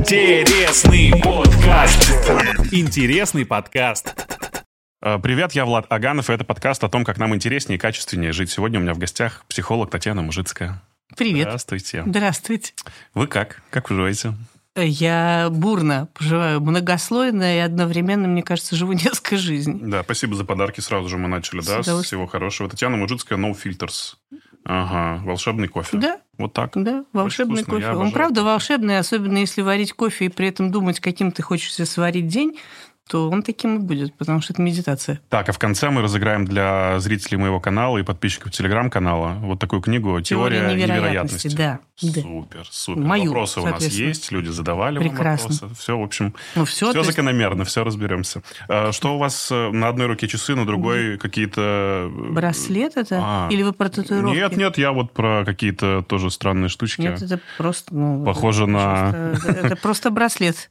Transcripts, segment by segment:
Интересный подкаст. Интересный подкаст. Э, Привет, я Влад Аганов, и это подкаст о том, как нам интереснее и качественнее жить. Сегодня у меня в гостях психолог Татьяна Мужицкая. Привет. Здравствуйте. Здравствуйте. Вы как? Как вы живете? Я бурно поживаю, многослойно и одновременно, мне кажется, живу несколько жизней. Да, спасибо за подарки. Сразу же мы начали, С да? удовольствием. Всего хорошего. Татьяна Мужицкая, No Filters. Ага, волшебный кофе. Да, Вот так. да, волшебный вкусно, кофе. Он правда волшебный, особенно если варить кофе и при этом думать, каким ты хочешь себе сварить день, то он таким и будет, потому что это медитация. Так, а в конце мы разыграем для зрителей моего канала и подписчиков телеграм-канала вот такую книгу «Теория, Теория невероятности». невероятности, да. Супер, супер. Мою, вопросы у нас есть, люди задавали Прекрасно. вам вопросы. Все, в общем, Ну все, все закономерно, все разберемся. А, Что у вас э, на одной руке часы, на другой какие-то... э, браслет это? А. Или вы про татуировки? Нет, нет, я вот про какие-то тоже странные штучки. Нет, это просто... Ну, Похоже это на- просто- Это просто браслет.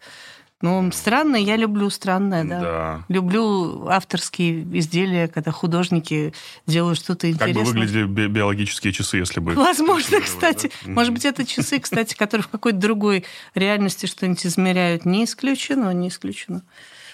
Ну, странное, я люблю странное, да. Да. Люблю авторские изделия, когда художники делают что-то Как бы интересное. выглядели би- биологические часы, если бы... Возможно, кстати. да? Может быть, это часы, кстати, которые в какой-то другой реальности что-нибудь измеряют. Не исключено, не исключено.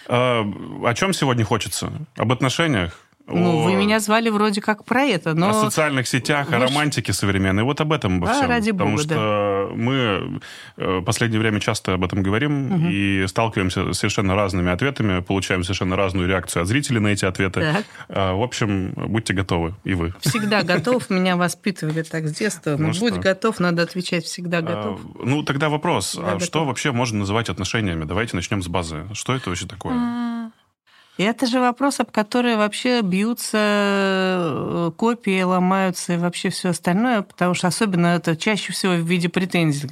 А, о чем сегодня хочется? Об отношениях? Ну, О- вы меня звали вроде как про это, но... О социальных сетях, о вы ж- романтике современной. Вот об этом обо А, всем. ради Потому бога, что мы э, в последнее время часто об этом говорим и сталкиваемся с совершенно разными ответами, получаем совершенно разную реакцию от зрителей на эти ответы. Так. А, В общем, будьте готовы, и вы. Всегда готов. Меня воспитывали так с детства. Ну будь что? готов, надо отвечать всегда готов. А, Ну, тогда вопрос. Да, а готов. что вообще можно называть отношениями? Давайте начнем с базы. Что это вообще такое? А, И это же вопрос, об который вообще бьются э, копии, ломаются и вообще все остальное, потому что особенно это чаще всего в виде претензий.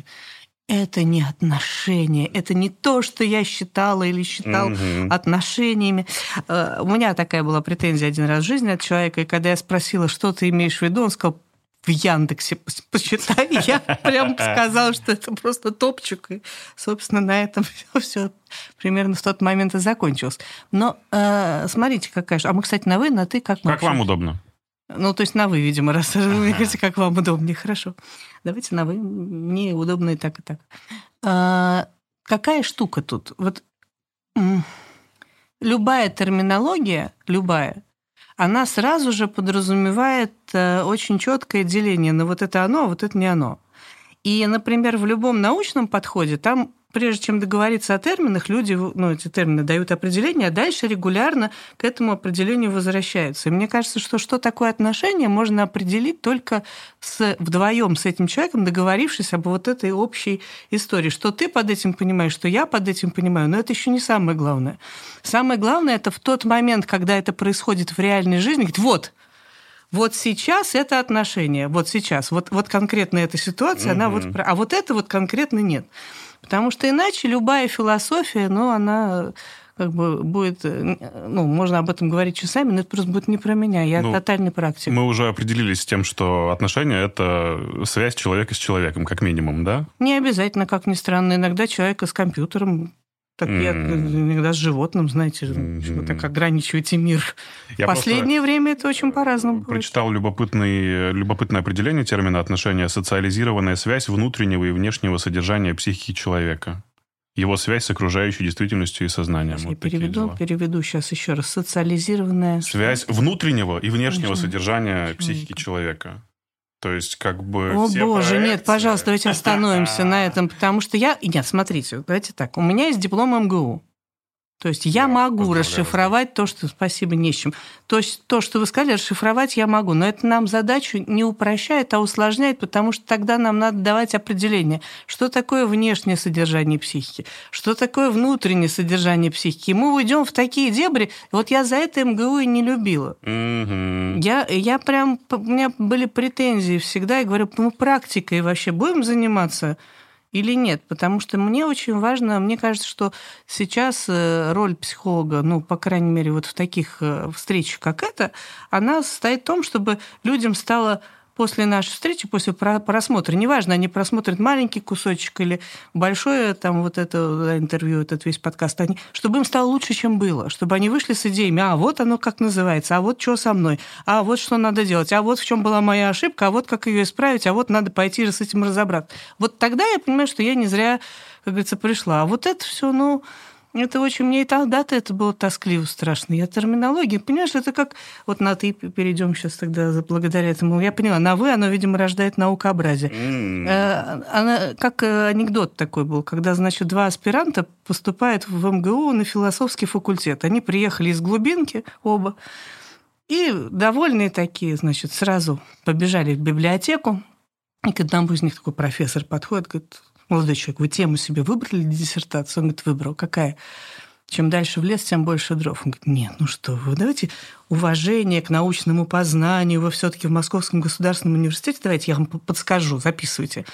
Это не отношения, это не то, что я считала или считал Мгм. отношениями. Э, У меня такая была претензия один раз в жизни от человека, и когда я спросила, что ты имеешь в виду, он сказал, в Яндексе почитай. Я прям сказала, что это просто топчик. И, собственно, на этом все, примерно в тот момент и закончилось. Но э, смотрите, какая же... А мы, кстати, на «вы», на «ты» как мы Как вам удобно? Ну, то есть на «вы», видимо, раз мне говорите, как вам удобнее. Хорошо. Давайте на «вы». Мне удобно и так, и так. А, какая штука тут? Вот любая терминология, любая, она сразу же подразумевает э, очень четкое деление на вот это оно, а вот это не оно. И, например, в любом научном подходе там прежде чем договориться о терминах, люди ну, эти термины дают определение, а дальше регулярно к этому определению возвращаются. И мне кажется, что что такое отношение, можно определить только с, вдвоем с этим человеком, договорившись об вот этой общей истории. Что ты под этим понимаешь, что я под этим понимаю, но это еще не самое главное. Самое главное это в тот момент, когда это происходит в реальной жизни, говорит, вот, вот сейчас это отношение, вот сейчас, вот, вот конкретно эта ситуация, она вот, а вот это вот конкретно нет. Потому что иначе любая философия, ну, она как бы будет, э, ну, можно об этом говорить часами, но это просто будет не про меня. Я Ну, тотальный практик. Мы уже определились с тем, что отношения – это связь человека с человеком, как минимум, да? Не обязательно, как ни странно, иногда человека с компьютером, так я иногда с животным, знаете, Мгм. что так ограничиваете мир. Я последнее время это очень по-разному бывает. Прочитал любопытный, любопытное определение термина отношения – социализированная связь внутреннего и внешнего содержания психики человека. Его связь с окружающей действительностью и сознанием. Сейчас я Вот такие переведу, переведу сейчас еще раз. Социализированная Связь внутреннего и внешнего Внешнего содержания человека. психики человека. То есть, как бы... О все боже, проекции- нет, пожалуйста, давайте остановимся на этом, потому что я... Нет, смотрите, давайте так. У меня есть диплом МГУ. То есть я Да, могу расшифровать то, что... Спасибо, не с чем. То есть то, что вы сказали, расшифровать я могу. Но это нам задачу не упрощает, а усложняет, потому что тогда нам надо давать определение, что такое внешнее содержание психики, что такое внутреннее содержание психики. И мы уйдем в такие дебри. Вот я за это МГУ и не любила. Мгм. Я, я прям, у меня были претензии всегда, я говорю, мы практикой вообще будем заниматься или нет? Потому что мне очень важно, мне кажется, что сейчас э, роль психолога, ну, по крайней мере, вот в таких э, встречах, как это, она состоит в том, чтобы людям стало после нашей встречи, после просмотра, неважно, они просмотрят маленький кусочек или большое там вот это интервью, этот весь подкаст, они, чтобы им стало лучше, чем было, чтобы они вышли с идеями, а вот оно как называется, а вот что со мной, а вот что надо делать, а вот в чем была моя ошибка, а вот как ее исправить, а вот надо пойти с этим разобраться. Вот тогда я понимаю, что я не зря, как говорится, пришла. А вот это все, ну, это очень... Мне и тогда-то это было тоскливо страшно. Я терминология, понимаешь, это как... Вот на «ты» перейдем сейчас тогда благодаря этому. Я поняла, на «вы» оно, видимо, рождает наукообразие. Mm. Она, как э, анекдот такой был, когда, значит, два аспиранта поступают в МГУ на философский факультет. Они приехали из глубинки оба, и довольные такие, значит, сразу побежали в библиотеку, и к одному из них такой профессор подходит, говорит, молодой человек, вы тему себе выбрали для диссертации? Он говорит, выбрал. Какая? Чем дальше в лес, тем больше дров. Он говорит, нет, ну что вы, давайте уважение к научному познанию. Вы все-таки в Московском государственном университете, давайте я вам подскажу, записывайте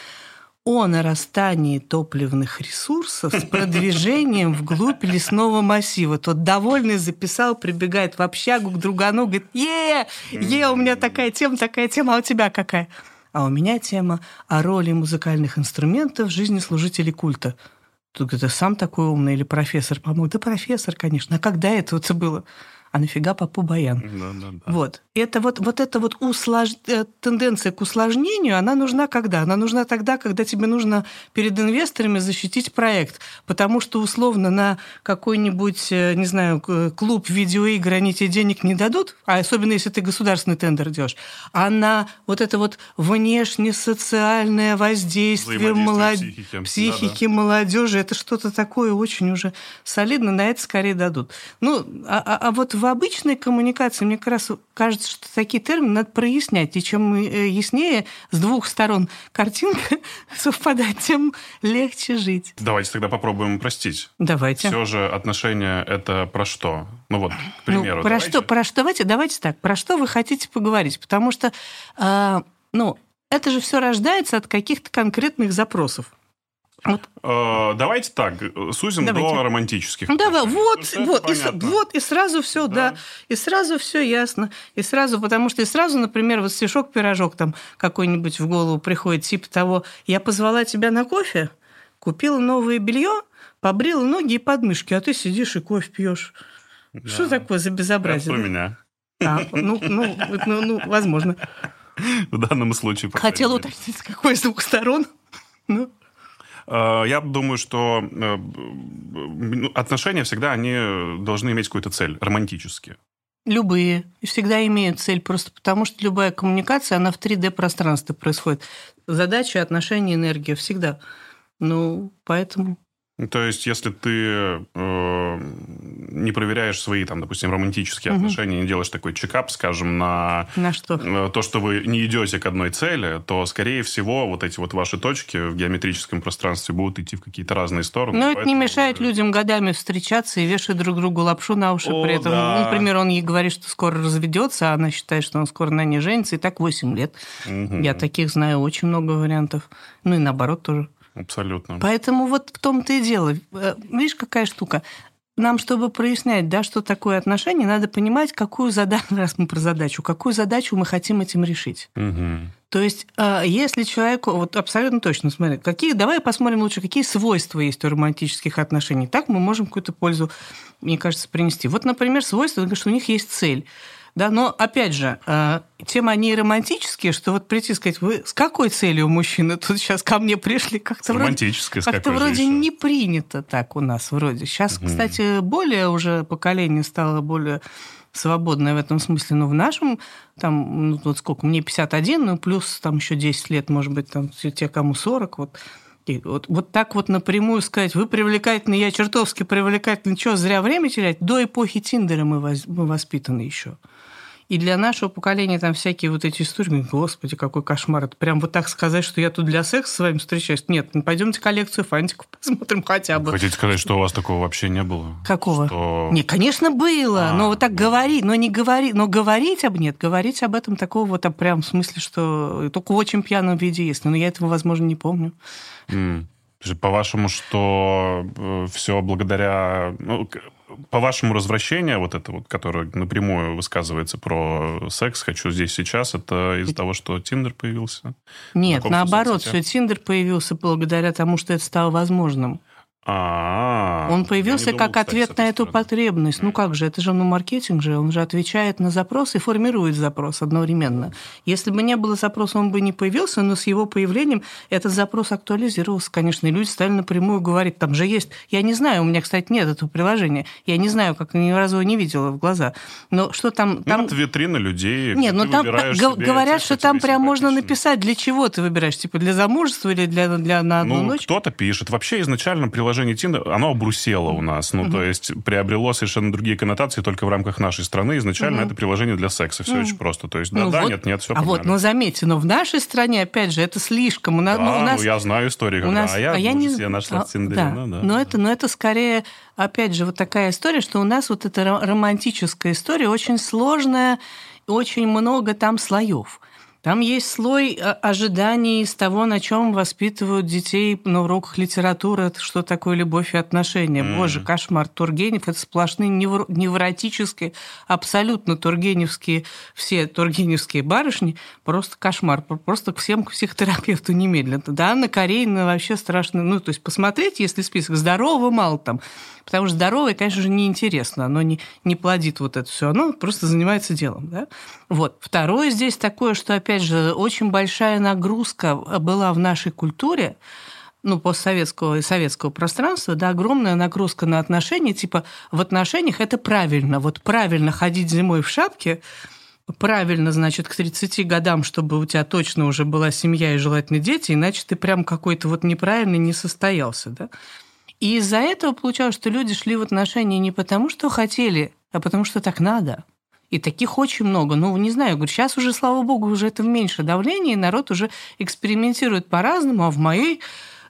о нарастании топливных ресурсов с продвижением вглубь лесного массива. Тот довольный записал, прибегает в общагу к другану, говорит, е, е, у меня такая тема, такая тема, а у тебя какая? А у меня тема о роли музыкальных инструментов в жизни служителей культа. Тут это сам такой умный или профессор помог? Да профессор, конечно. А когда это вот было? А нафига папу баян? Да, да, да. Вот. Это вот, вот эта вот услож... Э, тенденция к усложнению, она нужна когда? Она нужна тогда, когда тебе нужно перед инвесторами защитить проект, потому что условно на какой-нибудь, э, не знаю, клуб видеоигр они тебе денег не дадут, а особенно если ты государственный тендер делаешь, а на вот это вот внешне-социальное воздействие молод... психики, психики да, да. молодежи, это что-то такое очень уже солидно, на это скорее дадут. Ну, а, а, а вот в обычной коммуникации, мне как раз кажется, что такие термины надо прояснять. И чем э, яснее с двух сторон картинка совпадает, тем легче жить. Давайте тогда попробуем простить. Давайте. Все же отношения это про что? Ну вот, к ну, примеру. Ну, про давайте. что? Про что? Давайте, давайте так. Про что вы хотите поговорить? Потому что, э, ну, это же все рождается от каких-то конкретных запросов. Вот. Э, давайте так, сузим Давайте. до романтических. Ну, давай, вот, вот, и, вот, и сразу все, да. да, и сразу все ясно, и сразу, потому что и сразу, например, вот стишок пирожок там какой-нибудь в голову приходит, типа того, я позвала тебя на кофе, купила новое белье, побрила ноги и подмышки, а ты сидишь и кофе пьешь. Да. Что такое за безобразие? Это у меня. А, ну, ну, ну, ну, возможно. В данном случае. Хотела уточнить, с какой с двух сторон. Ну. Э, я думаю, что э, отношения всегда они должны иметь какую-то цель, романтические. Любые. И всегда имеют цель, просто потому что любая коммуникация, она в 3D-пространстве происходит. Задача, отношения, энергия всегда. Ну, поэтому... То есть, если ты э, не проверяешь свои, там, допустим, романтические угу. отношения, не делаешь такой чекап, скажем, на, на что? Э, то, что вы не идете к одной цели, то, скорее всего, вот эти вот ваши точки в геометрическом пространстве будут идти в какие-то разные стороны. Но это не мешает людям годами встречаться и вешать друг другу лапшу на уши. О, при этом, да. например, он ей говорит, что скоро разведется, а она считает, что он скоро на ней женится, и так 8 лет. Угу. Я таких знаю очень много вариантов. Ну и наоборот тоже. Абсолютно. Поэтому вот в том-то и дело. Э, видишь, какая штука? Нам, чтобы прояснять, да, что такое отношение, надо понимать, какую задачу, раз мы про задачу, какую задачу мы хотим этим решить. Угу. То есть, э, если человеку, вот абсолютно точно, смотри, какие, давай посмотрим лучше, какие свойства есть у романтических отношений. Так мы можем какую-то пользу, мне кажется, принести. Вот, например, свойство, что у них есть цель. Да, но опять же, э, тем они романтические, что вот прийти и сказать, вы с какой целью мужчины тут сейчас ко мне пришли? Как-то вроде, как-то вроде не принято так у нас вроде. Сейчас, угу. кстати, более уже поколение стало более свободное в этом смысле, но в нашем, там, ну, вот сколько, мне 51, ну, плюс там еще 10 лет, может быть, там, те, кому 40, вот, и вот, вот так вот напрямую сказать, вы привлекательны, я чертовски привлекательный, что, зря время терять? До эпохи Тиндера мы, воз, мы воспитаны еще. И для нашего поколения там всякие вот эти истории, господи, какой кошмар. Это прям вот так сказать, что я тут для секса с вами встречаюсь. Нет, ну пойдемте коллекцию фантиков посмотрим хотя бы. Хотите сказать, что у вас такого вообще не было? Какого? Что... Не, конечно, было. А, но вот так говорить, но не говорить, но говорить об нет, говорить об этом такого вот а прям в смысле, что только в очень пьяном виде есть. Но я этого, возможно, не помню. Mm. По-вашему, что э, все благодаря... Ну, по вашему развращению, вот это вот, которое напрямую высказывается про секс, хочу здесь сейчас, это из-за того, что Тиндер появился? Нет, наоборот, соцсетях? все Тиндер появился благодаря тому, что это стало возможным. А, Он появился думал, как ответ на эту стороны. потребность. Ну как же, это же ну, маркетинг же, он же отвечает на запрос и формирует запрос одновременно. Если бы не было запроса, он бы не появился, но с его появлением этот запрос актуализировался, конечно, и люди стали напрямую говорить, там же есть, я не знаю, у меня, кстати, нет этого приложения, я не знаю, как ни разу его не видела в глаза, но что там... Ну, там... это витрина людей. Нет, где ну там говорят, что там прям можно написать, для чего ты выбираешь, типа для замужества или для, для на одну Ну, ночь. кто-то пишет. Вообще изначально приложение Tinder, оно обрусело у нас. Ну, то есть приобрело совершенно другие коннотации только в рамках нашей страны. Изначально это приложение для секса. Все очень просто. То есть Ну да-да, вот. нет-нет, все а вот, но заметьте, но в нашей стране, опять же, это слишком. У нас, Да, ну, у нас ну, я знаю историю, у когда нас, а я, не может, я нашла а, в Тиндере. Да. Ну, да. Но это, но это скорее, опять же, вот такая история, что у нас вот эта ро- романтическая история очень сложная, очень много там слоев. Там есть слой э, ожиданий из того, на чем воспитывают детей на уроках литературы, что такое любовь и отношения. М. Боже, кошмар. Тургенев – это сплошные невро- невротические, абсолютно тургеневские, все тургеневские барышни, просто кошмар. Просто всем к психотерапевту немедленно. Да, Анна Каренина вообще страшно. Ну, то есть посмотреть, если список здорового мало там, потому что здоровое, конечно же, неинтересно, оно не, не плодит вот это все, оно просто занимается делом. Да? Вот. Второе здесь такое, что, опять же, очень большая нагрузка была в нашей культуре, ну, постсоветского и советского пространства, да, огромная нагрузка на отношения, типа в отношениях это правильно, вот правильно ходить зимой в шапке, правильно, значит, к 30 годам, чтобы у тебя точно уже была семья и желательно дети, иначе ты прям какой-то вот неправильный не состоялся, да. И из-за этого получалось, что люди шли в отношения не потому, что хотели, а потому что так надо. И таких очень много. Ну, не знаю, говорю, сейчас уже, слава богу, уже это меньше давления, и народ уже экспериментирует по-разному, а в моей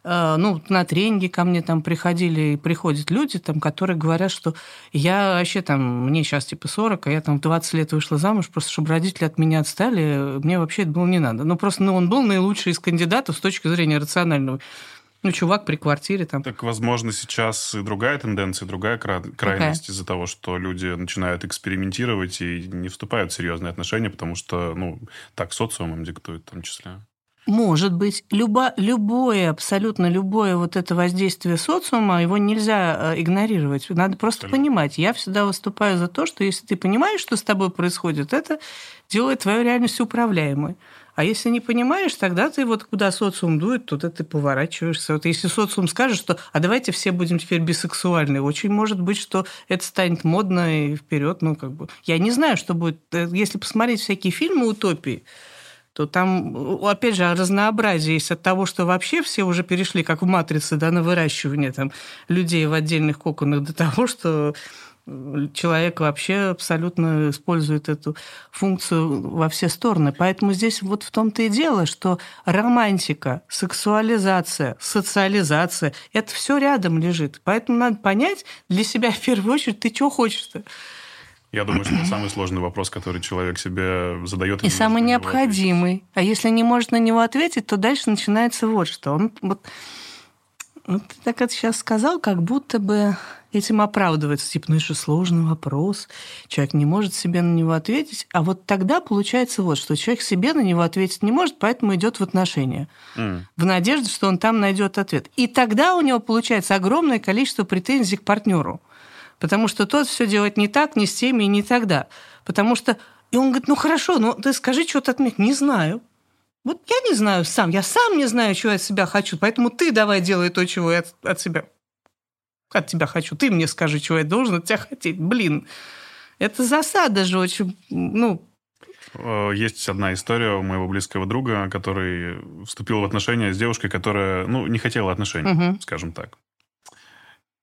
э, ну, на тренинги ко мне там приходили приходят люди, там, которые говорят, что я вообще там, мне сейчас типа 40, а я там в 20 лет вышла замуж, просто чтобы родители от меня отстали, мне вообще это было не надо. Ну, просто ну, он был наилучший из кандидатов с точки зрения рационального. Ну, чувак при квартире там. Так, возможно, сейчас и другая тенденция, другая кра- крайность из-за того, что люди начинают экспериментировать и не вступают в серьезные отношения, потому что, ну, так социум им диктует в том числе. Может быть, любо, любое, абсолютно любое вот это воздействие социума, его нельзя э, игнорировать. Надо просто Абсолютно. понимать. Я всегда выступаю за то, что если ты понимаешь, что с тобой происходит, это делает твою реальность управляемой. А если не понимаешь, тогда ты вот куда социум дует, туда ты поворачиваешься. Вот если социум скажет, что а давайте все будем теперь бисексуальны, очень может быть, что это станет модно и вперед. Ну, как бы. Я не знаю, что будет. Э, Если посмотреть всякие фильмы утопии, то там, опять же, разнообразие есть от того, что вообще все уже перешли, как в «Матрице», да, на выращивание там, людей в отдельных коконах, до того, что человек вообще абсолютно использует эту функцию во все стороны. Поэтому здесь вот в том-то и дело, что романтика, сексуализация, социализация – это все рядом лежит. Поэтому надо понять для себя в первую очередь, ты чего хочешь-то. Я думаю, что это самый сложный вопрос, который человек себе задает. И не самый него ответить. необходимый. А если не может на него ответить, то дальше начинается вот что. Он вот, вот ты так это сейчас сказал, как будто бы этим оправдывается. Типа, ну это же сложный вопрос. Человек не может себе на него ответить. А вот тогда получается вот, что человек себе на него ответить не может, поэтому идет в отношения. М. В надежде, что он там найдет ответ. И тогда у него получается огромное количество претензий к партнеру. Потому что тот все делает не так, не с теми и не тогда. Потому что... И он говорит, ну хорошо, ну ты скажи что-то от меня. Не знаю. Вот я не знаю сам, я сам не знаю, чего я от себя хочу, поэтому ты давай делай то, чего я от, от себя от тебя хочу. Ты мне скажи, чего я должен от тебя хотеть. Блин, это засада же очень, ну, Э, Есть одна история у моего близкого друга, который вступил в отношения с девушкой, которая, ну, не хотела отношений, Мгм. скажем так.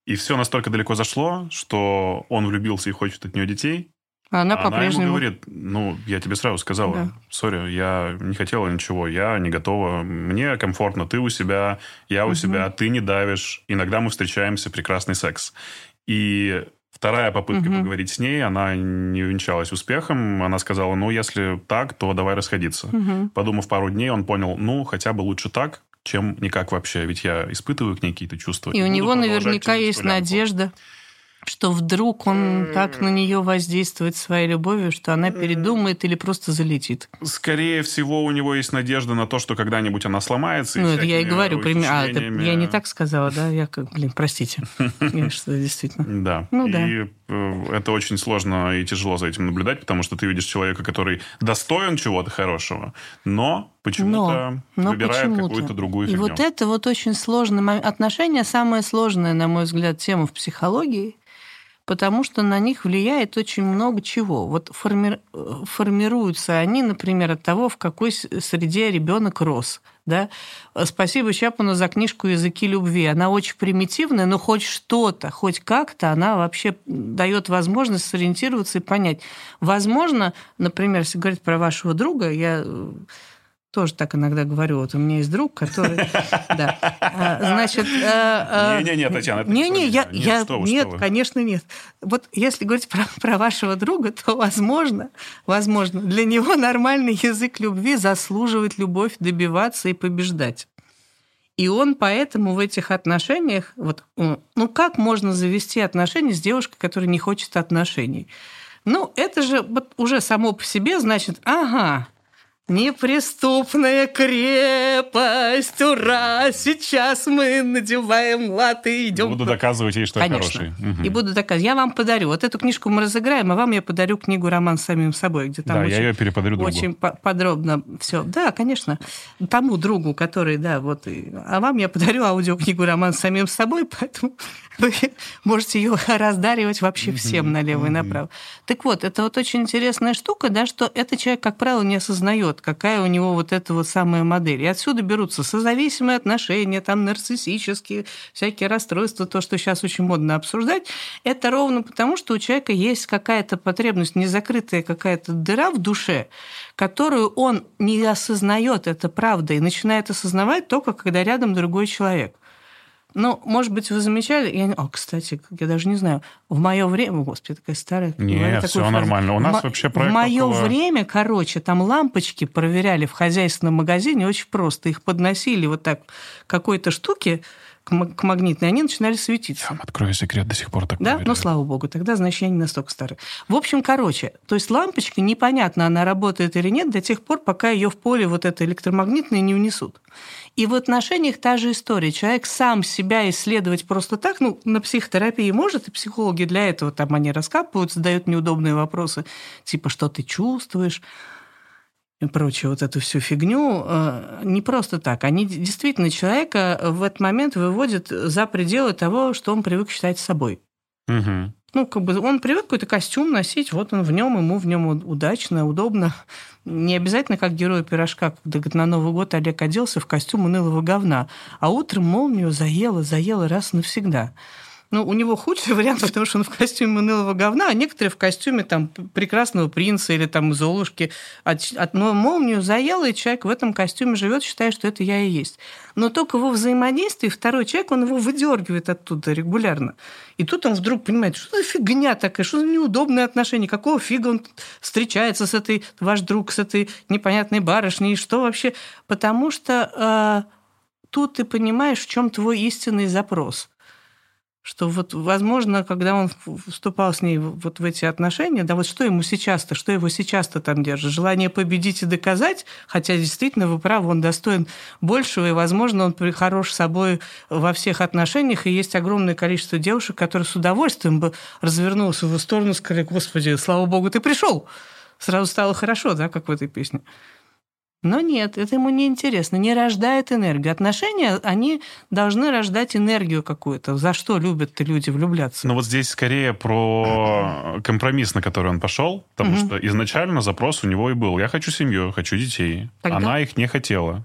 И все настолько далеко зашло, что он влюбился и хочет от нее детей. Она она ему по-прежнему... говорит, ну, я тебе сразу сказала, Да. сори, я не хотела ничего, я не готова, мне комфортно, ты у себя, я у Мгм. себя, ты не давишь, иногда мы встречаемся, прекрасный секс. И вторая попытка Мгм. поговорить с ней, она не увенчалась успехом, она сказала, ну, если так, то давай расходиться. Мгм. Подумав пару дней, он понял, ну, хотя бы лучше так, чем никак вообще, ведь я испытываю к ней какие-то чувства. И у буду него наверняка есть надежда. Что вдруг он так на нее воздействует своей любовью, что она передумает или просто залетит. Скорее всего, у него есть надежда на то, что когда-нибудь она сломается. Ну, это я и говорю. Пример... А, это я не так сказала, да? Я как, блин, простите. Что действительно. Да. Ну, да. И э, это очень сложно и тяжело за этим наблюдать, потому что ты видишь человека, который достоин чего-то хорошего, но почему-то но, но выбирает почему какую-то другую фигню. И вот это вот очень сложное отношение, самая сложная, на мой взгляд, тема в психологии, потому что на них влияет очень много чего. Вот форми... формируются они, например, от того, в какой среде ребенок рос. Да? Спасибо Чапману за книжку «Языки любви». Она очень примитивная, но хоть что-то, хоть как-то она вообще дает возможность сориентироваться и понять. Возможно, например, если говорить про вашего друга, я тоже так иногда говорю. Вот у меня есть друг, который... Да. А, значит... Не-не-не, а, а, Татьяна, это не-не, я, нет, конечно, нет. Вот если говорить про, про вашего друга, то, возможно, возможно, для него нормальный язык любви заслуживает любовь, добиваться и побеждать. И он поэтому в этих отношениях... Вот, ну, как можно завести отношения с девушкой, которая не хочет отношений? Ну, это же вот уже само по себе значит, ага, Неприступная крепость, ура! Сейчас мы надеваем латы и идем. Буду доказывать ей, что Конечно. я хороший. Угу. И буду доказывать. Я вам подарю. Вот эту книжку мы разыграем, а вам я подарю книгу «Роман с самим собой», где там да, очень, я ее переподарю другу. очень подробно все. Да, конечно. Тому другу, который, да, вот. А вам я подарю аудиокнигу «Роман с самим собой», поэтому вы можете ее раздаривать вообще всем налево и направо. Так вот, это вот очень интересная штука, да, что этот человек, как правило, не осознает, какая у него вот эта вот самая модель. И отсюда берутся созависимые отношения, там нарциссические, всякие расстройства, то, что сейчас очень модно обсуждать. Это ровно потому, что у человека есть какая-то потребность, незакрытая какая-то дыра в душе, которую он не осознает, это правда, и начинает осознавать только, когда рядом другой человек. Ну, может быть, вы замечали, я... О, кстати, я даже не знаю, в мое время... Господи, такая старая... Нет, все фразу. нормально. У нас М- вообще проект В мое около... время, короче, там лампочки проверяли в хозяйственном магазине очень просто. Их подносили вот так какой-то штуке, к магнитной, они начинали светиться. Я вам открою секрет, до сих пор так Да? Проверяю. Ну, слава богу, тогда, значит, я не настолько старый. В общем, короче, то есть лампочка, непонятно, она работает или нет до тех пор, пока ее в поле вот это электромагнитное не унесут. И в отношениях та же история. Человек сам себя исследовать просто так, ну, на психотерапии может, и психологи для этого там они раскапывают, задают неудобные вопросы, типа, что ты чувствуешь, и прочую вот эту всю фигню, э, не просто так. Они действительно человека в этот момент выводят за пределы того, что он привык считать собой. Угу. Ну, как бы он привык какой-то костюм носить, вот он в нем, ему в нем удачно, удобно. Не обязательно как герой пирожка, когда на Новый год Олег оделся в костюм унылого говна, а утром молнию заело, заело раз навсегда. Ну, у него худший вариант, потому что он в костюме унылого говна, а некоторые в костюме там прекрасного принца или там Золушки. От, от ну, молнию заело, и человек в этом костюме живет, считая, что это я и есть. Но только во взаимодействии второй человек, он его выдергивает оттуда регулярно. И тут он вдруг понимает, что за фигня такая, что за неудобные отношения, какого фига он встречается с этой, ваш друг, с этой непонятной барышней, что вообще? Потому что э, тут ты понимаешь, в чем твой истинный запрос – что вот, возможно, когда он вступал с ней вот в эти отношения, да вот что ему сейчас-то, что его сейчас-то там держит? Желание победить и доказать, хотя действительно вы правы, он достоин большего, и, возможно, он хорош собой во всех отношениях, и есть огромное количество девушек, которые с удовольствием бы развернулись в его сторону, сказали, господи, слава богу, ты пришел. Сразу стало хорошо, да, как в этой песне. Но нет, это ему не интересно, не рождает энергию. Отношения, они должны рождать энергию какую-то. За что любят люди влюбляться? Ну вот здесь скорее про компромисс, на который он пошел, потому угу. что изначально запрос у него и был. Я хочу семью, хочу детей. Тогда... Она их не хотела.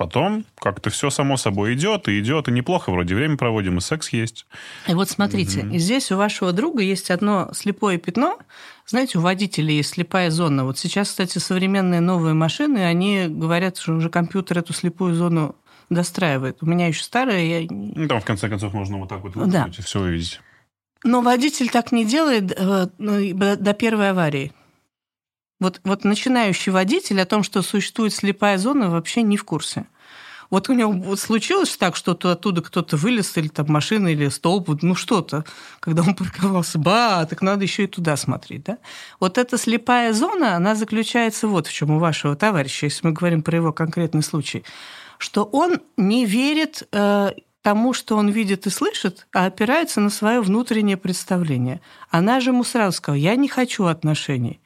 Потом как-то все само собой идет и идет, и неплохо вроде время проводим, и секс есть. И вот смотрите, mm-hmm. здесь у вашего друга есть одно слепое пятно. Знаете, у водителей есть слепая зона. Вот сейчас, кстати, современные новые машины, они говорят, что уже компьютер эту слепую зону достраивает. У меня еще старая. Я... Ну, там, в конце концов, можно вот так вот да. и все увидеть. Но водитель так не делает э, ну, до первой аварии. Вот, вот начинающий водитель о том, что существует слепая зона, вообще не в курсе. Вот у него случилось так, что оттуда кто-то вылез, или там машина, или столб, ну что-то, когда он парковался, ба, так надо еще и туда смотреть, да? Вот эта слепая зона, она заключается вот в чем у вашего товарища, если мы говорим про его конкретный случай, что он не верит э, тому, что он видит и слышит, а опирается на свое внутреннее представление. Она же ему сразу сказала, я не хочу отношений.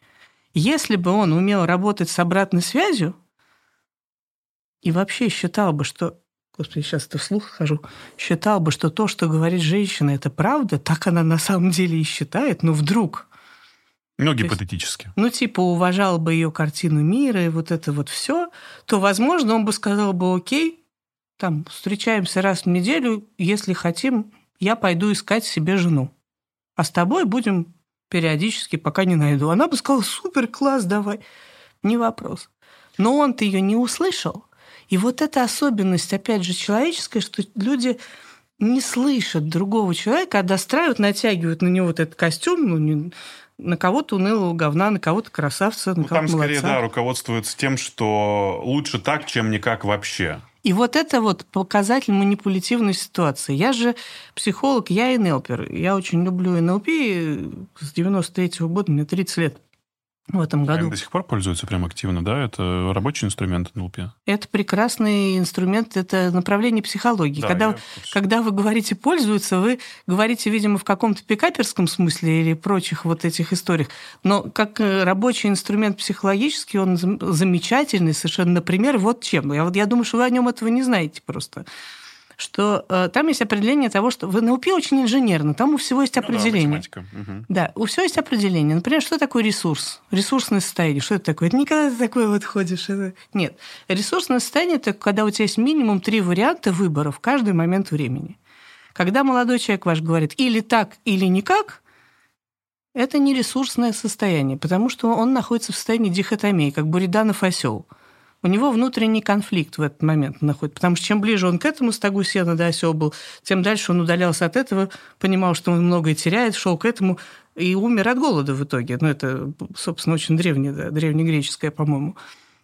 Если бы он умел работать с обратной связью и вообще считал бы, что Господи, сейчас это вслух хожу, считал бы, что то, что говорит женщина, это правда, так она на самом деле и считает, но вдруг... Ну, гипотетически. Есть, ну, типа, уважал бы ее картину мира и вот это вот все, то, возможно, он бы сказал бы, окей, там, встречаемся раз в неделю, если хотим, я пойду искать себе жену. А с тобой будем периодически, пока не найду. Она бы сказала, супер, класс, давай. Не вопрос. Но он-то ее не услышал. И вот эта особенность, опять же, человеческая, что люди не слышат другого человека, а достраивают, натягивают на него вот этот костюм, ну, не, на кого-то унылого говна, на кого-то красавца, на ну, кого-то Там скорее, да, руководствуется тем, что лучше так, чем никак вообще. И вот это вот показатель манипулятивной ситуации. Я же психолог, я НЛПер. Я очень люблю НЛП. С 93 -го года, мне 30 лет в этом году. Они до сих пор пользуются прям активно, да? Это рабочий инструмент НЛП? Это прекрасный инструмент, это направление психологии. Да, когда, когда вы говорите «пользуются», вы говорите, видимо, в каком-то пикаперском смысле или прочих вот этих историях. Но как э, рабочий инструмент психологический, он замечательный совершенно. Например, вот чем. Я, вот, я думаю, что вы о нем этого не знаете просто что э, там есть определение того, что в НЛП очень инженерно, там у всего есть определение. Ну, да, угу. да, у всего есть определение. Например, что такое ресурс? Ресурсное состояние. Что это такое? Это никогда ты такое вот ходишь. Это... Нет. Ресурсное состояние – это когда у тебя есть минимум три варианта выбора в каждый момент времени. Когда молодой человек ваш говорит или так, или никак, это не ресурсное состояние, потому что он находится в состоянии дихотомии, как Буриданов осел – у него внутренний конфликт в этот момент находится. Потому что чем ближе он к этому стогу сена, осел был, тем дальше он удалялся от этого, понимал, что он многое теряет, шел к этому и умер от голода в итоге. Ну, это, собственно, очень древняя, да, древнегреческая, по-моему,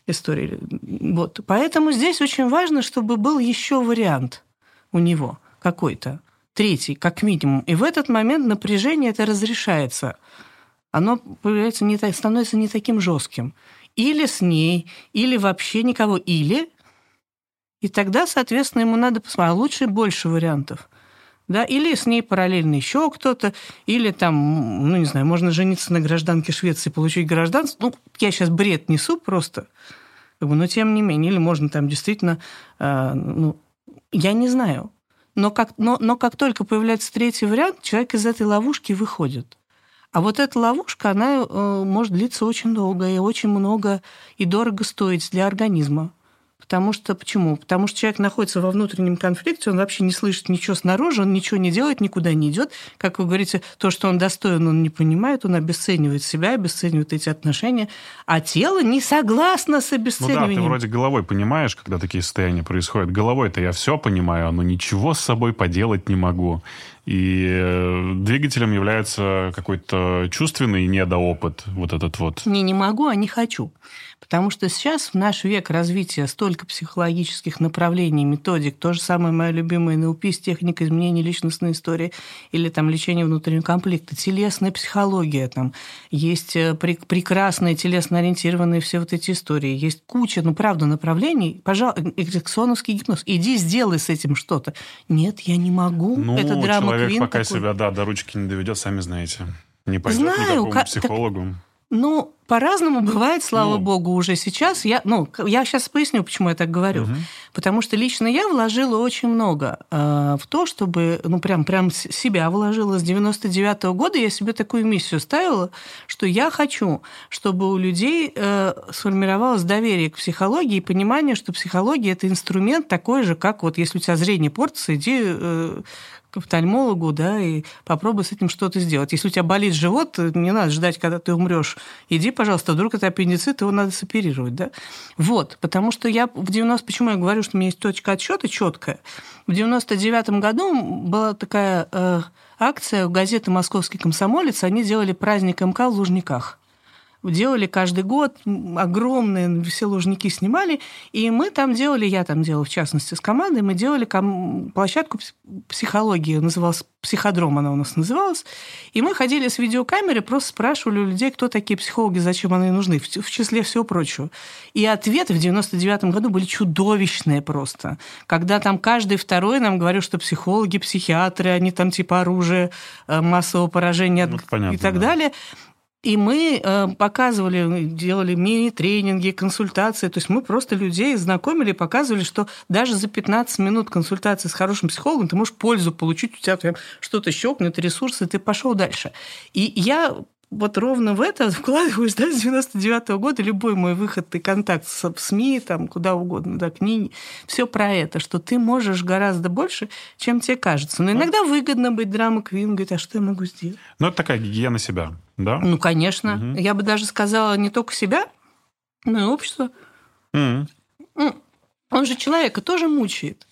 история. Вот. Поэтому здесь очень важно, чтобы был еще вариант у него какой-то, третий, как минимум. И в этот момент напряжение это разрешается. Оно появляется не, становится не таким жестким или с ней, или вообще никого, или... И тогда, соответственно, ему надо посмотреть, а лучше больше вариантов. Да, или с ней параллельно еще кто-то, или там, ну, не знаю, можно жениться на гражданке Швеции, получить гражданство. Ну, я сейчас бред несу просто, но тем не менее, или можно там действительно, э, ну, я не знаю. Но как, но, но как только появляется третий вариант, человек из этой ловушки выходит. А вот эта ловушка, она э, может длиться очень долго и очень много и дорого стоить для организма. Потому что почему? Потому что человек находится во внутреннем конфликте, он вообще не слышит ничего снаружи, он ничего не делает, никуда не идет. Как вы говорите, то, что он достоин, он не понимает, он обесценивает себя, обесценивает эти отношения, а тело не согласно с обесцениванием. Ну да, ты вроде головой понимаешь, когда такие состояния происходят. Головой-то я все понимаю, но ничего с собой поделать не могу. И э, двигателем является какой-то чувственный недоопыт, вот этот вот. Не, не могу, а не хочу. Потому что сейчас, в наш век развития, столько психологических направлений, методик, то же самое мое любимое НЛП с техникой изменения личностной истории или там лечение внутреннего конфликта, телесная психология, там есть э, прекрасные телесно-ориентированные все вот эти истории, есть куча, ну, правда, направлений. Пожалуйста, эриксоновский гипноз, иди сделай с этим что-то. Нет, я не могу. Ну, Это драма человек пока такой. себя, да, до ручки не доведет, сами знаете. Не пойдет Знаю, никакому как, психологу. Так, ну, по-разному бывает, слава ну. богу, уже сейчас. Я, ну, я сейчас поясню, почему я так говорю. Угу. Потому что лично я вложила очень много э, в то, чтобы, ну, прям, прям себя вложила. С 99 -го года я себе такую миссию ставила, что я хочу, чтобы у людей э, сформировалось доверие к психологии и понимание, что психология – это инструмент такой же, как вот если у тебя зрение портится, иди э, к офтальмологу, да, и попробуй с этим что-то сделать. Если у тебя болит живот, не надо ждать, когда ты умрешь. Иди, пожалуйста, вдруг это аппендицит, его надо соперировать, да. Вот, потому что я в 90... Почему я говорю, что у меня есть точка отсчета четкая? В 99 году была такая э, акция у газеты «Московский комсомолец». Они делали праздник МК в Лужниках. Делали каждый год, огромные все лужники снимали, и мы там делали, я там делала, в частности, с командой, мы делали площадку психологии, называлась психодром она у нас называлась, и мы ходили с видеокамерой, просто спрашивали у людей, кто такие психологи, зачем они нужны, в числе всего прочего. И ответы в 99 году были чудовищные просто, когда там каждый второй нам говорил, что психологи, психиатры, они там типа оружие э, массового поражения ну, понятно, и так да. далее. И мы э, показывали, делали мини-тренинги, консультации. То есть мы просто людей знакомили, показывали, что даже за 15 минут консультации с хорошим психологом ты можешь пользу получить, у тебя что-то щелкнет, ресурсы, ты пошел дальше. И я вот ровно в это вкладываюсь, да, с 99 -го года любой мой выход и контакт с СМИ, там, куда угодно, да, книги, все про это, что ты можешь гораздо больше, чем тебе кажется. Но иногда выгодно быть драма квин, говорит, а что я могу сделать? Ну, это такая гигиена себя, да? Ну, конечно. Угу. Я бы даже сказала не только себя, но и общество. Угу. Он же человека тоже мучает.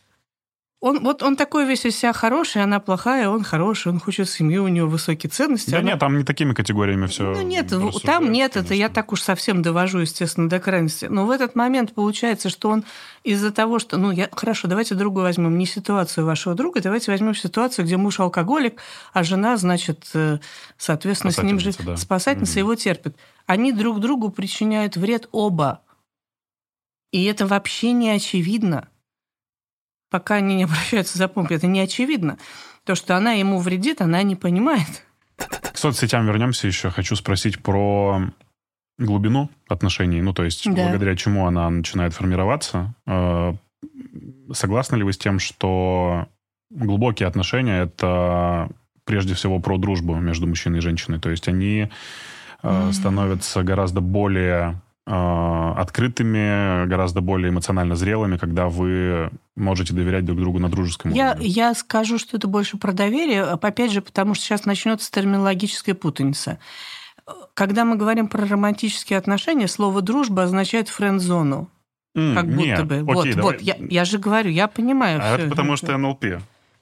Он, вот он такой весь из себя хороший, она плохая, он хороший, он хочет семью, у него высокие ценности. Да она... нет, там не такими категориями все. Ну нет, там нет, конечно. это я так уж совсем довожу, естественно, до крайности. Но в этот момент получается, что он из-за того, что... Ну, я... хорошо, давайте другую возьмем, не ситуацию вашего друга, давайте возьмем ситуацию, где муж алкоголик, а жена, значит, э, соответственно, с ним же да. спасательница угу. его терпит. Они друг другу причиняют вред оба. И это вообще не очевидно пока они не обращаются за помощью, это не очевидно. То, что она ему вредит, она не понимает. К соцсетям вернемся еще. Хочу спросить про глубину отношений, ну, то есть да. благодаря чему она начинает формироваться. Э, согласны ли вы с тем, что глубокие отношения — это прежде всего про дружбу между мужчиной и женщиной? То есть они mm-hmm. становятся гораздо более открытыми, гораздо более эмоционально зрелыми, когда вы можете доверять друг другу на дружеском я, уровне. Я скажу, что это больше про доверие, опять же, потому что сейчас начнется терминологическая путаница. Когда мы говорим про романтические отношения, слово «дружба» означает френд-зону. Mm, как будто нет, бы. Окей, вот, давай. вот, я, я же говорю, я понимаю. А это потому что НЛП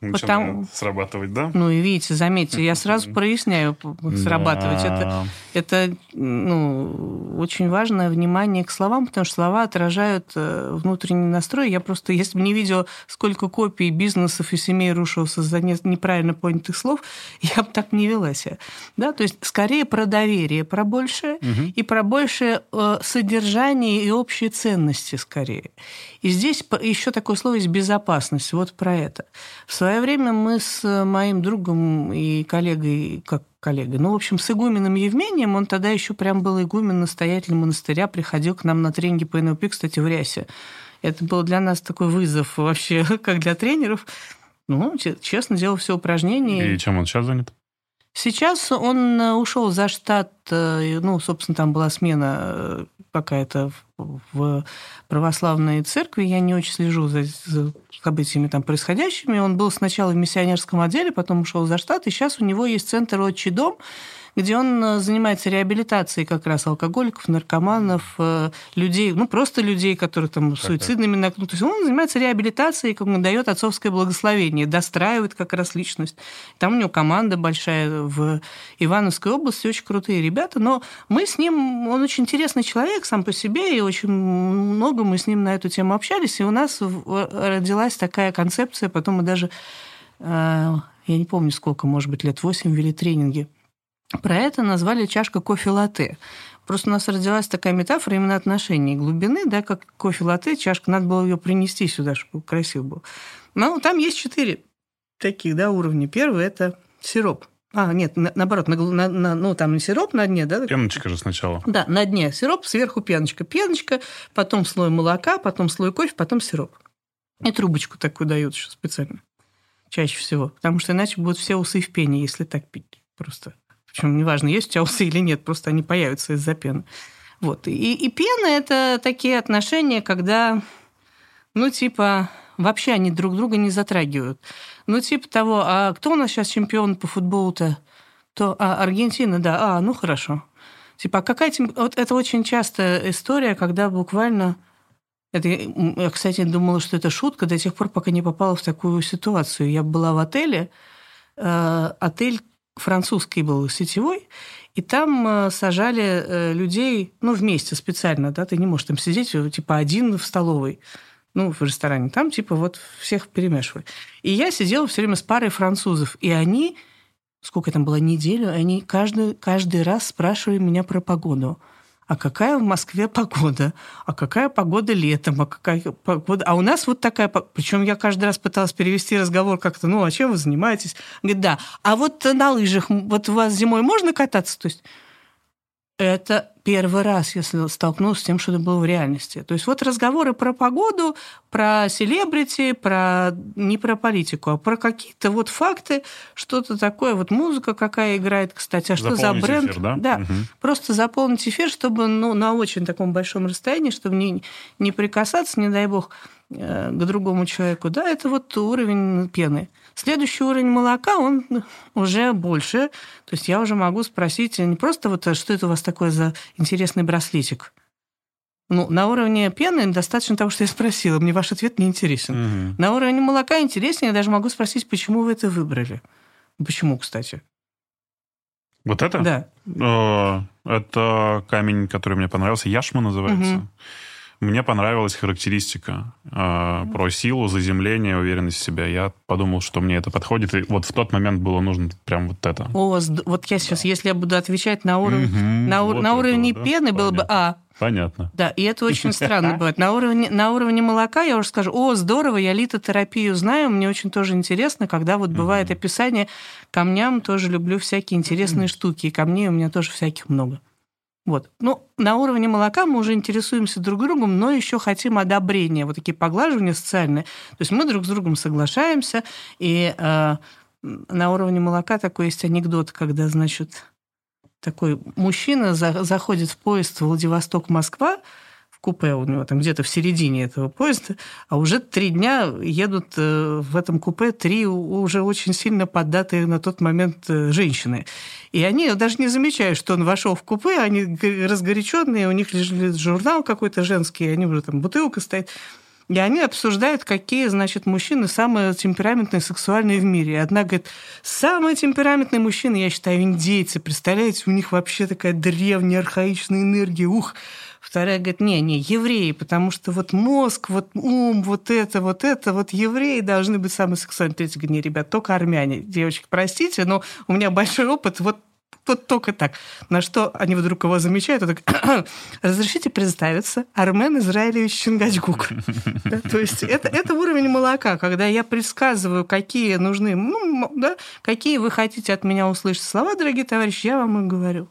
начинает Потому... срабатывать, да? Ну и видите, заметьте, я сразу проясняю срабатывать. Да. Это, это ну, очень важное внимание к словам, потому что слова отражают э, внутренний настрой. Я просто, если бы не видела, сколько копий бизнесов и семей рушился за неправильно понятых слов, я бы так не вела себя. Да? То есть скорее про доверие, про большее, угу. и про большее э, содержание и общие ценности скорее. И здесь еще такое слово есть безопасность. Вот про это. В свое время мы с моим другом и коллегой, как коллегой, ну, в общем, с игуменом Евмением, он тогда еще прям был игумен, настоятель монастыря, приходил к нам на тренинги по НЛП, кстати, в Рясе. Это был для нас такой вызов вообще, как для тренеров. Ну, честно, делал все упражнения. И чем он сейчас занят? Сейчас он э, ушел за штат, э, ну, собственно, там была смена э, какая-то в православной церкви. Я не очень слежу за, событиями там происходящими. Он был сначала в миссионерском отделе, потом ушел за штат, и сейчас у него есть центр «Отчий дом», где он э, занимается реабилитацией как раз алкоголиков, наркоманов, э, людей, ну, просто людей, которые там суицидными так. То есть он занимается реабилитацией, как он дает отцовское благословение, достраивает как раз личность. Там у него команда большая в Ивановской области, очень крутые ребята, но мы с ним, он очень интересный человек сам по себе, и очень много мы с ним на эту тему общались, и у нас родилась такая концепция, потом мы даже э, я не помню сколько, может быть, лет 8 вели тренинги про это назвали чашка кофе-латте. Просто у нас родилась такая метафора именно отношений глубины, да, как кофе-латте, чашка, надо было ее принести сюда, чтобы красиво было. Ну, там есть четыре таких, да, уровня. Первый – это сироп. А, нет, на, наоборот, на, на, на, ну, там сироп на дне, да? Пеночка же сначала. Да, на дне сироп, сверху пеночка. Пеночка, потом слой молока, потом слой кофе, потом сироп. И трубочку такую дают еще специально. Чаще всего. Потому что иначе будут все усы в пене, если так пить. Просто причем неважно, есть усы или нет, просто они появятся из-за пены. Вот. И, и пена – это такие отношения, когда, ну, типа, вообще они друг друга не затрагивают. Ну, типа того, а кто у нас сейчас чемпион по футболу-то? То, а, Аргентина, да. А, ну, хорошо. Типа, а какая тем... Вот это очень частая история, когда буквально... Это, я, кстати, думала, что это шутка до тех пор, пока не попала в такую ситуацию. Я была в отеле, э, отель французский был сетевой, и там э, сажали э, людей, ну, вместе специально, да, ты не можешь там сидеть, э, типа, один в столовой, ну, в ресторане. Там, типа, вот всех перемешивали. И я сидела все время с парой французов, и они, сколько там было, неделю, они каждый, каждый раз спрашивали меня про погоду а какая в Москве погода, а какая погода летом, а какая погода... А у нас вот такая... Причем я каждый раз пыталась перевести разговор как-то, ну, а чем вы занимаетесь? Говорит, да. А вот на лыжах, вот у вас зимой можно кататься? То есть это первый раз я столкнулась с тем, что это было в реальности. То есть вот разговоры про погоду, про селебрити, про не про политику, а про какие-то вот факты, что-то такое, вот музыка какая играет, кстати, а что заполнить за бренд? Эфир, да, да угу. просто заполнить эфир, чтобы ну, на очень таком большом расстоянии, чтобы не, не прикасаться, не дай бог, э, к другому человеку. Да, это вот уровень пены. Следующий уровень молока, он уже больше. То есть я уже могу спросить не просто вот, а что это у вас такое за интересный браслетик. Ну, на уровне пены достаточно того, что я спросила. Мне ваш ответ не интересен. Угу. На уровне молока интереснее. Я даже могу спросить, почему вы это выбрали. Почему, кстати? Вот это? Да. О, это камень, который мне понравился. Яшма называется. Угу. Мне понравилась характеристика э, про силу, заземление, уверенность в себя. Я подумал, что мне это подходит. И вот в тот момент было нужно прям вот это. О, вот я сейчас, если я буду отвечать на уровень, угу, на, вот на уровне да? пены, было бы А. Понятно. Да, и это очень странно бывает. На уровне, на уровне молока я уже скажу, о, здорово, я литотерапию знаю, мне очень тоже интересно, когда вот бывает описание камням, тоже люблю всякие интересные штуки, и камней у меня тоже всяких много. Вот. Ну, на уровне молока мы уже интересуемся друг другом, но еще хотим одобрения, вот такие поглаживания социальные. То есть мы друг с другом соглашаемся, и э, на уровне молока такой есть анекдот, когда, значит, такой мужчина за, заходит в поезд Владивосток-Москва, купе у него там где-то в середине этого поезда, а уже три дня едут э, в этом купе три уже очень сильно поддатые на тот момент э, женщины. И они даже не замечают, что он вошел в купе, они разгоряченные, у них лежит журнал какой-то женский, они уже там бутылка стоит. И они обсуждают, какие, значит, мужчины самые темпераментные, сексуальные в мире. И одна говорит, самые темпераментные мужчины, я считаю, индейцы. Представляете, у них вообще такая древняя, архаичная энергия. Ух, Вторая говорит, не, не, евреи, потому что вот мозг, вот ум, вот это, вот это, вот евреи должны быть самые сексуальные. Третья говорит, не, ребят, только армяне. Девочки, простите, но у меня большой опыт, вот вот только так. На что они вдруг его замечают, так, разрешите представиться, Армен Израилевич Чингачгук. да, то есть это, это уровень молока, когда я предсказываю, какие нужны, ну, да, какие вы хотите от меня услышать слова, дорогие товарищи, я вам и говорю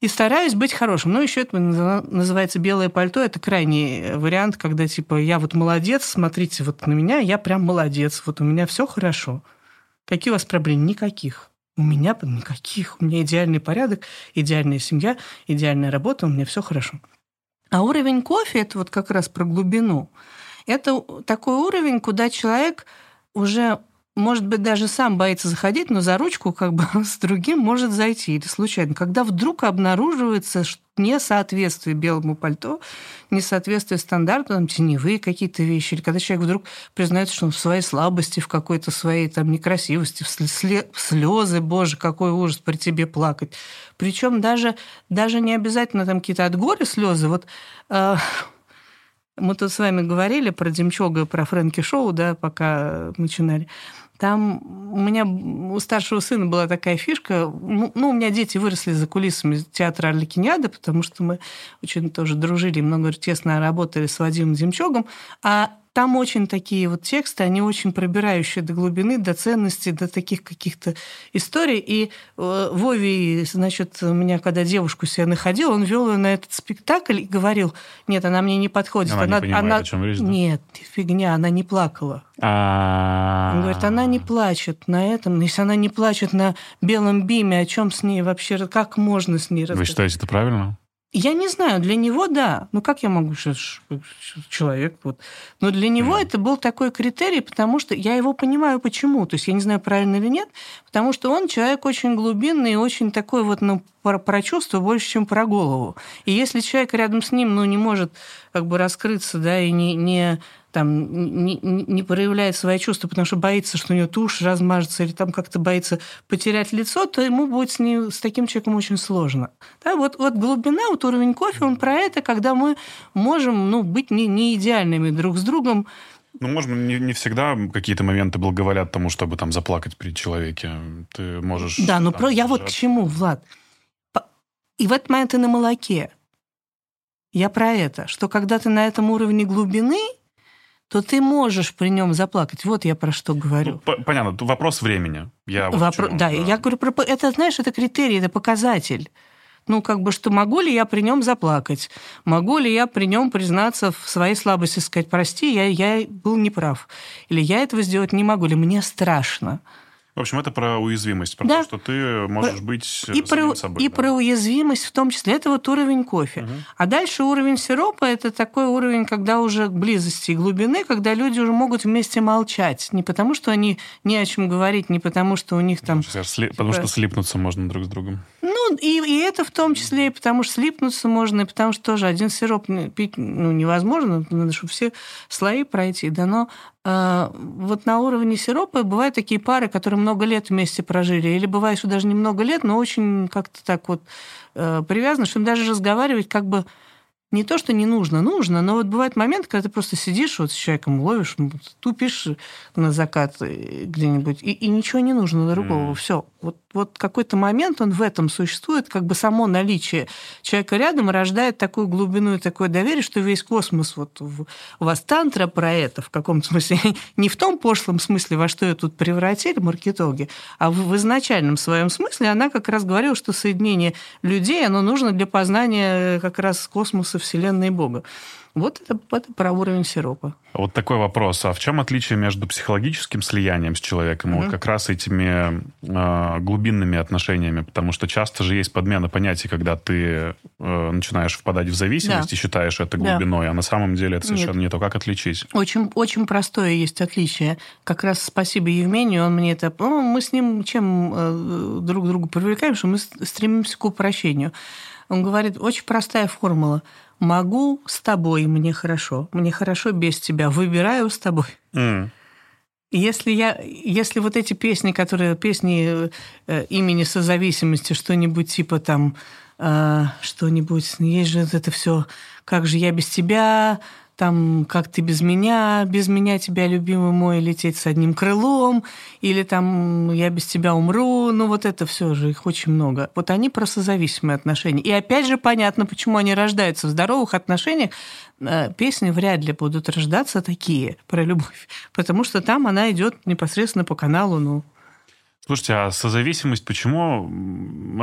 и стараюсь быть хорошим. Ну, еще это называется белое пальто. Это крайний вариант, когда типа я вот молодец, смотрите вот на меня, я прям молодец, вот у меня все хорошо. Какие у вас проблемы? Никаких. У меня никаких. У меня идеальный порядок, идеальная семья, идеальная работа, у меня все хорошо. А уровень кофе это вот как раз про глубину. Это такой уровень, куда человек уже может быть, даже сам боится заходить, но за ручку как бы с другим может зайти или случайно. Когда вдруг обнаруживается несоответствие белому пальто, несоответствие стандарту, там, теневые какие-то вещи, или когда человек вдруг признается, что он в своей слабости, в какой-то своей там некрасивости, в слезы, боже, какой ужас при тебе плакать. Причем даже, даже не обязательно там какие-то от горя слезы. Вот э, мы тут с вами говорили про Демчога, про Фрэнки Шоу, да, пока начинали. Там у меня у старшего сына была такая фишка. Ну, у меня дети выросли за кулисами театра Орликиниада, потому что мы очень тоже дружили, много тесно работали с Вадимом Демчогом. А там очень такие вот тексты, они очень пробирающие до глубины, до ценностей, до таких каких-то историй. И э, Вови, значит, меня, когда девушку себе находил, он вел ее на этот спектакль и говорил, нет, она мне не подходит. Она, она, не понимает, она... о чем речь, да? Нет, фигня, она не плакала. А. Он говорит, она не плачет на этом. Если она не плачет на белом биме, о чем с ней вообще, как можно с ней Вы считаете это правильно? Я не знаю, для него да. Ну как я могу сейчас человек вот. Но для него mm. это был такой критерий, потому что я его понимаю почему. То есть я не знаю правильно или нет, потому что он человек очень глубинный и очень такой вот ну про, про чувства больше, чем про голову. И если человек рядом с ним ну не может как бы раскрыться, да, и не не там не, не проявляет свои чувства, потому что боится, что у него тушь размажется или там как-то боится потерять лицо, то ему будет с, ним, с таким человеком очень сложно. Да, вот, вот глубина, вот уровень кофе, он про это, когда мы можем ну, быть не, не идеальными друг с другом, ну, быть, не, не всегда какие-то моменты благоволят тому, чтобы там заплакать перед человеком. Ты можешь... Да, ну про... я вот к чему, Влад. И в этот момент ты на молоке. Я про это, что когда ты на этом уровне глубины, то ты можешь при нем заплакать. Вот я про что говорю. Ну, понятно, вопрос времени. Я вот Вопро... да, да, я говорю про... Это, знаешь, это критерий, это показатель. Ну, как бы, что могу ли я при нем заплакать? Могу ли я при нем признаться в своей слабости, сказать, прости, я, я был неправ. Или я этого сделать не могу, или мне страшно. В общем, это про уязвимость, про да. то, что ты можешь про... быть и про, собой. И да. про уязвимость в том числе. Это вот уровень кофе. Угу. А дальше уровень сиропа – это такой уровень, когда уже близости и глубины, когда люди уже могут вместе молчать. Не потому, что они не о чем говорить, не потому, что у них там... Потому, типа... потому что слипнуться можно друг с другом. Ну, и, и это в том числе, и потому что слипнуться можно, и потому что тоже один сироп пить ну, невозможно, надо, чтобы все слои пройти. Да, но э, вот на уровне сиропа бывают такие пары, которые много лет вместе прожили, или бывает, что даже не много лет, но очень как-то так вот э, привязаны, что им даже разговаривать как бы не то, что не нужно, нужно, но вот бывает момент, когда ты просто сидишь вот с человеком, ловишь, тупишь на закат э, где-нибудь, и, и ничего не нужно другого. Mm. Все. Вот, вот какой-то момент он в этом существует, как бы само наличие человека рядом рождает такую глубину и такое доверие, что весь космос, вот у вас тантра про это в каком-то смысле, не в том пошлом смысле, во что ее тут превратили маркетологи, а в, в изначальном своем смысле она как раз говорила, что соединение людей, оно нужно для познания как раз космоса Вселенной и Бога. Вот это, это про уровень сиропа. Вот такой вопрос. А в чем отличие между психологическим слиянием с человеком mm-hmm. и вот как раз этими э, глубинными отношениями? Потому что часто же есть подмена понятий, когда ты э, начинаешь впадать в зависимость да. и считаешь это глубиной, да. а на самом деле это совершенно Нет. не то. Как отличить? Очень, очень простое есть отличие. Как раз спасибо Евмению, он мне это... Ну, мы с ним чем э, друг другу привлекаем, что мы стремимся к упрощению. Он говорит, очень простая формула – могу с тобой, мне хорошо, мне хорошо без тебя, выбираю с тобой. Mm. Если я, если вот эти песни, которые песни э, имени созависимости, что-нибудь типа там, э, что-нибудь, есть же это все, как же я без тебя, там, как ты без меня, без меня тебя, любимый мой, лететь с одним крылом, или там я без тебя умру, ну вот это все же, их очень много. Вот они про созависимые отношения. И опять же понятно, почему они рождаются в здоровых отношениях. Э, песни вряд ли будут рождаться такие про любовь, потому что там она идет непосредственно по каналу, ну, Слушайте, а созависимость почему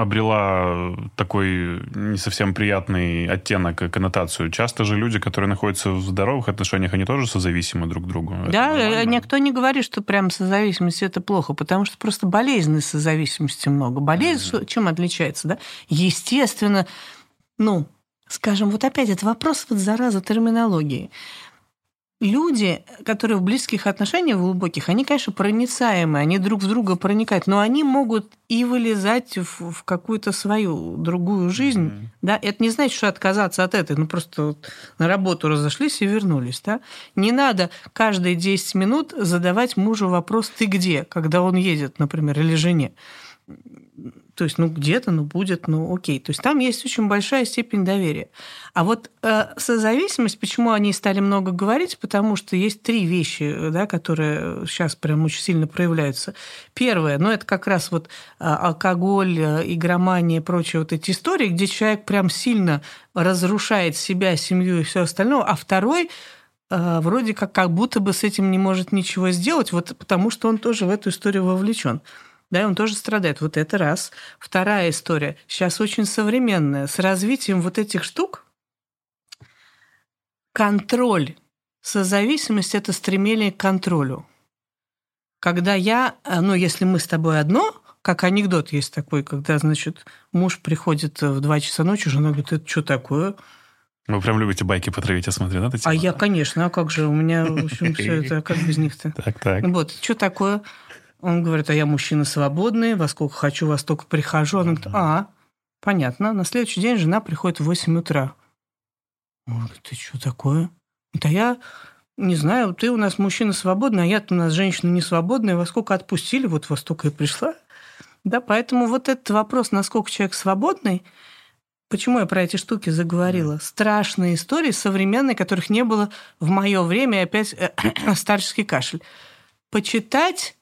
обрела такой не совсем приятный оттенок и коннотацию? Часто же люди, которые находятся в здоровых отношениях, они тоже созависимы друг к другу. Да, никто не говорит, что прям созависимость это плохо, потому что просто болезненной созависимости много. Болезнь mm-hmm. чем отличается, да? Естественно, ну, скажем, вот опять это вопрос вот зараза терминологии люди, которые в близких отношениях, в глубоких, они, конечно, проницаемые, они друг в друга проникают, но они могут и вылезать в, в какую-то свою другую жизнь. Mm-hmm. Да? Это не значит, что отказаться от этой, ну просто вот на работу разошлись и вернулись. Да? Не надо каждые 10 минут задавать мужу вопрос «ты где?», когда он едет, например, или жене. То есть, ну, где-то, ну, будет, ну, окей. То есть, там есть очень большая степень доверия. А вот э, созависимость, почему они стали много говорить? Потому что есть три вещи, да, которые сейчас прям очень сильно проявляются. Первое, ну, это как раз вот э, алкоголь, э, игромания и прочие вот эти истории, где человек прям сильно разрушает себя, семью и все остальное. А второй э, вроде как как будто бы с этим не может ничего сделать, вот потому что он тоже в эту историю вовлечен да, он тоже страдает. Вот это раз. Вторая история, сейчас очень современная, с развитием вот этих штук, контроль, созависимость – это стремление к контролю. Когда я, э, ну, если мы с тобой одно, как анекдот есть такой, когда, значит, муж приходит в 2 часа ночи, жена говорит, это что такое? Вы прям любите байки потравить, я смотрю, да, А я, конечно, а как же, у меня, в общем, все это, как без них-то? Так, так. Вот, что такое? Он говорит, а я мужчина свободный, во сколько хочу, во столько прихожу. Она говорит, а, понятно. На следующий день жена приходит в 8 утра. Он говорит, ты что такое? Это я не знаю, ты у нас мужчина свободный, а я-то у нас женщина не свободная. Во сколько отпустили, вот во столько и пришла. Да, поэтому вот этот вопрос, насколько человек свободный, почему я про эти штуки заговорила? Страшные истории современные, которых не было в мое время, опять э, старческий кашель. Почитать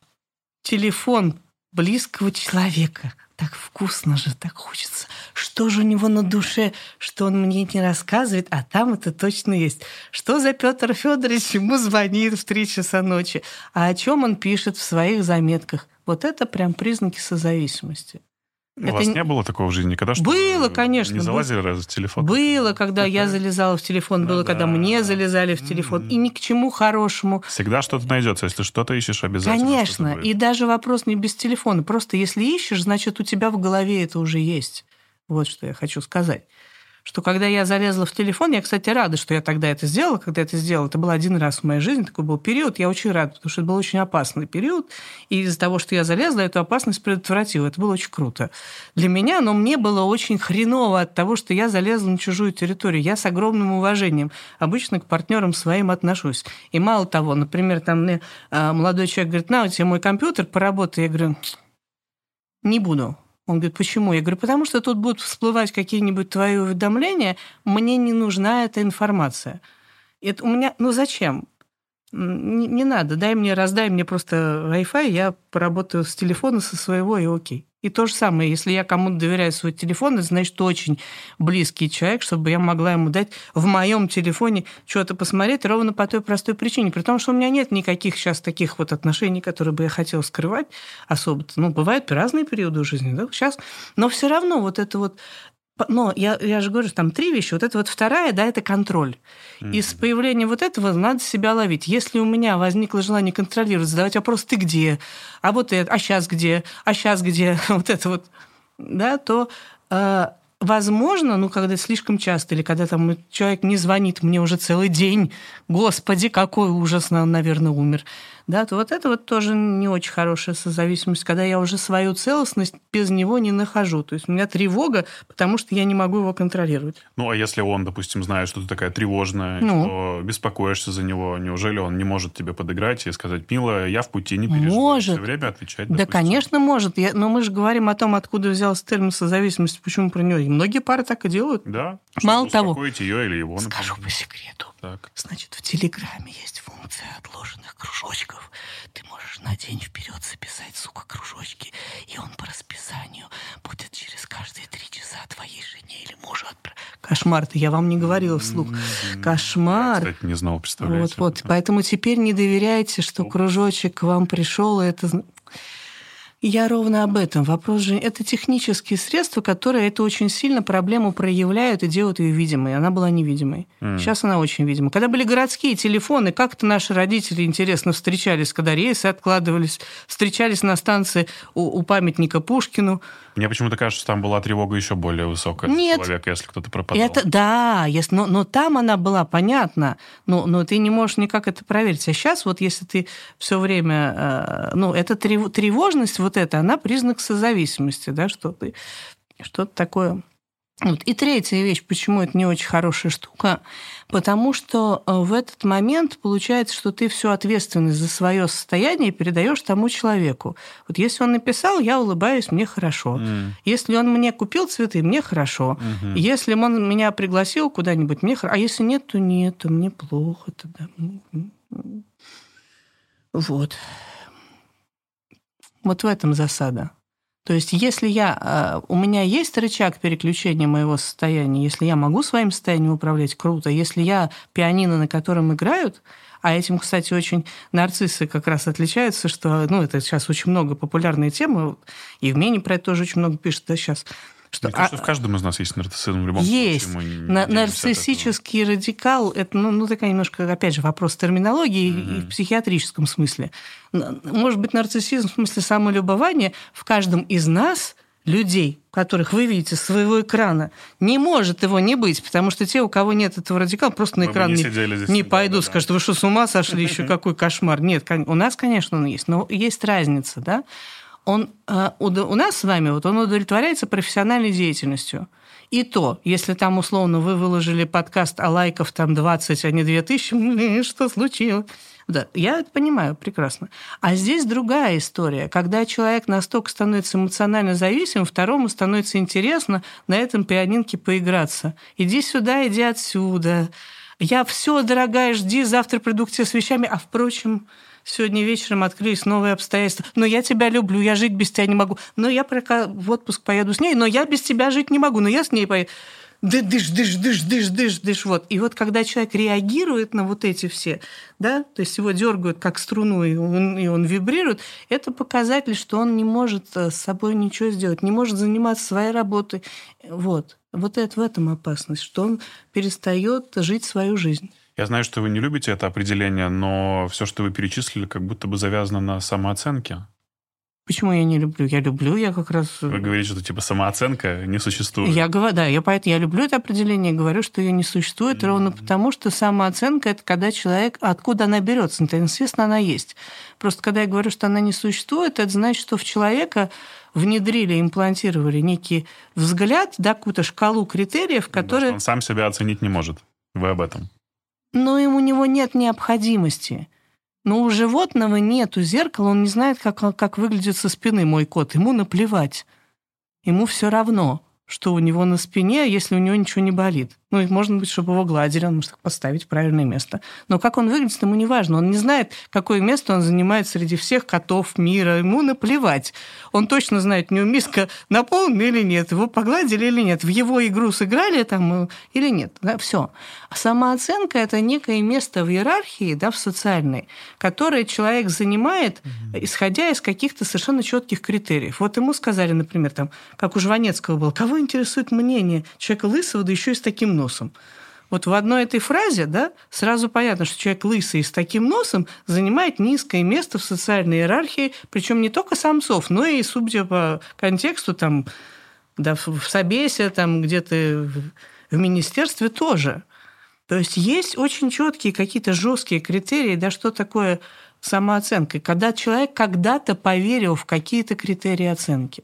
телефон близкого человека. Так вкусно же, так хочется. Что же у него на душе, что он мне не рассказывает, а там это точно есть. Что за Петр Федорович ему звонит в три часа ночи, а о чем он пишет в своих заметках. Вот это прям признаки созависимости. У это... вас не было такого в жизни никогда? Что было, конечно. Не залазили было. раз в телефон? Было, когда я залезала в телефон, ну, было, да. когда мне залезали в телефон. И ни к чему хорошему. Всегда что-то найдется. Если что-то ищешь, обязательно Конечно. И даже вопрос не без телефона. Просто если ищешь, значит, у тебя в голове это уже есть. Вот что я хочу сказать что когда я залезла в телефон, я, кстати, рада, что я тогда это сделала, когда это сделала. Это был один раз в моей жизни, такой был период. Я очень рада, потому что это был очень опасный период. И из-за того, что я залезла, эту опасность предотвратила. Это было очень круто для меня, но мне было очень хреново от того, что я залезла на чужую территорию. Я с огромным уважением обычно к партнерам своим отношусь. И мало того, например, там мне а, молодой человек говорит, на, у тебя мой компьютер, поработай. Я говорю, не буду он говорит, почему? Я говорю, потому что тут будут всплывать какие-нибудь твои уведомления, мне не нужна эта информация. Это у меня, ну зачем? Не, не надо, дай мне, раздай мне просто Wi-Fi, я поработаю с телефона со своего и окей. И то же самое, если я кому-то доверяю свой телефон, это значит очень близкий человек, чтобы я могла ему дать в моем телефоне что-то посмотреть ровно по той простой причине. При том, что у меня нет никаких сейчас таких вот отношений, которые бы я хотела скрывать особо. Ну, бывают разные периоды жизни, да, сейчас. Но все равно вот это вот но я, я же говорю, там три вещи. Вот это вот вторая, да, это контроль. Mm-hmm. И с появлением вот этого надо себя ловить. Если у меня возникло желание контролировать, задавать вопрос, ты где? А вот это, а сейчас где? А сейчас где? вот это вот, да, то э, возможно, ну, когда слишком часто, или когда там человек не звонит мне уже целый день, господи, какой ужас, он, наверное, умер да, то вот это вот тоже не очень хорошая созависимость, когда я уже свою целостность без него не нахожу. То есть у меня тревога, потому что я не могу его контролировать. Ну, а если он, допустим, знает, что ты такая тревожная, ну. что беспокоишься за него, неужели он не может тебе подыграть и сказать, милая, я в пути, не переживай. Может. Все время отвечать, допустим. Да, конечно, может. Я, но мы же говорим о том, откуда взялся термин созависимость, почему про него. И многие пары так и делают. Да. Мало того. ее или его. Скажу по секрету. Так. Значит, в Телеграме есть функция отложенных кружочков. Ты можешь на день вперед записать, сука, кружочки, и он по расписанию будет через каждые три часа твоей жене или мужу отправить. Кошмар-то, я вам не говорила вслух. Кошмар. Я, кстати, не знал, представляете. Вот, вот. Поэтому теперь не доверяйте, что кружочек к вам пришел, и это я ровно об этом. Вопрос же... Это технические средства, которые это очень сильно проблему проявляют и делают ее видимой. Она была невидимой. Mm. Сейчас она очень видима. Когда были городские телефоны, как-то наши родители, интересно, встречались, когда рейсы откладывались, встречались на станции у, у памятника Пушкину. Мне почему-то кажется, что там была тревога еще более высокая Нет, человека, если кто-то пропадал. Это, да, если, но, но там она была, понятно, но, но ты не можешь никак это проверить. А сейчас вот если ты все время... Э, ну, эта тревожность вот эта, она признак созависимости, да, что ты что-то такое вот. И третья вещь, почему это не очень хорошая штука, потому что э, в этот момент получается, что ты всю ответственность за свое состояние передаешь тому человеку. Вот если он написал, я улыбаюсь, мне хорошо. Mm. Если он мне купил цветы, мне хорошо. Mm-hmm. Если он меня пригласил куда-нибудь, мне хорошо. А если нет, то нет, то мне плохо тогда. Вот. Вот в этом засада. То есть, если я, э, у меня есть рычаг переключения моего состояния, если я могу своим состоянием управлять, круто. Если я пианино, на котором играют, а этим, кстати, очень нарциссы как раз отличаются, что, ну, это сейчас очень много популярной темы, и в Мене про это тоже очень много пишет да, сейчас, что, Мне кажется, а, в каждом из нас есть нарциссизм в любом есть. случае. Есть. На, нарциссический радикал – это, ну, ну, такая немножко, опять же, вопрос терминологии mm-hmm. и в психиатрическом смысле. Может быть, нарциссизм в смысле самолюбования в каждом из нас людей, которых вы видите с своего экрана, не может его не быть, потому что те, у кого нет этого радикала, просто на экран не, не, не пойдут, да, скажут, вы что, с ума сошли, еще какой кошмар. Нет, у нас, конечно, он есть, но есть разница, да? Он э, у, нас с вами вот он удовлетворяется профессиональной деятельностью. И то, если там условно вы выложили подкаст, а лайков там 20, а не 2000, что случилось? Да, я это понимаю прекрасно. А здесь другая история. Когда человек настолько становится эмоционально зависим, второму становится интересно на этом пианинке поиграться. Иди сюда, иди отсюда. Я все, дорогая, жди, завтра приду к тебе с вещами. А впрочем, сегодня вечером открылись новые обстоятельства. Но я тебя люблю, я жить без тебя не могу. Но я в отпуск поеду с ней, но я без тебя жить не могу. Но я с ней поеду дыш, дыш, дыш, дыш, дыш, дыш, вот. И вот когда человек реагирует на вот эти все, да, то есть его дергают как струну, и он, и он вибрирует, это показатель, что он не может э, с собой ничего сделать, не может заниматься своей работой. Вот. Вот это в этом опасность, что он перестает жить свою жизнь. Я знаю, что вы не любите это определение, но все, что вы перечислили, как будто бы завязано на самооценке. Почему я не люблю? Я люблю, я как раз... Вы говорите, что типа самооценка не существует. Я говорю, да, я поэтому я люблю это определение, говорю, что ее не существует, mm-hmm. ровно потому, что самооценка это когда человек, откуда она берется, то, естественно, она есть. Просто когда я говорю, что она не существует, это значит, что в человека внедрили, имплантировали некий взгляд, да, какую-то шкалу критериев, которые... Да, он сам себя оценить не может. Вы об этом. Но у него нет необходимости. Но у животного нету зеркала, он не знает, как, как выглядит со спины мой кот. Ему наплевать. Ему все равно что у него на спине, если у него ничего не болит. Ну, и можно быть, чтобы его гладили, он может их поставить в правильное место. Но как он выглядит, ему не важно. Он не знает, какое место он занимает среди всех котов мира. Ему наплевать. Он точно знает, у него миска наполнена или нет, его погладили или нет, в его игру сыграли там э, или нет. Да, все. А самооценка – это некое место в иерархии, да, в социальной, которое человек занимает, исходя из каких-то совершенно четких критериев. Вот ему сказали, например, там, как у Жванецкого было, кого интересует мнение человека лысого, да еще и с таким носом. Вот в одной этой фразе да, сразу понятно, что человек лысый и с таким носом занимает низкое место в социальной иерархии, причем не только самцов, но и, судя по контексту, там, да, в Собесе, там, где-то в министерстве тоже. То есть есть очень четкие какие-то жесткие критерии, да, что такое самооценка. Когда человек когда-то поверил в какие-то критерии оценки.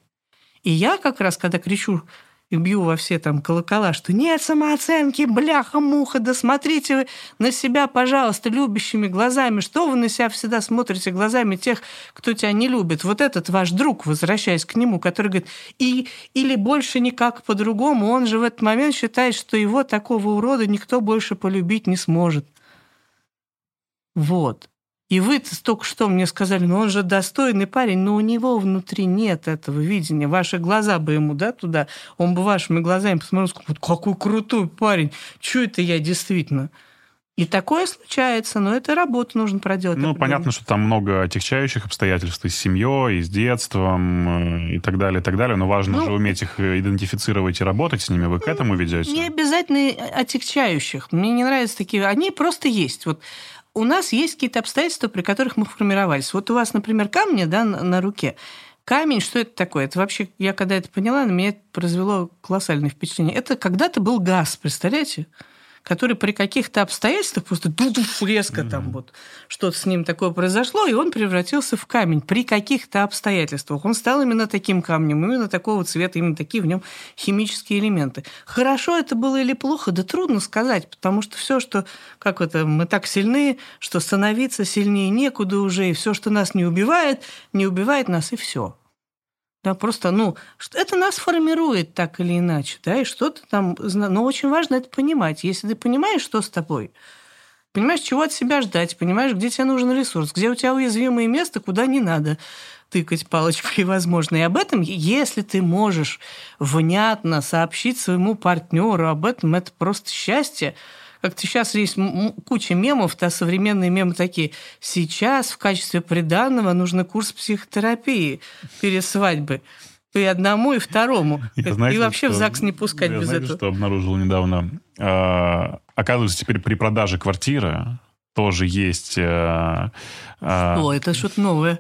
И я как раз, когда кричу и бью во все там колокола, что нет самооценки, бляха-муха, да смотрите вы на себя, пожалуйста, любящими глазами. Что вы на себя всегда смотрите глазами тех, кто тебя не любит? Вот этот ваш друг, возвращаясь к нему, который говорит, и, или больше никак по-другому, он же в этот момент считает, что его такого урода никто больше полюбить не сможет. Вот. И вы только что мне сказали, ну он же достойный парень, но у него внутри нет этого видения. Ваши глаза бы ему, да, туда, он бы вашими глазами посмотрел, вот какой крутой парень, что это я действительно? И такое случается, но это работу нужно проделать. Ну, понятно, что там много отягчающих обстоятельств и с семьей, и с детством, э, и так далее, и так далее. Но важно ну, же уметь их идентифицировать и работать с ними. Вы к этому ведете? Не обязательно отягчающих. Мне не нравятся такие. Они просто есть. Вот у нас есть какие-то обстоятельства, при которых мы формировались. Вот у вас, например, камни да, на, на руке. Камень, что это такое? Это вообще, я когда это поняла, на меня это произвело колоссальное впечатление. Это когда-то был газ, представляете? Который при каких-то обстоятельствах просто резко mm-hmm. там вот что-то с ним такое произошло, и он превратился в камень при каких-то обстоятельствах. Он стал именно таким камнем, именно такого цвета, именно такие в нем химические элементы. Хорошо это было или плохо, да трудно сказать, потому что все, что, как это, мы так сильны, что становиться сильнее некуда уже, и все, что нас не убивает, не убивает нас, и все. Да, просто, ну, это нас формирует так или иначе, да, и что-то там... Но очень важно это понимать. Если ты понимаешь, что с тобой, понимаешь, чего от себя ждать, понимаешь, где тебе нужен ресурс, где у тебя уязвимое место, куда не надо тыкать палочкой, возможно. И об этом, если ты можешь внятно сообщить своему партнеру об этом, это просто счастье, как-то сейчас есть куча мемов, да, современные мемы такие. Сейчас в качестве приданного нужно курс психотерапии перед свадьбой. И одному, и второму. Я, знаете, и вообще что, в ЗАГС не пускать я, без знаете, этого. что обнаружил недавно? А, оказывается, теперь при продаже квартиры тоже есть... А, а, что? Это что-то новое.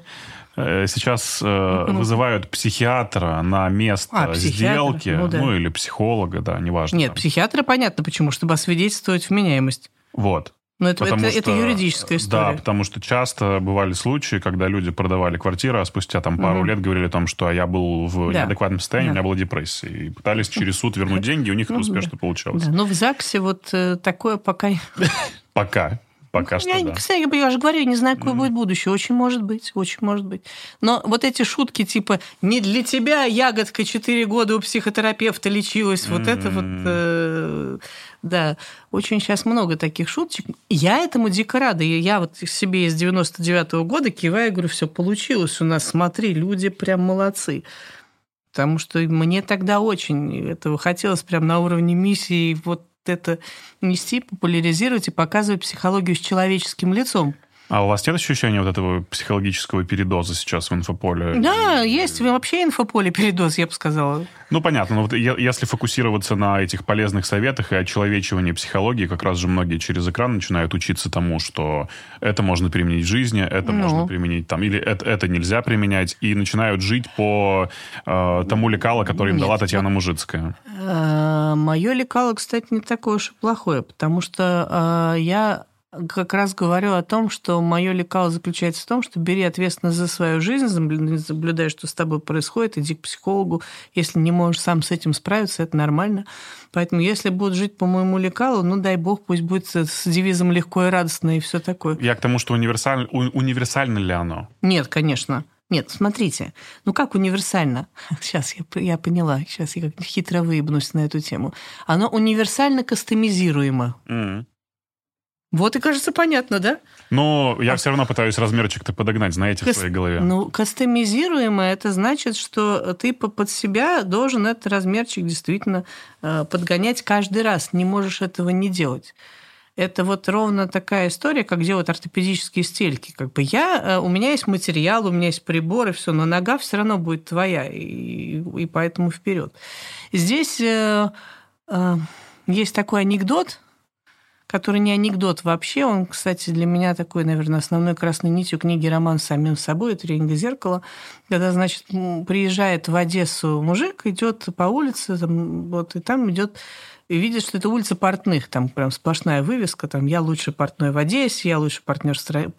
Э, сейчас э, ну, вызывают психиатра на место а, сделки, ну, да. ну или психолога, да, неважно. Нет, психиатра понятно почему, чтобы освидетельствовать вменяемость. Вот. Но это, это, что, это юридическая история. Да, потому что часто бывали случаи, когда люди продавали квартиры, а спустя там пару угу. лет говорили о том, что а я был в да. неадекватном состоянии, да. у меня была депрессия. И пытались через суд вернуть деньги, у них это ну, успешно получалось. Да. Но в ЗАГСе вот э, такое пока... Пока. Пока ну, что, я, да. Кстати, я же говорю, я не знаю, какое mm. будет будущее. Очень может быть, очень может быть. Но вот эти шутки типа «не для тебя ягодка 4 года у психотерапевта лечилась», mm. вот это вот... Э, да, очень сейчас много таких шуточек. Я этому дико рада. И я вот себе из 99-го года киваю, говорю, все получилось у нас, смотри, люди прям молодцы. Потому что мне тогда очень этого хотелось прям на уровне миссии вот это нести, популяризировать и показывать психологию с человеческим лицом. А у вас нет ощущения вот этого психологического передоза сейчас в инфополе? Да, есть вообще инфополе передоз, я бы сказала. Ну, понятно. Но вот если фокусироваться на этих полезных советах и очеловечивании психологии, как раз же многие через экран начинают учиться тому, что это можно применить в жизни, это ну. можно применить там, или это, это нельзя применять, и начинают жить по э, тому лекалу, которое им Нет, дала Татьяна Мужицкая. Э, Мое лекало, кстати, не такое уж и плохое, потому что э, я как раз говорю о том, что мое лекало заключается в том, что бери ответственность за свою жизнь, наблюдай, что с тобой происходит, иди к психологу. Если не можешь сам с этим справиться, это нормально. Поэтому если будут жить по моему лекалу, ну дай бог, пусть будет с девизом легко и радостно и все такое. Я к тому, что универсаль... универсально ли оно? Нет, конечно. Нет, смотрите, ну как универсально? Сейчас я, я поняла, сейчас я как хитро выебнусь на эту тему. Оно универсально кастомизируемо. Mm. Вот и кажется понятно, да? Но я а... все равно пытаюсь размерчик-то подогнать, знаете, Кас... в своей голове. Ну, кастомизируемо это значит, что ты под себя должен этот размерчик действительно э, подгонять каждый раз. Не можешь этого не делать. Это вот ровно такая история, как делают ортопедические стельки. Как бы я, э, у меня есть материал, у меня есть приборы, все, но нога все равно будет твоя, и, и поэтому вперед. Здесь э, э, есть такой анекдот, который не анекдот вообще. Он, кстати, для меня такой, наверное, основной красной нитью книги роман с самим собой «Тренинг зеркала». Когда, значит, приезжает в Одессу мужик, идет по улице, там, вот, и там идет и видит, что это улица портных, там прям сплошная вывеска, там «Я лучший портной в Одессе», «Я лучший партнер в стране»,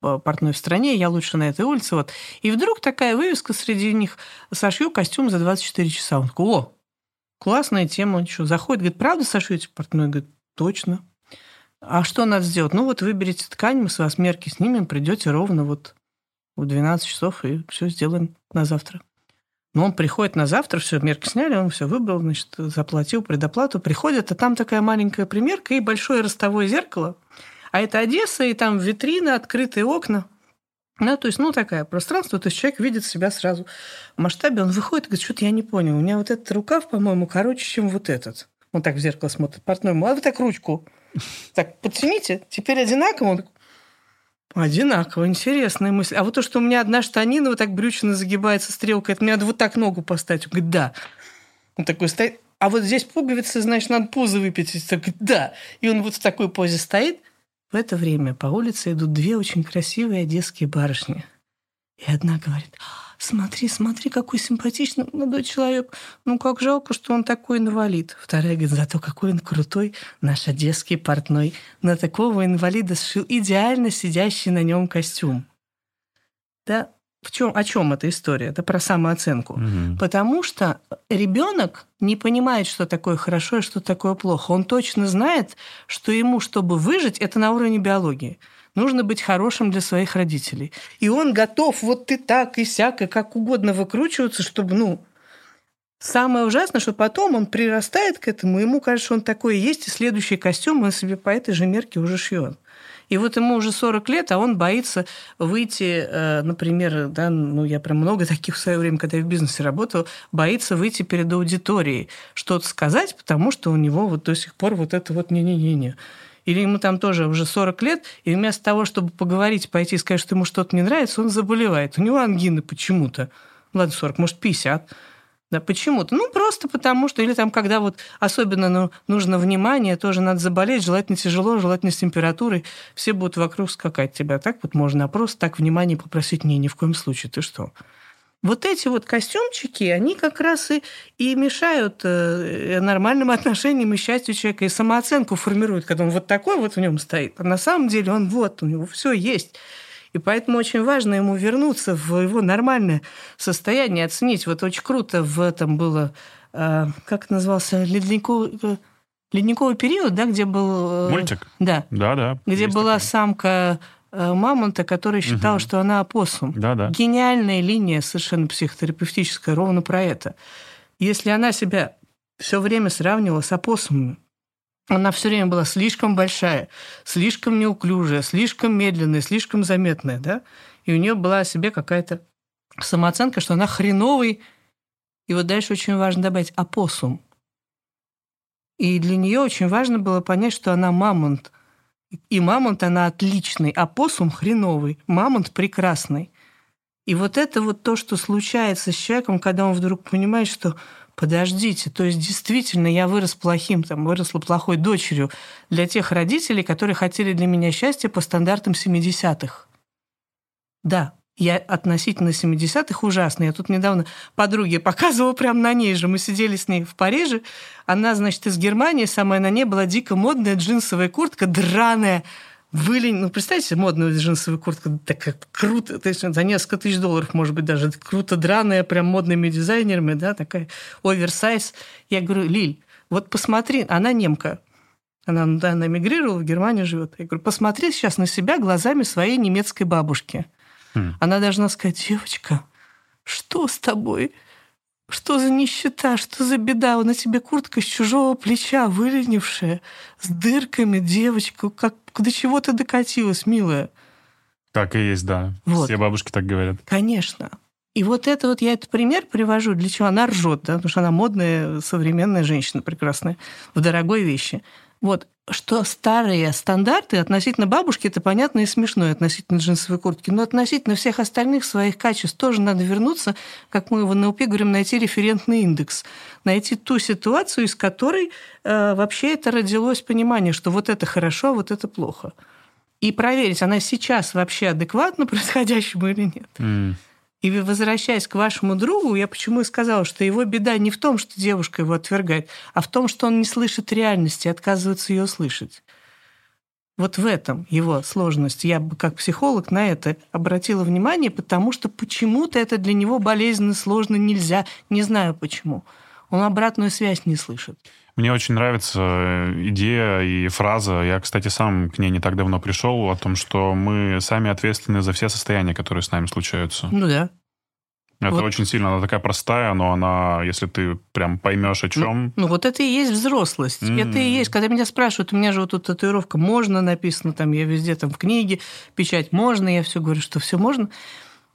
портной в стране, я лучше на этой улице. Вот. И вдруг такая вывеска среди них «Сошью костюм за 24 часа». Он такой, о, классная тема. Он что, заходит, говорит, правда сошьете портной? Говорит, точно. А что надо сделать? Ну вот выберите ткань, мы с вас мерки снимем, придете ровно вот в 12 часов и все сделаем на завтра. Но он приходит на завтра, все, мерки сняли, он все выбрал, значит, заплатил предоплату, приходит, а там такая маленькая примерка и большое ростовое зеркало. А это Одесса, и там витрины, открытые окна. Ну, то есть, ну, такое пространство, то есть человек видит себя сразу в масштабе, он выходит и говорит, что-то я не понял, у меня вот этот рукав, по-моему, короче, чем вот этот. Он так в зеркало смотрит, портной, а вы так ручку так, подтяните, теперь одинаково. Одинаково, интересная мысль. А вот то, что у меня одна штанина вот так брючно загибается стрелкой, это мне надо вот так ногу поставить. Он говорит, да. Он такой стоит. А вот здесь пуговицы, значит, надо пузо. Он говорит, да. И он вот в такой позе стоит. В это время по улице идут две очень красивые одесские барышни. И одна говорит, смотри, смотри, какой симпатичный молодой человек. Ну, как жалко, что он такой инвалид. Вторая говорит, зато какой он крутой, наш одесский портной. На такого инвалида сшил идеально сидящий на нем костюм. Да, в чем, о чем эта история? Это про самооценку. Угу. Потому что ребенок не понимает, что такое хорошо и что такое плохо. Он точно знает, что ему, чтобы выжить, это на уровне биологии нужно быть хорошим для своих родителей. И он готов вот и так, и сяко, как угодно выкручиваться, чтобы, ну, Самое ужасное, что потом он прирастает к этому, ему кажется, он такой и есть, и следующий костюм он себе по этой же мерке уже шьет. И вот ему уже 40 лет, а он боится выйти, э, например, да, ну я прям много таких в свое время, когда я в бизнесе работала, боится выйти перед аудиторией, что-то сказать, потому что у него вот до сих пор вот это вот не-не-не-не. Или ему там тоже уже 40 лет, и вместо того, чтобы поговорить, пойти и сказать, что ему что-то не нравится, он заболевает. У него ангины почему-то. Ладно, 40, может, 50. Да, почему-то. Ну, просто потому что, или там, когда вот особенно ну, нужно внимание, тоже надо заболеть, желательно тяжело, желательно с температурой, все будут вокруг скакать тебя. Так вот можно, а просто так внимание попросить, не, ни в коем случае, ты что? Вот эти вот костюмчики, они как раз и, и мешают э, нормальным отношениям и счастью человека, и самооценку формируют, когда он вот такой вот в нем стоит. А на самом деле он вот, у него все есть. И поэтому очень важно ему вернуться в его нормальное состояние, оценить. Вот очень круто в этом было, э, как назывался, ледниковый, э, ледниковый период, да, где был... Мультик? Да. Да, да. Где была такой. самка мамонта, который считал, угу. что она опоссум. Да, да. Гениальная линия, совершенно психотерапевтическая, ровно про это. Если она себя все время сравнивала с опоссумами, она все время была слишком большая, слишком неуклюжая, слишком медленная, слишком заметная, да? И у нее была о себе какая-то самооценка, что она хреновый. И вот дальше очень важно добавить опоссум. И для нее очень важно было понять, что она мамонт. И мамонт, она отличный, опоссум хреновый, мамонт прекрасный. И вот это вот то, что случается с человеком, когда он вдруг понимает, что подождите, то есть действительно я вырос плохим, там, выросла плохой дочерью для тех родителей, которые хотели для меня счастья по стандартам 70-х. Да, я относительно 70-х ужасно. Я тут недавно подруге показывала прямо на ней же. Мы сидели с ней в Париже. Она, значит, из Германии. Самая на ней была дико модная джинсовая куртка, драная, вылень, ну, представьте, модную джинсовую куртку, так круто, то есть за несколько тысяч долларов, может быть, даже круто драная, прям модными дизайнерами, да, такая оверсайз. Я говорю, Лиль, вот посмотри, она немка, она, да, она мигрировала, в Германии живет. Я говорю, посмотри сейчас на себя глазами своей немецкой бабушки. Хм. Она должна сказать, девочка, что с тобой? Что за нищета, что за беда? На тебе куртка с чужого плеча, выленившая, с дырками, девочка. Как, до чего ты докатилась, милая? Так и есть, да. Вот. Все бабушки так говорят. Конечно. И вот это вот я этот пример привожу, для чего она ржет, да, потому что она модная, современная женщина прекрасная, в дорогой вещи. Вот, что старые стандарты относительно бабушки, это понятно и смешно, относительно джинсовой куртки, но относительно всех остальных своих качеств тоже надо вернуться, как мы в НЛП говорим, найти референтный индекс, найти ту ситуацию, из которой э, вообще это родилось понимание, что вот это хорошо, а вот это плохо. И проверить, она сейчас вообще адекватна происходящему или нет. Mm. И возвращаясь к вашему другу, я почему и сказала, что его беда не в том, что девушка его отвергает, а в том, что он не слышит реальности отказывается ее слышать. Вот в этом его сложность. Я бы как психолог на это обратила внимание, потому что почему-то это для него болезненно, сложно, нельзя. Не знаю почему. Он обратную связь не слышит. Мне очень нравится э, идея и фраза. Я, кстати, сам к ней не так давно пришел о том, что мы сами ответственны за все состояния, которые с нами случаются. Ну да. Это вот. очень сильно, она такая простая, но она, если ты прям поймешь о чем. Ну, ну вот это и есть взрослость. Mm. Это и есть, когда меня спрашивают, у меня же вот тут татуировка можно написано, там я везде там в книге, печать можно, я все говорю, что все можно.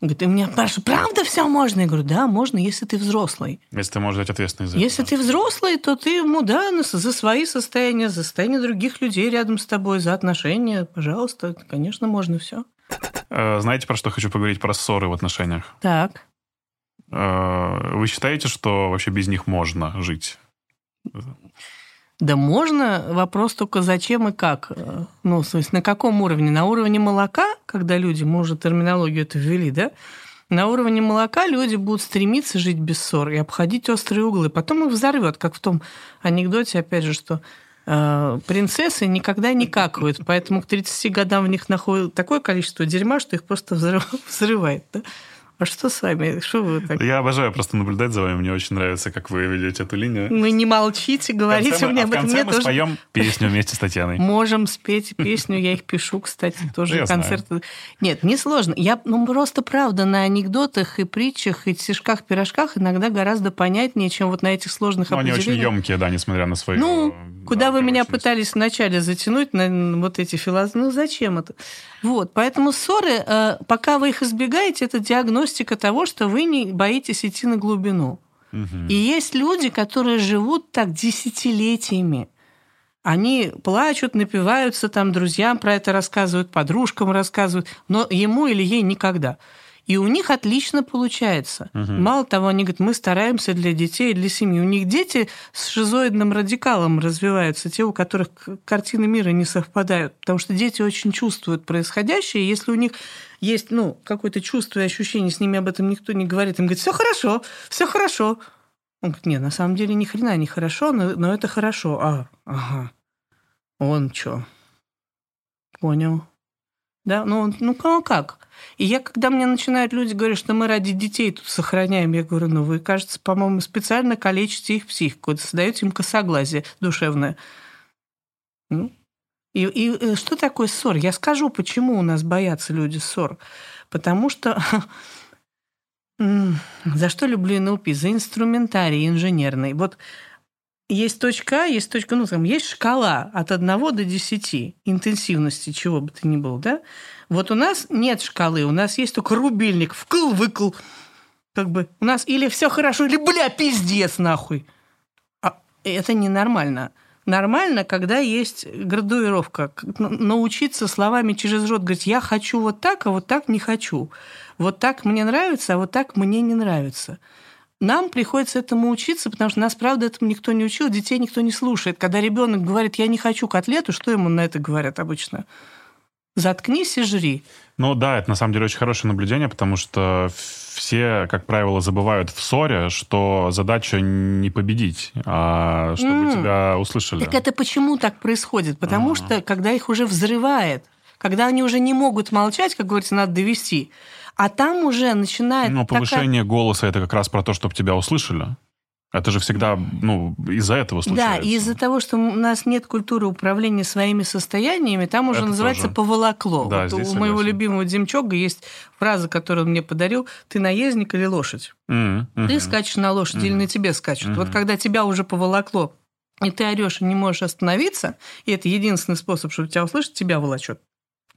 Говорит, и меня спрашивают, правда все можно? Я говорю, да, можно, если ты взрослый. Если ты можешь дать ответственность за Если ты взрослый, то ты ему, да, за свои состояния, за состояние других людей рядом с тобой, за отношения, пожалуйста, конечно, можно все. Э, знаете, про что хочу поговорить? Про ссоры в отношениях. Так. Э, вы считаете, что вообще без них можно жить? Да можно, вопрос только зачем и как. Ну, то есть на каком уровне? На уровне молока, когда люди, мы уже терминологию это ввели, да? На уровне молока люди будут стремиться жить без ссор и обходить острые углы. Потом их взорвет, как в том анекдоте, опять же, что э, принцессы никогда не какают, поэтому к 30 годам в них находит такое количество дерьма, что их просто взрывает. Да? А что с вами? Что вы так? Я обожаю просто наблюдать за вами. Мне очень нравится, как вы ведете эту линию. Мы не молчите, говорите мне об этом. В конце мы споем песню вместе с Татьяной. Можем спеть песню, я их пишу, кстати, тоже концерты. Нет, не сложно. Я ну, просто правда на анекдотах и притчах и стишках, пирожках иногда гораздо понятнее, чем вот на этих сложных ну, Они очень емкие, да, несмотря на свои. Ну, куда вы меня пытались вначале затянуть на вот эти философии? Ну, зачем это? Вот, поэтому ссоры, э, пока вы их избегаете, это диагностика того, что вы не боитесь идти на глубину. Угу. И есть люди, которые живут так десятилетиями. Они плачут, напиваются, там друзьям про это рассказывают, подружкам рассказывают, но ему или ей никогда. И у них отлично получается. Угу. Мало того, они говорят, мы стараемся для детей для семьи. У них дети с шизоидным радикалом развиваются, те, у которых картины мира не совпадают. Потому что дети очень чувствуют происходящее. Если у них есть ну, какое-то чувство и ощущение, с ними об этом никто не говорит, им говорит, все хорошо, все хорошо. Он говорит, нет, на самом деле ни хрена не хорошо, но, но это хорошо. А, ага. Он что? Понял. Да, ну, ну как? И я, когда мне начинают люди говорить, что мы ради детей тут сохраняем, я говорю, ну вы, кажется, по-моему, специально калечите их психику, создаете им косоглазие душевное. Ну, и, и э, что такое ссор? Я скажу, почему у нас боятся люди ссор. Потому что за что люблю НЛП? За инструментарий инженерный. Вот есть точка А, есть точка, ну, там, есть шкала от 1 до 10 интенсивности чего бы то ни было, да? Вот у нас нет шкалы, у нас есть только рубильник, вкл-выкл. Как бы у нас или все хорошо, или, бля, пиздец, нахуй. А это ненормально. Нормально, когда есть градуировка. Научиться словами через рот говорить, я хочу вот так, а вот так не хочу. Вот так мне нравится, а вот так мне не нравится. Нам приходится этому учиться, потому что нас, правда, этому никто не учил, детей никто не слушает. Когда ребенок говорит, я не хочу котлету, что ему на это говорят обычно? Заткнись и жри. Ну да, это на самом деле очень хорошее наблюдение, потому что все, как правило, забывают в ссоре, что задача не победить, а чтобы mm. тебя услышали. Так это почему так происходит? Потому uh-huh. что когда их уже взрывает, когда они уже не могут молчать, как говорится, надо довести, а там уже начинает... Но повышение такая... голоса – это как раз про то, чтобы тебя услышали. Это же всегда ну, из-за этого случается. Да, из-за того, что у нас нет культуры управления своими состояниями, там уже Это называется тоже. поволокло. Да, вот у согласен. моего любимого Демчога есть фраза, которую он мне подарил: ты наездник или лошадь? Mm-hmm. Ты скачешь на лошади mm-hmm. или на тебе скачут. Mm-hmm. Вот когда тебя уже поволокло, и ты орешь и не можешь остановиться, и это единственный способ, чтобы тебя услышать, тебя волочет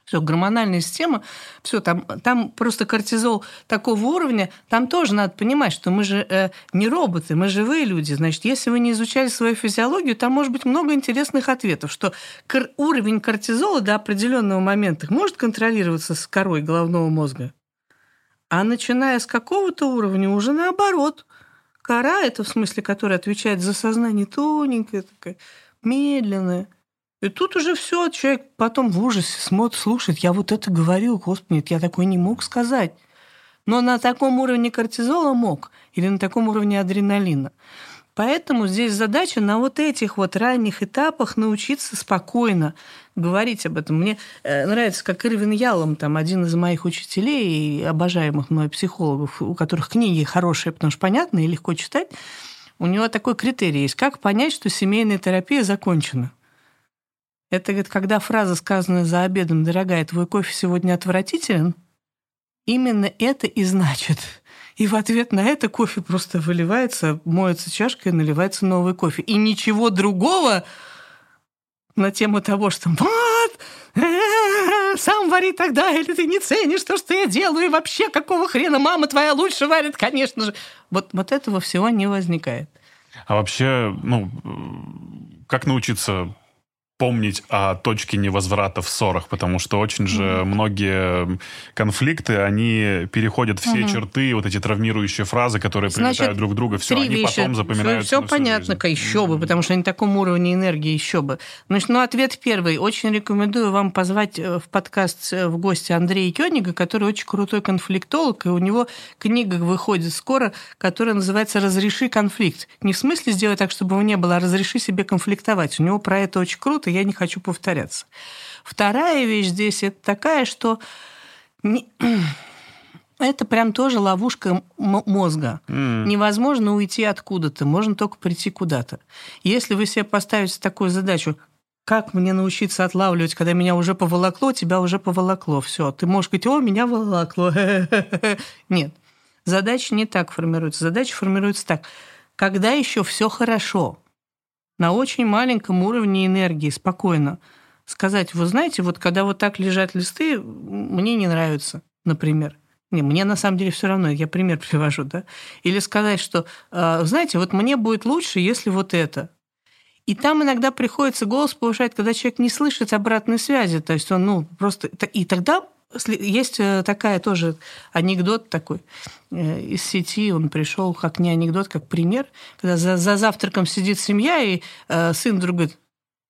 все, гормональная система, все, там, там просто кортизол такого уровня, там тоже надо понимать, что мы же э, не роботы, мы живые люди. Значит, если вы не изучали свою физиологию, там может быть много интересных ответов, что кор- уровень кортизола до определенного момента может контролироваться с корой головного мозга, а начиная с какого-то уровня уже наоборот. Кора, это в смысле, которая отвечает за сознание, тоненькая такая, медленная – и тут уже все, человек потом в ужасе смотрит, слушает, я вот это говорил, господи, нет, я такой не мог сказать. Но на таком уровне кортизола мог, или на таком уровне адреналина. Поэтому здесь задача на вот этих вот ранних этапах научиться спокойно говорить об этом. Мне э, нравится, как Ирвин Ялом, там, один из моих учителей и обожаемых мной психологов, у которых книги хорошие, потому что понятно и легко читать, у него такой критерий есть. Как понять, что семейная терапия закончена? Это говорит, когда фраза, сказанная за обедом, «Дорогая, твой кофе сегодня отвратителен», именно это и значит. И в ответ на это кофе просто выливается, моется чашка и наливается новый кофе. И ничего другого на тему того, что вот, сам вари тогда, или ты не ценишь то, что я делаю, и вообще какого хрена мама твоя лучше варит, конечно же. Вот, вот этого всего не возникает. А вообще, ну, как научиться помнить о точке невозврата в ссорах, потому что очень же mm-hmm. многие конфликты, они переходят все mm-hmm. черты, вот эти травмирующие фразы, которые Значит, прилетают друг друга, все, они вещи. потом запоминаются. Все, все понятно, жизнь. еще бы, потому что на таком уровне энергии еще бы. Значит, ну, ответ первый. Очень рекомендую вам позвать э, в подкаст э, в гости Андрея Кёнига, который очень крутой конфликтолог, и у него книга выходит скоро, которая называется «Разреши конфликт». Не в смысле сделать так, чтобы его не было, а разреши себе конфликтовать. У него про это очень круто, я не хочу повторяться. Вторая вещь здесь это такая, что не... это прям тоже ловушка мозга. Mm. Невозможно уйти откуда-то, можно только прийти куда-то. Если вы себе поставите такую задачу, как мне научиться отлавливать, когда меня уже поволокло, тебя уже поволокло, все. Ты можешь говорить, о, меня волокло. Нет. Задача не так формируется. Задача формируется так. Когда еще все хорошо, на очень маленьком уровне энергии, спокойно сказать, вы знаете, вот когда вот так лежат листы, мне не нравится, например. Не, мне на самом деле все равно, я пример привожу, да. Или сказать, что, «А, знаете, вот мне будет лучше, если вот это. И там иногда приходится голос повышать, когда человек не слышит обратной связи, то есть он, ну, просто... И тогда есть э, такая тоже анекдот такой э, из сети, он пришел как не анекдот, как пример, когда за, за завтраком сидит семья, и э, сын вдруг говорит,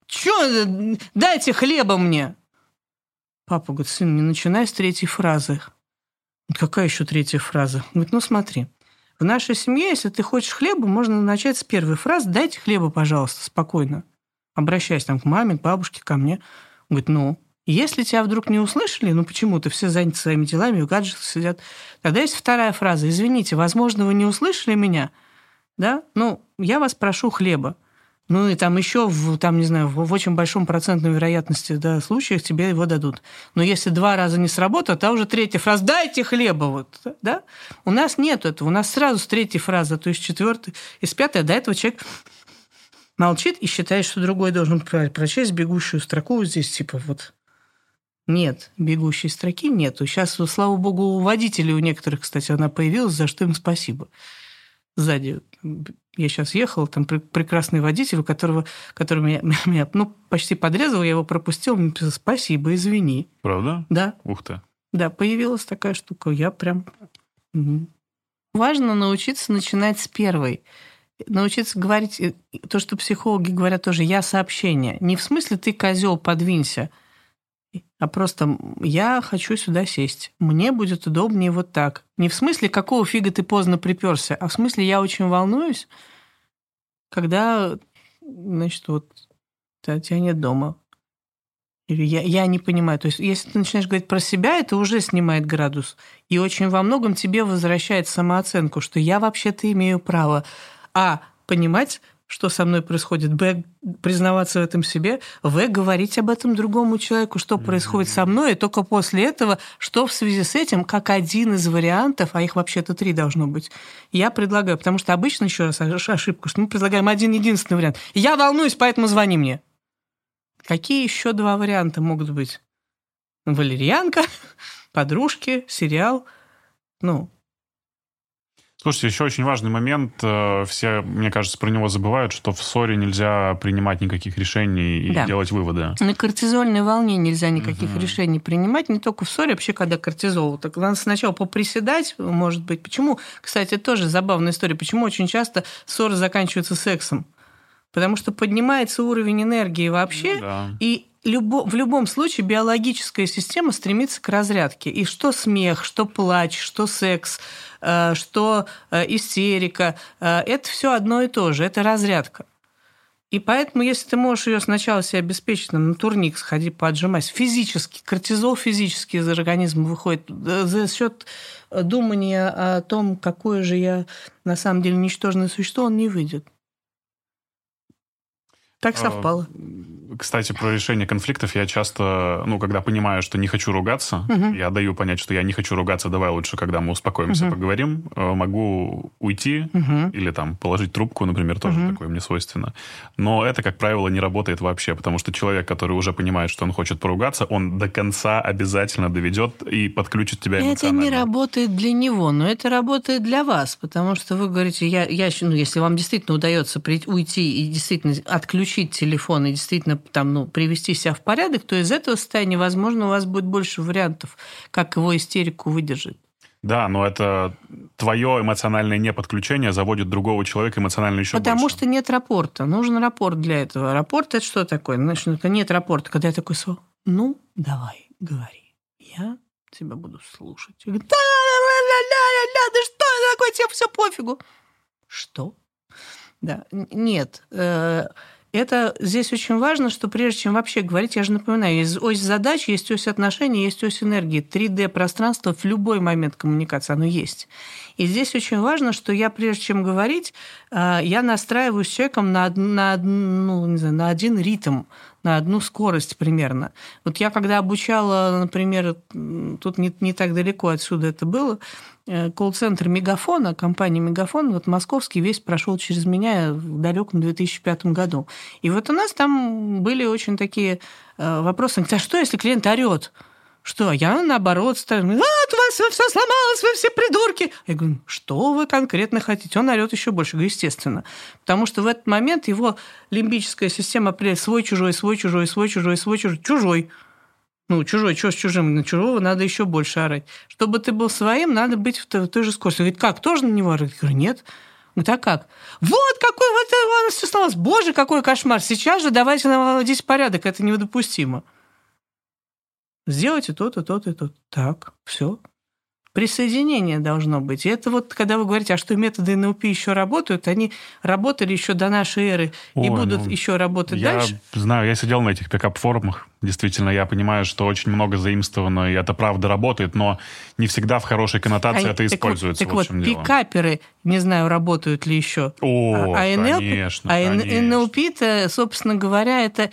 что, дайте хлеба мне. Папа говорит, сын, не начинай с третьей фразы. Какая еще третья фраза? Он говорит, ну смотри, в нашей семье, если ты хочешь хлеба, можно начать с первой фразы «дайте хлеба, пожалуйста», спокойно. Обращаясь там к маме, к бабушке, ко мне. Он говорит, ну, если тебя вдруг не услышали, ну почему-то все заняты своими делами, в гаджетах сидят, тогда есть вторая фраза. Извините, возможно, вы не услышали меня, да? Ну, я вас прошу хлеба. Ну и там еще, в, там, не знаю, в, в очень большом процентной вероятности да, случаях тебе его дадут. Но если два раза не сработает, то уже третья фраза «дайте хлеба». Вот, да? У нас нет этого. У нас сразу с третьей фразы, то есть четвертой, из пятой, до этого человек молчит и считает, что другой должен прочесть бегущую строку здесь, типа вот нет, бегущей строки нету. Сейчас, слава богу, у водителей у некоторых, кстати, она появилась, за что им спасибо. Сзади я сейчас ехал, там прекрасный водитель, у которого, который меня, меня ну, почти подрезал, я его пропустил, он написал «спасибо, извини». Правда? Да. Ух ты. Да, появилась такая штука, я прям... Угу. Важно научиться начинать с первой. Научиться говорить то, что психологи говорят тоже «я сообщение». Не в смысле «ты козел, подвинься», а просто я хочу сюда сесть. Мне будет удобнее вот так. Не в смысле, какого фига ты поздно приперся, а в смысле, я очень волнуюсь, когда, значит, вот тебя нет дома. Или я, я не понимаю. То есть, если ты начинаешь говорить про себя, это уже снимает градус. И очень во многом тебе возвращает самооценку, что я вообще-то имею право а. понимать, что со мной происходит, б, признаваться в этом себе, в, говорить об этом другому человеку, что происходит со мной, и только после этого, что в связи с этим, как один из вариантов, а их вообще-то три должно быть, я предлагаю, потому что обычно, еще раз ошибку, что мы предлагаем один единственный вариант. Я волнуюсь, поэтому звони мне. Какие еще два варианта могут быть? Валерьянка, подружки, сериал. Ну, Слушайте, еще очень важный момент. Э, все, мне кажется, про него забывают, что в ссоре нельзя принимать никаких решений и да. делать выводы. На кортизольной волне нельзя никаких угу. решений принимать, не только в ссоре, вообще, когда кортизол. Так надо сначала поприседать, может быть. Почему? Кстати, тоже забавная история. Почему очень часто ссоры заканчиваются сексом? Потому что поднимается уровень энергии вообще, ну, да. и любо, в любом случае биологическая система стремится к разрядке. И что смех, что плач, что секс, Э, что э, истерика, э, это все одно и то же, это разрядка. И поэтому, если ты можешь ее сначала себе обеспечить, на турник сходи, поотжимайся, физически, кортизол физически из организма выходит за счет думания о том, какое же я на самом деле ничтожное существо, он не выйдет. Так совпало. Кстати, про решение конфликтов я часто, ну, когда понимаю, что не хочу ругаться, угу. я даю понять, что я не хочу ругаться, давай лучше, когда мы успокоимся, угу. поговорим, э, могу уйти угу. или там положить трубку, например, тоже угу. такое мне свойственно. Но это, как правило, не работает вообще, потому что человек, который уже понимает, что он хочет поругаться, он до конца обязательно доведет и подключит тебя эмоционально. Это не работает для него, но это работает для вас, потому что вы говорите, я, я ну, если вам действительно удается прийти, уйти и действительно отключить телефон и действительно там, ну, привести себя в порядок, то из этого состояния, возможно, у вас будет больше вариантов, как его истерику выдержать. Да, но это твое эмоциональное неподключение заводит другого человека эмоционально еще Потому больше. что нет рапорта. Нужен рапорт для этого. Рапорт – это что такое? Значит, это нет рапорта. Когда я такой, ну, давай, говори. Я тебя буду слушать. да, да, да, да, да что такое, тебе все пофигу. Что? Да, нет. Это здесь очень важно, что прежде чем вообще говорить, я же напоминаю, есть ось задач, есть ось отношений, есть ось энергии. 3D-пространство в любой момент коммуникации, оно есть. И здесь очень важно, что я, прежде чем говорить, э, я настраиваюсь с человеком на, на, ну, не знаю, на один ритм, на одну скорость примерно. Вот я когда обучала, например, тут не, не так далеко отсюда это было, колл-центр Мегафона, компания Мегафон, вот московский весь прошел через меня в далеком 2005 году. И вот у нас там были очень такие э, вопросы, а что, если клиент орет? Что? Я наоборот ставлю, а, у вас все сломалось, вы все придурки. Я говорю, что вы конкретно хотите? Он орет еще больше. говорю, естественно. Потому что в этот момент его лимбическая система определяет свой, чужой, свой, чужой, свой, чужой, свой, чужой. Чужой. Ну, чужой, что с чужим? На чужого надо еще больше орать. Чтобы ты был своим, надо быть в той, в той же скорости. Говорит, как, тоже на него орать? Я говорю, нет. Говорит, а как? Вот какой вот Иван Всеславович, боже, какой кошмар. Сейчас же давайте наводить порядок, это недопустимо. Сделайте то-то, то-то и то. Так, все присоединение должно быть. И это вот, когда вы говорите, а что методы НЛП еще работают, они работали еще до нашей эры Ой, и будут ну, еще работать я дальше. знаю, я сидел на этих пикап-форумах. Действительно, я понимаю, что очень много заимствовано, и это правда работает, но не всегда в хорошей коннотации а, это так используется. Так вот, вот пикаперы, не знаю, работают ли еще. О, а, а конечно, А НЛП-то, собственно говоря, это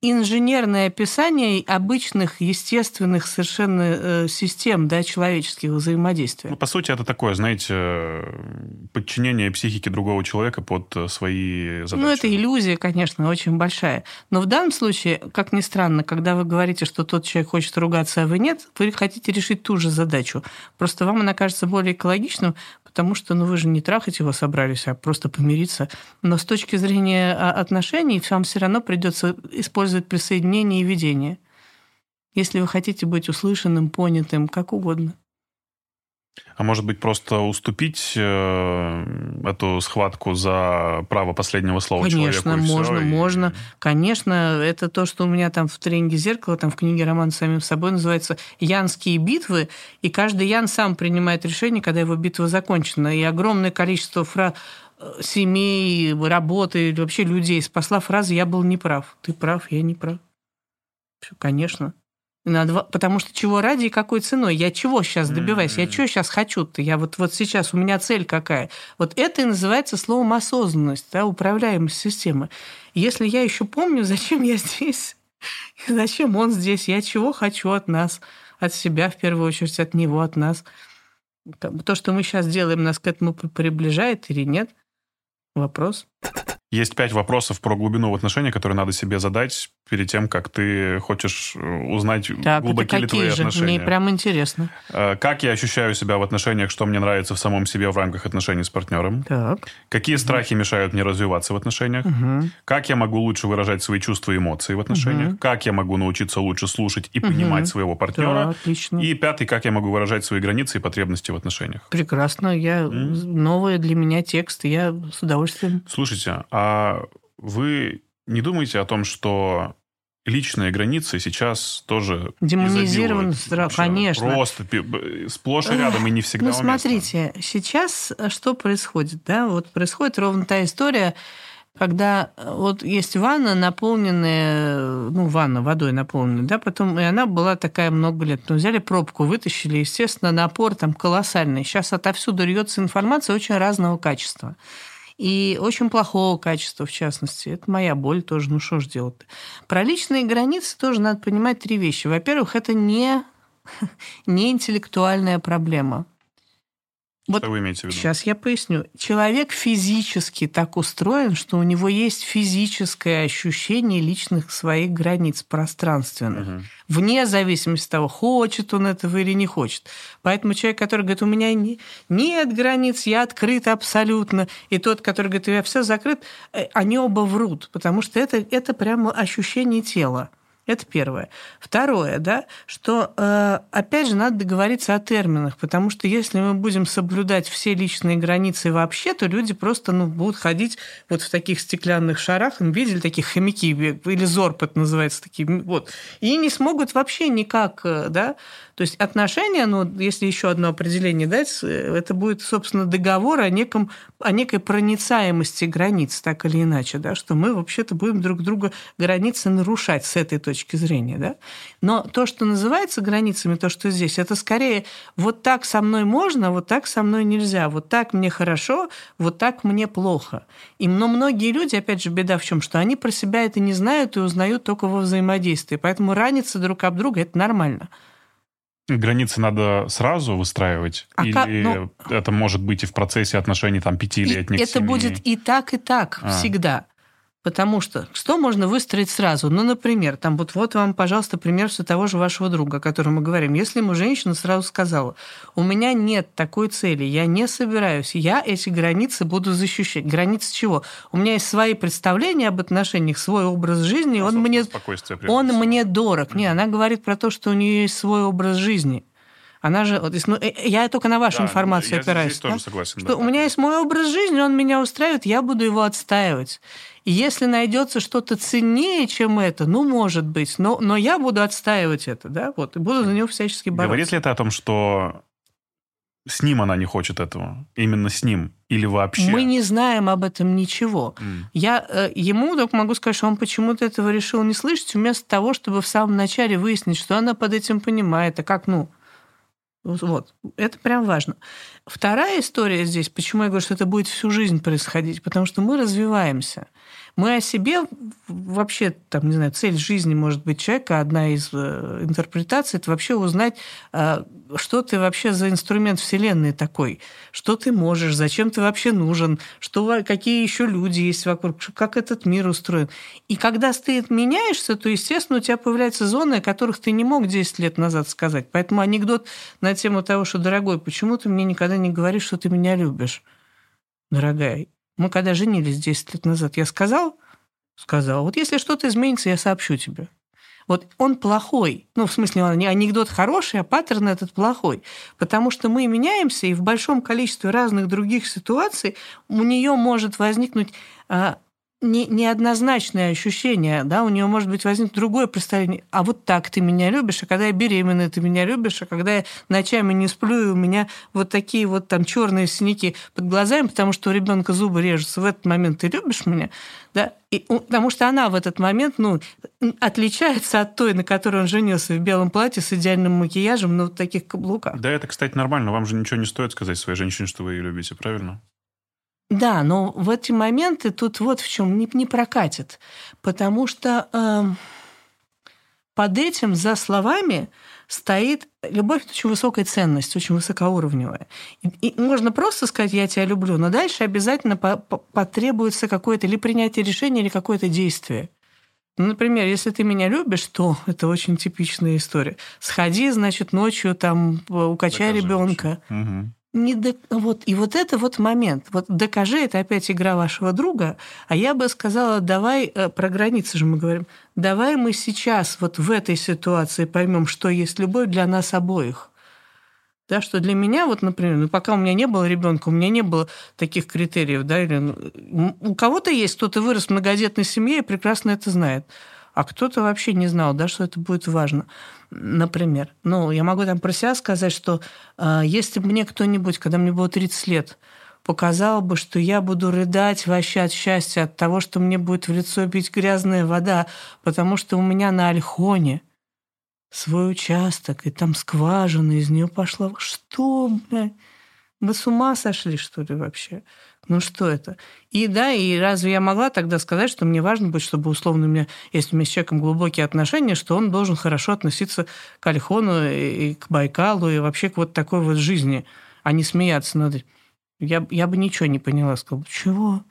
инженерное описание обычных, естественных совершенно э, систем да, человеческих взаимодействия. Ну, по сути, это такое, знаете, подчинение психики другого человека под э, свои задачи. Ну, это иллюзия, конечно, очень большая. Но в данном случае, как ни странно, когда вы говорите, что тот человек хочет ругаться, а вы нет, вы хотите решить ту же задачу. Просто вам она кажется более экологичным, потому что ну, вы же не трахать его собрались, а просто помириться. Но с точки зрения а, отношений вам все равно придется использовать присоединение и ведение. Если вы хотите быть услышанным, понятым, как угодно. А может быть, просто уступить э, эту схватку за право последнего слова Конечно, человеку? можно, все, можно. И... Конечно, это то, что у меня там в тренинге зеркала, там в книге роман самим собой называется «Янские битвы», и каждый Ян сам принимает решение, когда его битва закончена. И огромное количество фраз семей, работы, вообще людей спасла фраза «я был неправ». Ты прав, я не прав. Все, конечно. Надо, потому что чего ради и какой ценой? Я чего сейчас добиваюсь? Я чего сейчас хочу-то? Я вот, вот сейчас, у меня цель какая? Вот это и называется словом осознанность, да, управляемость системы. Если я еще помню, зачем я здесь, зачем он здесь, я чего хочу от нас, от себя в первую очередь, от него, от нас. То, что мы сейчас делаем, нас к этому приближает или нет? Вопрос. Есть пять вопросов про глубину в отношениях, которые надо себе задать перед тем, как ты хочешь э, узнать, так, глубоки ли твои же? отношения. Мне прям интересно. Э, как я ощущаю себя в отношениях, что мне нравится в самом себе в рамках отношений с партнером. Так. Какие угу. страхи мешают мне развиваться в отношениях. Угу. Как я могу лучше выражать свои чувства и эмоции в отношениях. Угу. Как я могу научиться лучше слушать и угу. понимать своего партнера. Да, отлично. И пятый, как я могу выражать свои границы и потребности в отношениях. Прекрасно. Я... Угу. Новые для меня тексты. Я с удовольствием. Слушайте, а вы не думаете о том, что личные границы сейчас тоже демонизированы, конечно. Просто сплошь и рядом и не всегда Ну, смотрите, сейчас э, что происходит? Да? Вот происходит ровно та история, когда э, вот есть ванна, наполненная, ну, ванна водой наполненная, да, потом, и она была такая много лет. Ну, взяли пробку, вытащили, естественно, напор там колоссальный. Сейчас отовсюду льется информация очень разного качества и очень плохого качества, в частности. Это моя боль тоже, ну что ж делать -то? Про личные границы тоже надо понимать три вещи. Во-первых, это не, не интеллектуальная проблема. Вот что вы имеете в виду? Сейчас я поясню. Человек физически так устроен, что у него есть физическое ощущение личных своих границ пространственных, угу. вне зависимости от того, хочет он этого или не хочет. Поэтому человек, который говорит, у меня не, нет границ, я открыт абсолютно, и тот, который говорит, я все закрыт, э, они оба врут, потому что это, это прямо ощущение тела. Это первое. Второе, да, что, э, опять же, надо договориться о терминах, потому что если мы будем соблюдать все личные границы вообще, то люди просто ну, будут ходить вот в таких стеклянных шарах, видели таких хомяки, или зорп это называется, такие, вот, и не смогут вообще никак, э, да, то есть отношения, ну, если еще одно определение дать, это будет, собственно, договор о, неком, о некой проницаемости границ, так или иначе, да, что мы вообще-то будем друг друга границы нарушать с этой точки зрения. Да? Но то, что называется границами, то, что здесь, это скорее вот так со мной можно, вот так со мной нельзя, вот так мне хорошо, вот так мне плохо. И, но многие люди, опять же, беда в чем, что они про себя это не знают и узнают только во взаимодействии. Поэтому раниться друг об друга – это нормально. Границы надо сразу выстраивать? А или как, ну, это может быть и в процессе отношений там пятилетних Это семей? будет и так, и так а. всегда. Потому что что можно выстроить сразу? Ну, например, там вот, вот вам, пожалуйста, пример все того же вашего друга, о котором мы говорим. Если ему женщина сразу сказала, у меня нет такой цели, я не собираюсь, я эти границы буду защищать. Границы чего? У меня есть свои представления об отношениях, свой образ жизни, он мне, он мне дорог. Не, она говорит про то, что у нее есть свой образ жизни. Она же, вот, ну, э, я только на вашу да, информацию я опираюсь. Здесь да? тоже согласен. Что да. у меня есть мой образ жизни, он меня устраивает, я буду его отстаивать. И если найдется что-то ценнее, чем это, ну, может быть, но, но я буду отстаивать это, да, вот, и буду за него всячески бороться. Говорит ли это о том, что с ним она не хочет этого? Именно с ним? Или вообще? Мы не знаем об этом ничего. Mm. Я э, ему только могу сказать, что он почему-то этого решил не слышать, вместо того, чтобы в самом начале выяснить, что она под этим понимает, а как, ну, вот, это прям важно. Вторая история здесь, почему я говорю, что это будет всю жизнь происходить, потому что мы развиваемся. Мы о себе вообще, там, не знаю, цель жизни может быть человека, одна из э, интерпретаций, это вообще узнать, э, что ты вообще за инструмент Вселенной такой, что ты можешь, зачем ты вообще нужен, что, какие еще люди есть вокруг, как этот мир устроен. И когда ты меняешься, то, естественно, у тебя появляются зоны, о которых ты не мог 10 лет назад сказать. Поэтому анекдот на тему того, что, дорогой, почему ты мне никогда не говоришь, что ты меня любишь? Дорогая, мы когда женились 10 лет назад, я сказал? Сказал. Вот если что-то изменится, я сообщу тебе. Вот он плохой. Ну, в смысле, он не анекдот хороший, а паттерн этот плохой. Потому что мы меняемся, и в большом количестве разных других ситуаций у нее может возникнуть а, не, неоднозначное ощущение, да, у нее может быть возникнуть другое представление. А вот так ты меня любишь, а когда я беременная, ты меня любишь, а когда я ночами не сплю, и у меня вот такие вот там черные синяки под глазами, потому что у ребенка зубы режутся, в этот момент ты любишь меня, да, и, потому что она в этот момент, ну, отличается от той, на которой он женился в белом платье с идеальным макияжем на вот таких каблуках. Да, это, кстати, нормально. Вам же ничего не стоит сказать своей женщине, что вы ее любите, правильно? Да, но в эти моменты тут вот в чем не, не прокатит. Потому что э, под этим, за словами, стоит любовь очень высокая ценность, очень высокоуровневая. И, и можно просто сказать «я тебя люблю», но дальше обязательно по, по, потребуется какое-то или принятие решения, или какое-то действие. Ну, например, если ты меня любишь, то это очень типичная история. Сходи, значит, ночью там укачай ребенка. Угу не до... вот и вот это вот момент. Вот докажи, это опять игра вашего друга, а я бы сказала, давай э, про границы же мы говорим. Давай мы сейчас вот в этой ситуации поймем, что есть любовь для нас обоих. Да, что для меня, вот, например, ну, пока у меня не было ребенка, у меня не было таких критериев, да, или ну, у кого-то есть, кто-то вырос в многодетной семье и прекрасно это знает а кто-то вообще не знал, да, что это будет важно. Например, ну, я могу там про себя сказать, что э, если бы мне кто-нибудь, когда мне было 30 лет, показал бы, что я буду рыдать вообще от счастья, от того, что мне будет в лицо бить грязная вода, потому что у меня на Альхоне свой участок, и там скважина из нее пошла. Что, блядь? Вы с ума сошли, что ли, вообще? Ну что это? И да, и разве я могла тогда сказать, что мне важно быть, чтобы условно у меня, если у меня с человеком глубокие отношения, что он должен хорошо относиться к Альхону и к Байкалу и вообще к вот такой вот жизни, а не смеяться над... Я, я бы ничего не поняла, сказала, чего?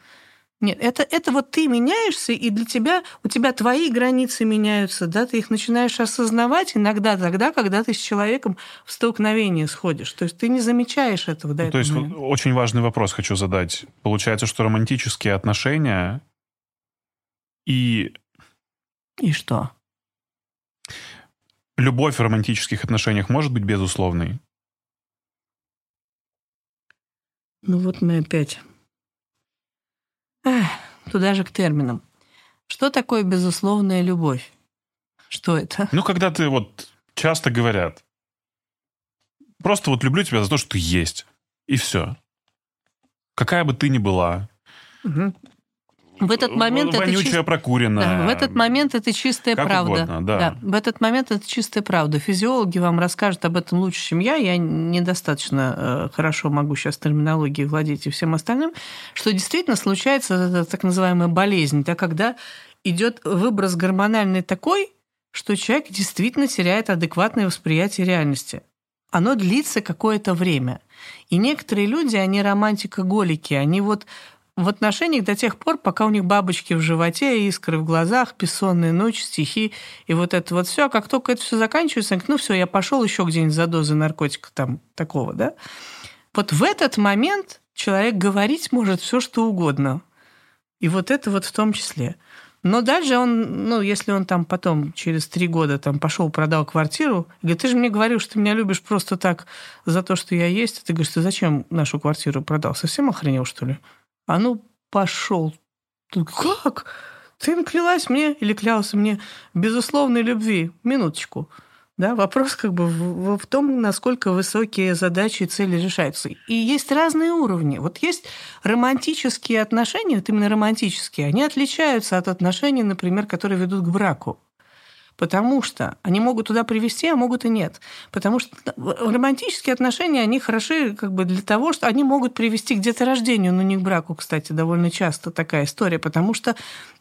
Нет, это, это вот ты меняешься, и для тебя, у тебя твои границы меняются, да, ты их начинаешь осознавать иногда тогда, когда ты с человеком в столкновение сходишь. То есть ты не замечаешь этого. Да, ну, то есть момента. очень важный вопрос хочу задать. Получается, что романтические отношения и... И что? Любовь в романтических отношениях может быть безусловной? Ну вот мы опять Эх, туда же к терминам. Что такое безусловная любовь? Что это? Ну, когда ты вот часто говорят, просто вот люблю тебя за то, что ты есть. И все. Какая бы ты ни была. Угу. В этот момент это чист... прокуренная. Да, в этот момент это чистая как правда. Угодно, да. да. В этот момент это чистая правда. Физиологи вам расскажут об этом лучше, чем я. Я недостаточно хорошо могу сейчас терминологией владеть и всем остальным, что действительно случается так называемая болезнь, да, когда идет выброс гормональный такой, что человек действительно теряет адекватное восприятие реальности. Оно длится какое-то время. И некоторые люди, они романтикоголики, они вот в отношениях до тех пор, пока у них бабочки в животе, искры в глазах, бессонная ночь, стихи и вот это вот все. А как только это все заканчивается, они ну все, я пошел еще где-нибудь за дозы наркотика там такого, да. Вот в этот момент человек говорить может все, что угодно. И вот это вот в том числе. Но дальше он, ну, если он там потом через три года там пошел, продал квартиру, говорит, ты же мне говорил, что ты меня любишь просто так за то, что я есть. Ты говоришь, ты зачем нашу квартиру продал? Совсем охренел, что ли? А ну, пошел. Как? Ты клялась мне или клялся мне безусловной любви? Минуточку. Да, вопрос как бы в, в том, насколько высокие задачи и цели решаются. И есть разные уровни. Вот есть романтические отношения, вот именно романтические, они отличаются от отношений, например, которые ведут к браку. Потому что они могут туда привести, а могут и нет. Потому что романтические отношения, они хороши как бы для того, что они могут привести к деторождению, но не к браку, кстати, довольно часто такая история. Потому что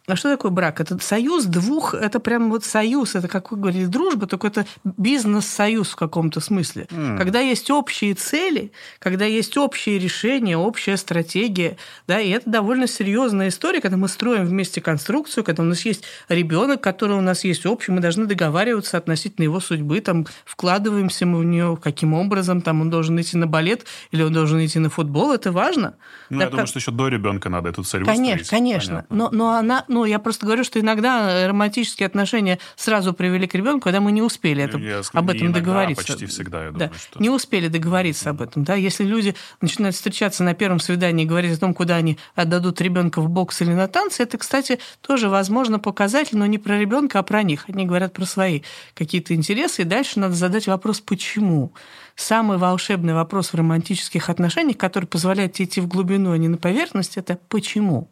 а что такое брак? Это союз двух, это прям вот союз, это, как вы говорили, дружба, только это бизнес-союз в каком-то смысле. Mm. Когда есть общие цели, когда есть общие решения, общая стратегия, да, и это довольно серьезная история, когда мы строим вместе конструкцию, когда у нас есть ребенок, который у нас есть общий, мы должны договариваться относительно его судьбы, там, вкладываемся мы в нее, каким образом, там, он должен идти на балет или он должен идти на футбол, это важно. Ну, так, я думаю, что еще до ребенка надо эту цель Конечно, выстроить. конечно. Но, но она, ну, я просто говорю, что иногда романтические отношения сразу привели к ребенку, когда мы не успели это, я, об этом иногда, договориться. почти всегда, я думаю, да. что... Не успели договориться об этом. Да? Если люди начинают встречаться на первом свидании и говорить о том, куда они отдадут ребенка в бокс или на танцы, это, кстати, тоже возможно показатель, но не про ребенка, а про них. Они говорят про свои какие-то интересы, и дальше надо задать вопрос, почему. Самый волшебный вопрос в романтических отношениях, который позволяет идти в глубину, а не на поверхность, это почему.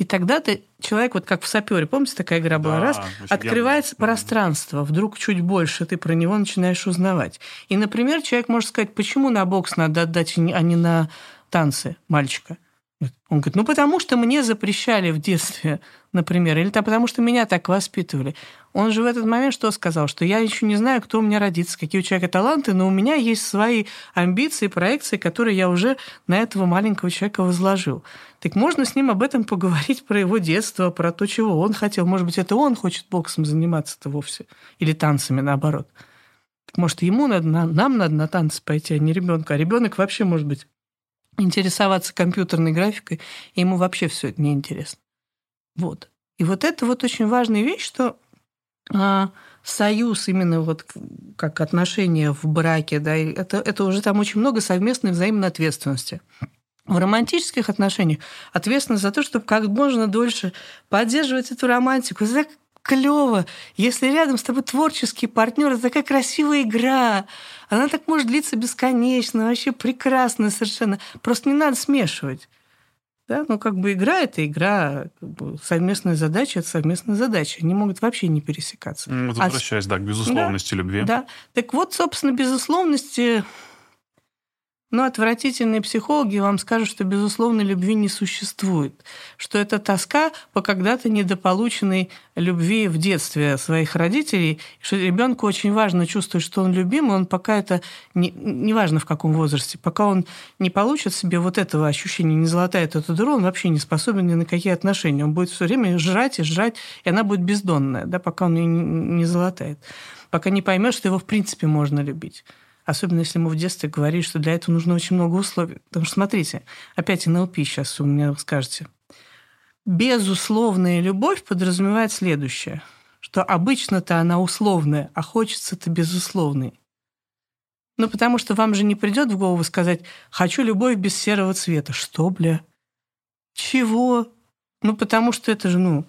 И тогда ты, человек, вот как в сапере, помните, такая игра была, да, раз, открывается я... пространство, вдруг чуть больше ты про него начинаешь узнавать. И, например, человек может сказать, почему на бокс надо отдать, а не на танцы мальчика – он говорит, ну потому что мне запрещали в детстве, например, или там потому что меня так воспитывали. Он же в этот момент что сказал? Что я еще не знаю, кто у меня родится, какие у человека таланты, но у меня есть свои амбиции, проекции, которые я уже на этого маленького человека возложил. Так можно с ним об этом поговорить, про его детство, про то, чего он хотел. Может быть, это он хочет боксом заниматься-то вовсе. Или танцами, наоборот. Так может, ему надо, нам надо на танцы пойти, а не ребенку. А ребенок вообще, может быть, интересоваться компьютерной графикой, и ему вообще все это неинтересно. Вот. И вот это вот очень важная вещь, что а, союз именно вот как отношения в браке, да, это, это уже там очень много совместной взаимной ответственности. В романтических отношениях ответственность за то, чтобы как можно дольше поддерживать эту романтику. Это клево. Если рядом с тобой творческий партнер, это такая красивая игра. Она так может длиться бесконечно, вообще прекрасно совершенно. Просто не надо смешивать. Да? Ну, как бы игра – это игра, как бы совместная задача – это совместная задача. Они могут вообще не пересекаться. Вот возвращаясь, а, да, к безусловности да, любви. Да. Так вот, собственно, безусловности но отвратительные психологи вам скажут, что, безусловно, любви не существует, что это тоска по когда-то недополученной любви в детстве своих родителей, что ребенку очень важно чувствовать, что он любим, и он пока это, не, неважно в каком возрасте, пока он не получит себе вот этого ощущения, не золотает эту дыру, он вообще не способен ни на какие отношения. Он будет все время жрать и жрать, и она будет бездонная, да, пока он ее не золотает. Пока не поймет, что его в принципе можно любить. Особенно если мы в детстве говорили, что для этого нужно очень много условий. Потому что, смотрите, опять НЛП сейчас у меня скажете. Безусловная любовь подразумевает следующее, что обычно-то она условная, а хочется-то безусловной. Ну, потому что вам же не придет в голову сказать «хочу любовь без серого цвета». Что, бля? Чего? Ну, потому что это же, ну,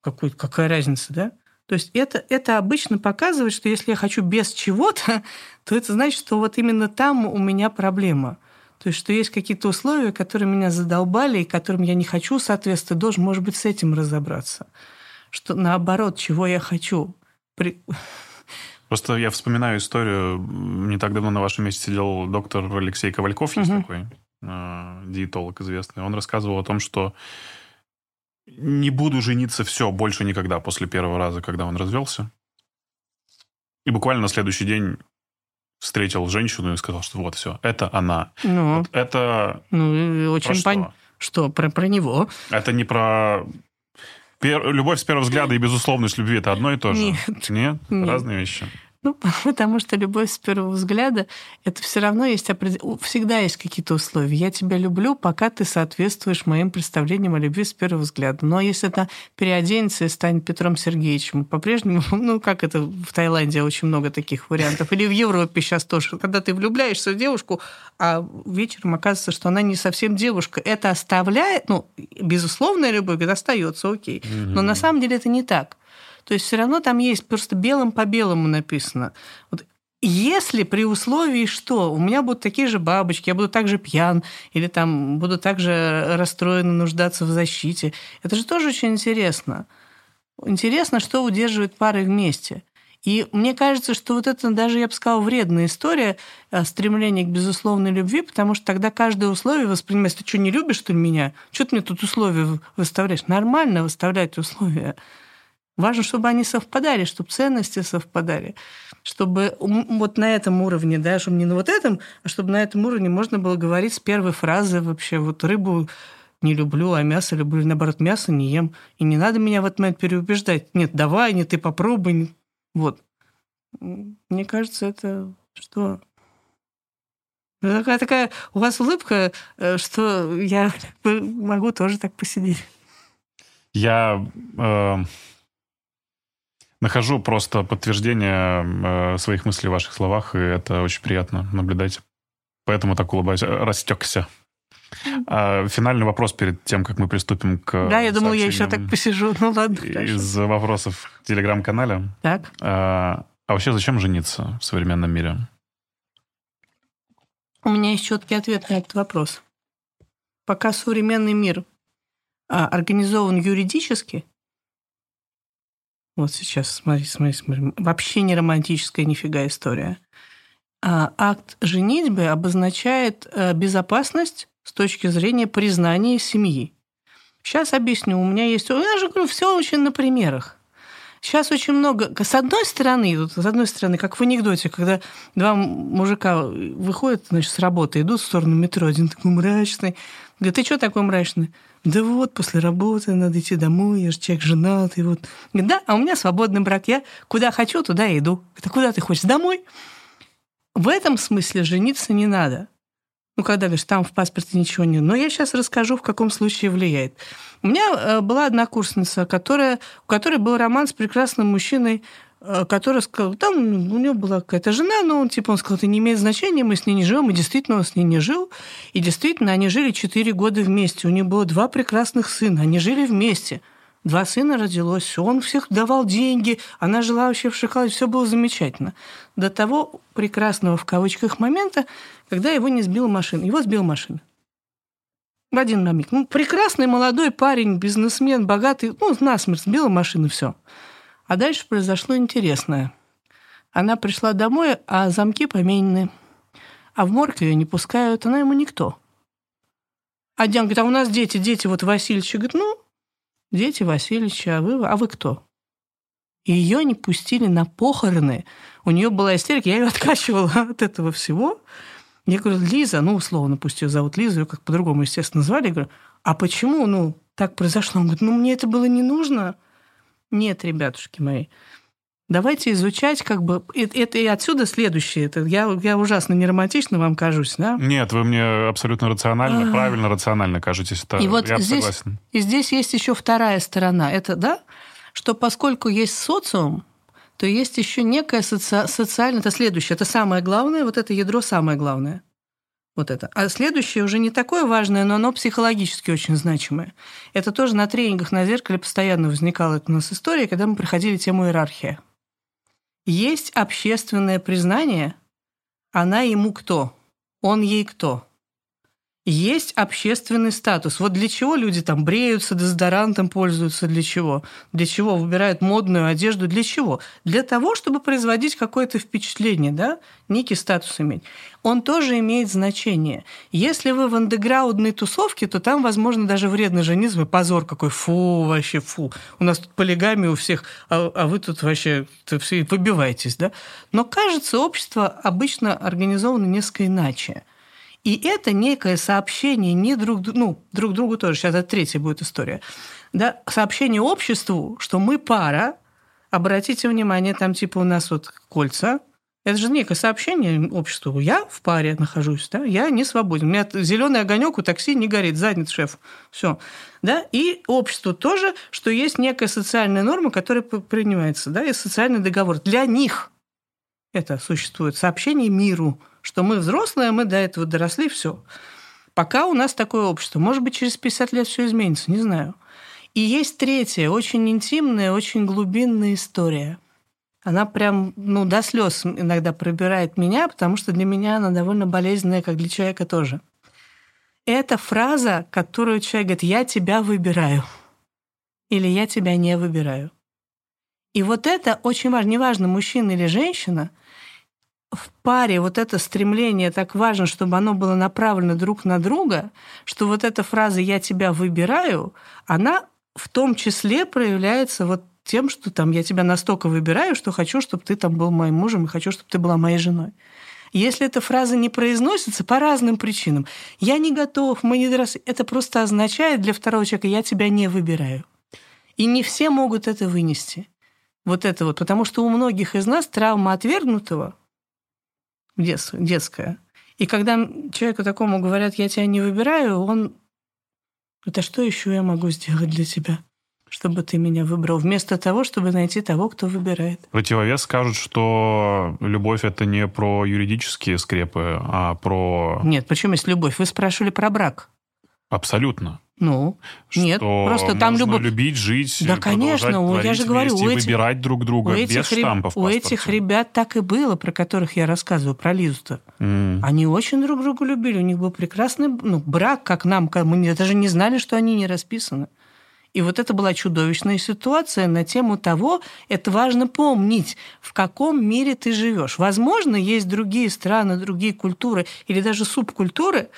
какой, какая разница, да? То есть это, это обычно показывает, что если я хочу без чего-то, то это значит, что вот именно там у меня проблема. То есть, что есть какие-то условия, которые меня задолбали, и которым я не хочу соответствовать, должен, может быть, с этим разобраться. Что наоборот, чего я хочу. При... Просто я вспоминаю историю. Не так давно на вашем месте сидел доктор Алексей Ковальков, есть угу. такой э, диетолог известный. Он рассказывал о том, что не буду жениться все, больше никогда после первого раза, когда он развелся. И буквально на следующий день встретил женщину и сказал, что вот все, это она. Ну, вот это ну очень понятно. Что, про, про него? Это не про... Любовь с первого взгляда и безусловность любви – это одно и то же? Нет. Нет? Нет. Разные вещи. Ну, потому что любовь с первого взгляда, это все равно есть всегда есть какие-то условия. Я тебя люблю, пока ты соответствуешь моим представлениям о любви с первого взгляда. Но если это переоденется и станет Петром Сергеевичем, по-прежнему, ну, как это в Таиланде очень много таких вариантов, или в Европе сейчас тоже, когда ты влюбляешься в девушку, а вечером оказывается, что она не совсем девушка, это оставляет, ну, безусловная любовь, это остается окей. Но на самом деле это не так. То есть все равно там есть просто белым по белому написано. Вот если при условии, что у меня будут такие же бабочки, я буду также пьян, или там буду также расстроен, нуждаться в защите, это же тоже очень интересно. Интересно, что удерживает пары вместе. И мне кажется, что вот это даже, я бы сказала, вредная история э, стремления к безусловной любви, потому что тогда каждое условие воспринимается. Ты что, не любишь, что ли, меня? Что ты мне тут условия выставляешь? Нормально выставлять условия. Важно, чтобы они совпадали, чтобы ценности совпадали, чтобы вот на этом уровне, да, чтобы не на вот этом, а чтобы на этом уровне можно было говорить с первой фразы вообще, вот рыбу не люблю, а мясо люблю, наоборот, мясо не ем. И не надо меня в этот момент переубеждать. Нет, давай, не ты попробуй. Вот. Мне кажется, это что... Такая, такая у вас улыбка, э, что я могу тоже так посидеть. Я э, Нахожу просто подтверждение э, своих мыслей в ваших словах, и это очень приятно наблюдать. Поэтому так улыбаюсь. Растекся. А, финальный вопрос перед тем, как мы приступим к Да, я думал, я еще так посижу. Ну ладно. Из вопросов в телеграм-канале. Так. А, а вообще зачем жениться в современном мире? У меня есть четкий ответ на этот вопрос. Пока современный мир а, организован юридически, вот сейчас, смотри, смотри, смотри. Вообще не романтическая нифига история. А акт женитьбы обозначает э, безопасность с точки зрения признания семьи. Сейчас объясню. У меня есть... Я же говорю, все очень на примерах. Сейчас очень много... С одной стороны, вот, с одной стороны, как в анекдоте, когда два мужика выходят значит, с работы, идут в сторону метро, один такой мрачный. Говорит, ты что такой мрачный? Да вот, после работы надо идти домой, я же человек женатый. Вот. Да, а у меня свободный брак, я куда хочу, туда и иду. А куда ты хочешь? Домой? В этом смысле жениться не надо. Ну, когда говоришь, там в паспорте ничего нет. Но я сейчас расскажу, в каком случае влияет. У меня э, была однокурсница, которая, у которой был роман с прекрасным мужчиной, который сказал, там у него была какая-то жена, но он, типа, он сказал, это не имеет значения, мы с ней не живем, и действительно он с ней не жил. И действительно, они жили 4 года вместе. У них было два прекрасных сына, они жили вместе. Два сына родилось, он всех давал деньги, она жила вообще в шоколаде, все было замечательно. До того прекрасного в кавычках момента, когда его не сбила машина. Его сбила машина. В один момент. Ну, прекрасный молодой парень, бизнесмен, богатый, ну, насмерть сбила машину, все. А дальше произошло интересное. Она пришла домой, а замки поменены. А в морг ее не пускают, она ему никто. А Диан говорит, а у нас дети, дети, вот Васильевич. Говорит, ну, дети Васильевича, а вы, а вы кто? И ее не пустили на похороны. У нее была истерика, я ее откачивала от этого всего. Я говорю, Лиза, ну, условно, пусть ее зовут Лиза, ее как по-другому, естественно, звали. Я говорю, а почему, ну, так произошло? Он говорит, ну, мне это было не нужно. Нет, ребятушки мои, давайте изучать как бы... Это и отсюда следующее. Это я, я ужасно неромантично вам кажусь, да? Нет, вы мне абсолютно рационально, А-а-а. правильно, рационально кажетесь. Это, и вот я здесь, согласен. И здесь есть еще вторая сторона. Это, да, что поскольку есть социум, то есть еще некое соци... социальное... Это следующее. Это самое главное. Вот это ядро самое главное. Вот это. А следующее уже не такое важное, но оно психологически очень значимое. Это тоже на тренингах на зеркале постоянно возникала у нас история, когда мы проходили тему иерархия. Есть общественное признание, она ему кто? Он ей кто? Есть общественный статус. Вот для чего люди там бреются, дезодорантом пользуются, для чего? Для чего выбирают модную одежду, для чего? Для того, чтобы производить какое-то впечатление, да? некий статус иметь. Он тоже имеет значение. Если вы в андеграундной тусовке, то там, возможно, даже вредный женизм и позор какой. Фу, вообще фу. У нас тут полигами у всех, а, а вы тут вообще все выбиваетесь. Да? Но, кажется, общество обычно организовано несколько иначе. И это некое сообщение не друг, ну, друг другу тоже, сейчас это третья будет история, да, сообщение обществу, что мы пара, обратите внимание, там типа у нас вот кольца, это же некое сообщение обществу. Я в паре нахожусь, да, я не свободен. У меня зеленый огонек у такси не горит, задница шеф. Все. Да? И обществу тоже, что есть некая социальная норма, которая принимается, да, и социальный договор. Для них это существует. Сообщение миру, что мы взрослые, мы до этого доросли, все. Пока у нас такое общество. Может быть, через 50 лет все изменится, не знаю. И есть третья, очень интимная, очень глубинная история – она прям, ну, до слез иногда пробирает меня, потому что для меня она довольно болезненная, как для человека тоже. Это фраза, которую человек говорит, я тебя выбираю. Или я тебя не выбираю. И вот это очень важно, неважно, мужчина или женщина, в паре вот это стремление так важно, чтобы оно было направлено друг на друга, что вот эта фраза «я тебя выбираю», она в том числе проявляется вот тем, что там я тебя настолько выбираю, что хочу, чтобы ты там был моим мужем и хочу, чтобы ты была моей женой. Если эта фраза не произносится по разным причинам, я не готов, мы не доросли, это просто означает для второго человека, я тебя не выбираю. И не все могут это вынести. Вот это вот, потому что у многих из нас травма отвергнутого детская. И когда человеку такому говорят, я тебя не выбираю, он это что еще я могу сделать для тебя? чтобы ты меня выбрал, вместо того, чтобы найти того, кто выбирает. Противовес скажут, что любовь это не про юридические скрепы, а про... Нет, почему есть любовь? Вы спрашивали про брак. Абсолютно. Ну, что нет, просто там любовь... любить, жить, Да, конечно, я же говорю, у этих, выбирать друг друга у этих без штампов У этих ребят так и было, про которых я рассказываю, про Лизу-то. Mm. Они очень друг друга любили, у них был прекрасный ну, брак, как нам, мы даже не знали, что они не расписаны. И вот это была чудовищная ситуация на тему того, это важно помнить, в каком мире ты живешь. Возможно, есть другие страны, другие культуры или даже субкультуры,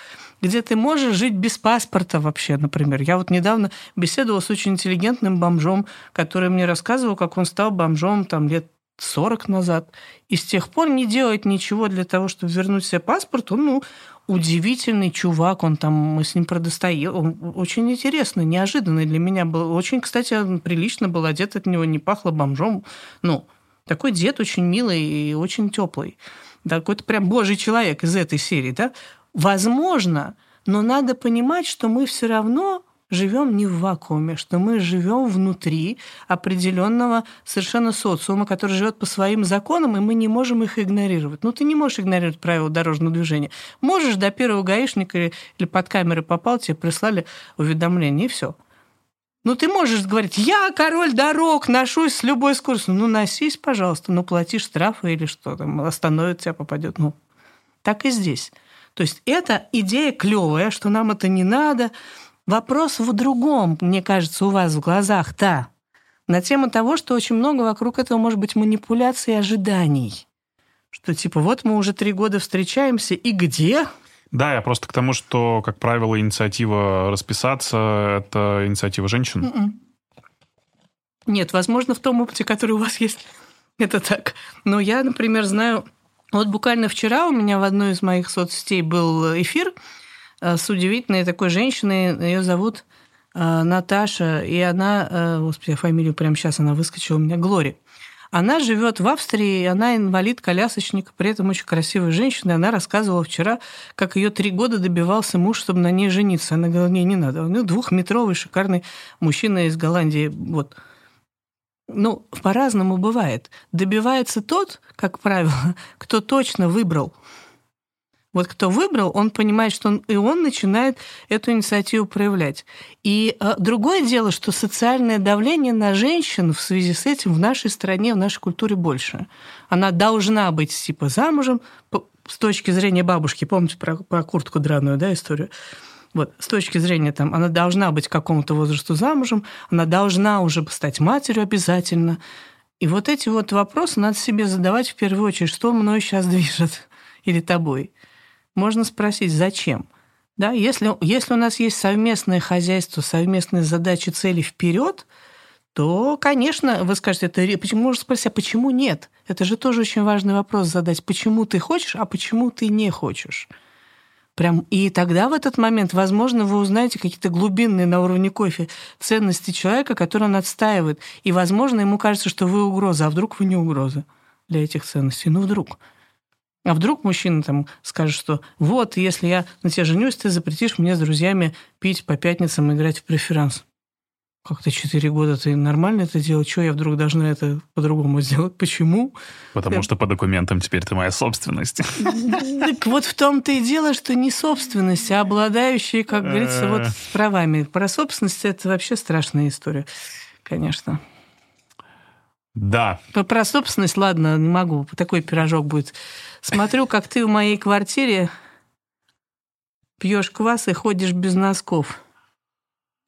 где ты можешь жить без паспорта вообще, например. Я вот недавно беседовала с очень интеллигентным бомжом, который мне рассказывал, как он стал бомжом там лет 40 назад. И с тех пор не делает ничего для того, чтобы вернуть себе паспорт. Он, ну, удивительный чувак, он там, мы с ним про он очень интересный, неожиданный для меня был. Очень, кстати, прилично был одет, от него не пахло бомжом. Ну, такой дед очень милый и очень теплый. Такой-то прям божий человек из этой серии, да? Возможно, но надо понимать, что мы все равно живем не в вакууме, что мы живем внутри определенного совершенно социума, который живет по своим законам, и мы не можем их игнорировать. Ну, ты не можешь игнорировать правила дорожного движения. Можешь до первого гаишника или под камеры попал, тебе прислали уведомление, и все. Ну, ты можешь говорить, я король дорог, ношусь с любой скоростью. Ну, носись, пожалуйста, ну, плати штрафы или что там, остановит тебя, попадет. Ну, так и здесь. То есть это идея клевая, что нам это не надо, Вопрос в другом, мне кажется, у вас в глазах-то. На тему того, что очень много вокруг этого может быть манипуляций и ожиданий. Что типа вот мы уже три года встречаемся, и где? Да, я просто к тому, что, как правило, инициатива расписаться — это инициатива женщин. Mm-mm. М-м. Нет, возможно, в том опыте, который у вас есть, это так. Но я, например, знаю... Вот буквально вчера у меня в одной из моих соцсетей был эфир, Э, с удивительной такой женщиной. Ее зовут э, Наташа, и она, э, господи, фамилию прямо сейчас она выскочила у меня, Глори. Она живет в Австрии, она инвалид, колясочник, при этом очень красивая женщина. И она рассказывала вчера, как ее три года добивался муж, чтобы на ней жениться. Она говорила, не, не надо. Ну, двухметровый шикарный мужчина из Голландии. Вот. Ну, по-разному бывает. Добивается тот, как правило, кто точно выбрал вот кто выбрал, он понимает, что он, и он начинает эту инициативу проявлять. И э, другое дело, что социальное давление на женщин в связи с этим в нашей стране, в нашей культуре больше. Она должна быть типа замужем с точки зрения бабушки. Помните про, про куртку драную, да, историю? Вот, с точки зрения, там, она должна быть к какому-то возрасту замужем, она должна уже стать матерью обязательно. И вот эти вот вопросы надо себе задавать в первую очередь, что мной сейчас движет или тобой можно спросить, зачем? Да, если, если у нас есть совместное хозяйство, совместные задачи, цели вперед, то, конечно, вы скажете, это почему можно спросить, а почему нет? Это же тоже очень важный вопрос задать. Почему ты хочешь, а почему ты не хочешь? Прям, и тогда в этот момент, возможно, вы узнаете какие-то глубинные на уровне кофе ценности человека, которые он отстаивает. И, возможно, ему кажется, что вы угроза, а вдруг вы не угроза для этих ценностей. Ну, вдруг. А вдруг мужчина там скажет, что вот, если я на тебя женюсь, ты запретишь мне с друзьями пить по пятницам и играть в преферанс. Как-то четыре года ты нормально это делал, что я вдруг должна это по-другому сделать? Почему? Потому я... что по документам теперь ты моя собственность. Так вот в том-то и дело, что не собственность, а обладающие, как говорится, вот с правами. Про собственность это вообще страшная история, конечно. Да. Про собственность, ладно, не могу, такой пирожок будет. Смотрю, как ты в моей квартире пьешь квас и ходишь без носков.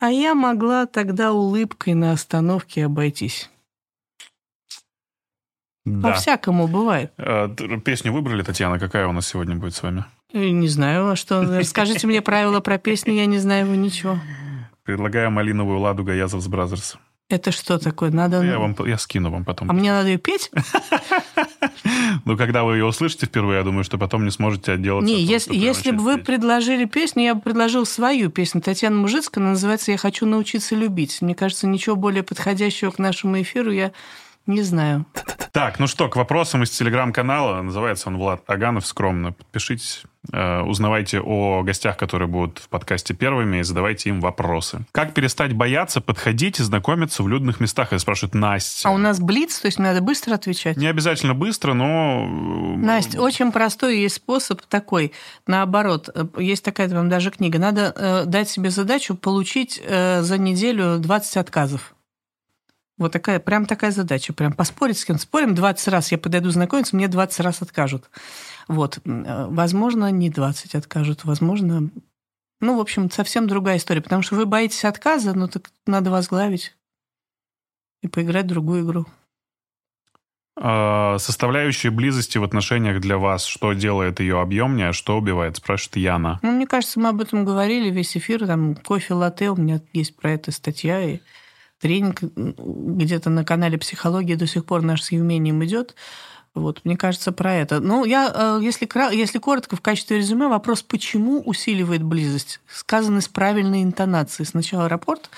А я могла тогда улыбкой на остановке обойтись. Да. По-всякому бывает. Э, песню выбрали, Татьяна. Какая у нас сегодня будет с вами? Э, не знаю, а что. Расскажите мне правила про песню, я не знаю его ничего. Предлагаю малиновую ладу Gayazov Brothers. Это что такое? Надо... Я, вам, я скину вам потом. А мне надо ее петь? Ну, когда вы ее услышите впервые, я думаю, что потом не сможете отделаться. Не, если, если бы вы предложили песню, я бы предложил свою песню. Татьяна Мужицкая, она называется «Я хочу научиться любить». Мне кажется, ничего более подходящего к нашему эфиру я не знаю. Так, ну что, к вопросам из телеграм-канала. Называется он Влад Аганов. Скромно подпишитесь. Э, узнавайте о гостях, которые будут в подкасте первыми, и задавайте им вопросы. Как перестать бояться, подходить и знакомиться в людных местах? Это спрашивает Настя. А у нас блиц, то есть надо быстро отвечать? Не обязательно быстро, но... Э, Настя, очень простой есть способ такой. Наоборот, э, есть такая вам даже книга. Надо э, дать себе задачу получить э, за неделю 20 отказов. Вот такая, прям такая задача. Прям поспорить с кем-то. Спорим 20 раз, я подойду знакомиться, мне 20 раз откажут. Вот. Э, возможно, не 20 откажут, возможно... Ну, в общем, совсем другая история. Потому что вы боитесь отказа, ну так надо возглавить и поиграть в другую игру. А, составляющие близости в отношениях для вас, что делает ее объемнее, что убивает, спрашивает Яна. Ну, мне кажется, мы об этом говорили весь эфир, там кофе, латте, у меня есть про это статья, и тренинг где-то на канале «Психология» до сих пор наш с Евмением идет. Вот, мне кажется, про это. Ну, я, э, если, если коротко, в качестве резюме, вопрос, почему усиливает близость, сказанный с правильной интонацией. Сначала рапорт,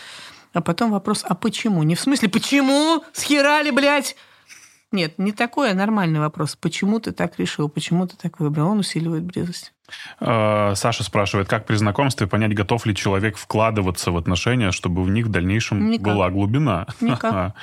а потом вопрос, а почему? Не в смысле, почему? Схерали, блядь? Нет, не такой, а нормальный вопрос. Почему ты так решил? Почему ты так выбрал? Он усиливает близость. Э, Саша спрашивает, как при знакомстве понять, готов ли человек вкладываться в отношения, чтобы в них в дальнейшем Никак. была глубина? Никак.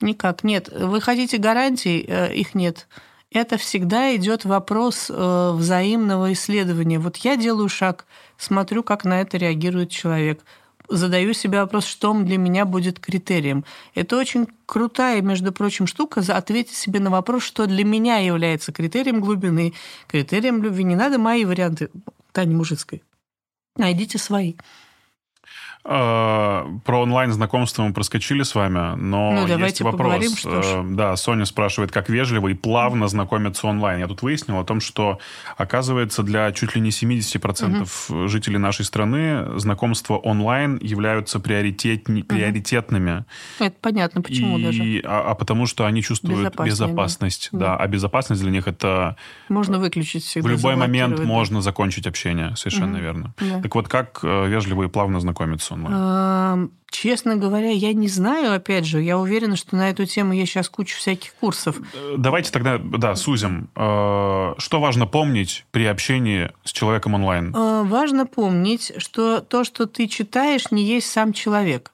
Никак. Нет. Вы хотите гарантий? Э, их нет. Это всегда идет вопрос э, взаимного исследования. Вот я делаю шаг, смотрю, как на это реагирует человек задаю себе вопрос, что для меня будет критерием. Это очень крутая, между прочим, штука, ответить себе на вопрос, что для меня является критерием глубины, критерием любви. Не надо мои варианты Тани Мужицкой. Найдите свои. Э, про онлайн-знакомство мы проскочили с вами, но ну, есть вопрос. что ж. Э, да, Соня спрашивает, как вежливо и плавно знакомиться онлайн. Я тут выяснил о том, что, оказывается, для чуть ли не 70% угу. жителей нашей страны знакомства онлайн являются приоритет... угу. приоритетными. Это понятно, почему и... даже. А, а потому что они чувствуют безопасность. Да. да, а безопасность для них это... Можно выключить всегда. В любой момент да. можно закончить общение, совершенно угу. верно. Да. Так вот, как э, вежливо и плавно знакомиться? Онлайн? Честно говоря, я не знаю, опять же, я уверена, что на эту тему есть сейчас куча всяких курсов. Э, давайте тогда, да, сузим. Э, что важно помнить при общении с человеком онлайн? Э, важно помнить, что то, что ты читаешь, не есть сам человек.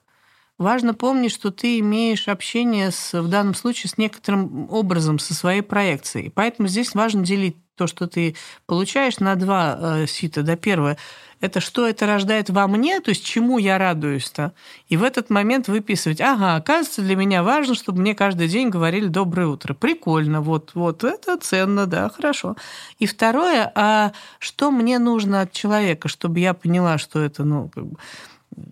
Важно помнить, что ты имеешь общение с, в данном случае с некоторым образом, со своей проекцией. Поэтому здесь важно делить то, что ты получаешь, на два сита. Да, первое это что это рождает во мне, то есть чему я радуюсь-то. И в этот момент выписывать, ага, оказывается, для меня важно, чтобы мне каждый день говорили «доброе утро». Прикольно, вот, вот, это ценно, да, хорошо. И второе, а что мне нужно от человека, чтобы я поняла, что это, ну, как бы,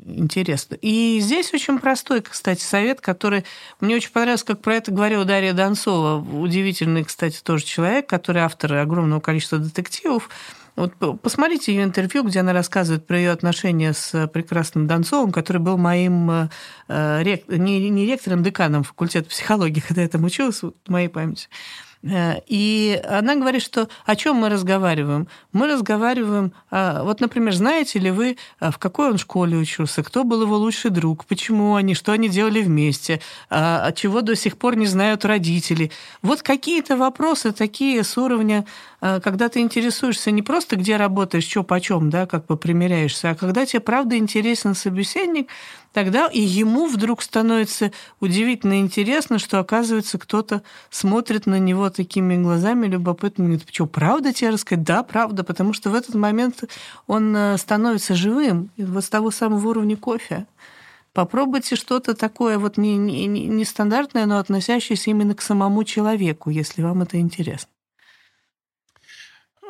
интересно. И здесь очень простой, кстати, совет, который мне очень понравился, как про это говорила Дарья Донцова. Удивительный, кстати, тоже человек, который автор огромного количества детективов. Вот посмотрите ее интервью, где она рассказывает про ее отношения с прекрасным Донцовым, который был моим э, рек... не, не ректором, деканом факультета психологии, когда я там училась, в моей памяти. Э, и она говорит, что о чем мы разговариваем? Мы разговариваем, а, вот, например, знаете ли вы, а, в какой он школе учился, кто был его лучший друг, почему они, что они делали вместе, а, чего до сих пор не знают родители. Вот какие-то вопросы такие с уровня, когда ты интересуешься не просто, где работаешь, что почем, да, как бы примеряешься, а когда тебе правда интересен собеседник, тогда и ему вдруг становится удивительно интересно, что, оказывается, кто-то смотрит на него такими глазами любопытными. Говорит, что, правда тебе рассказать? Да, правда, потому что в этот момент он э, становится живым, вот с того самого уровня кофе. Попробуйте что-то такое вот не, не, не стандартное, но относящееся именно к самому человеку, если вам это интересно.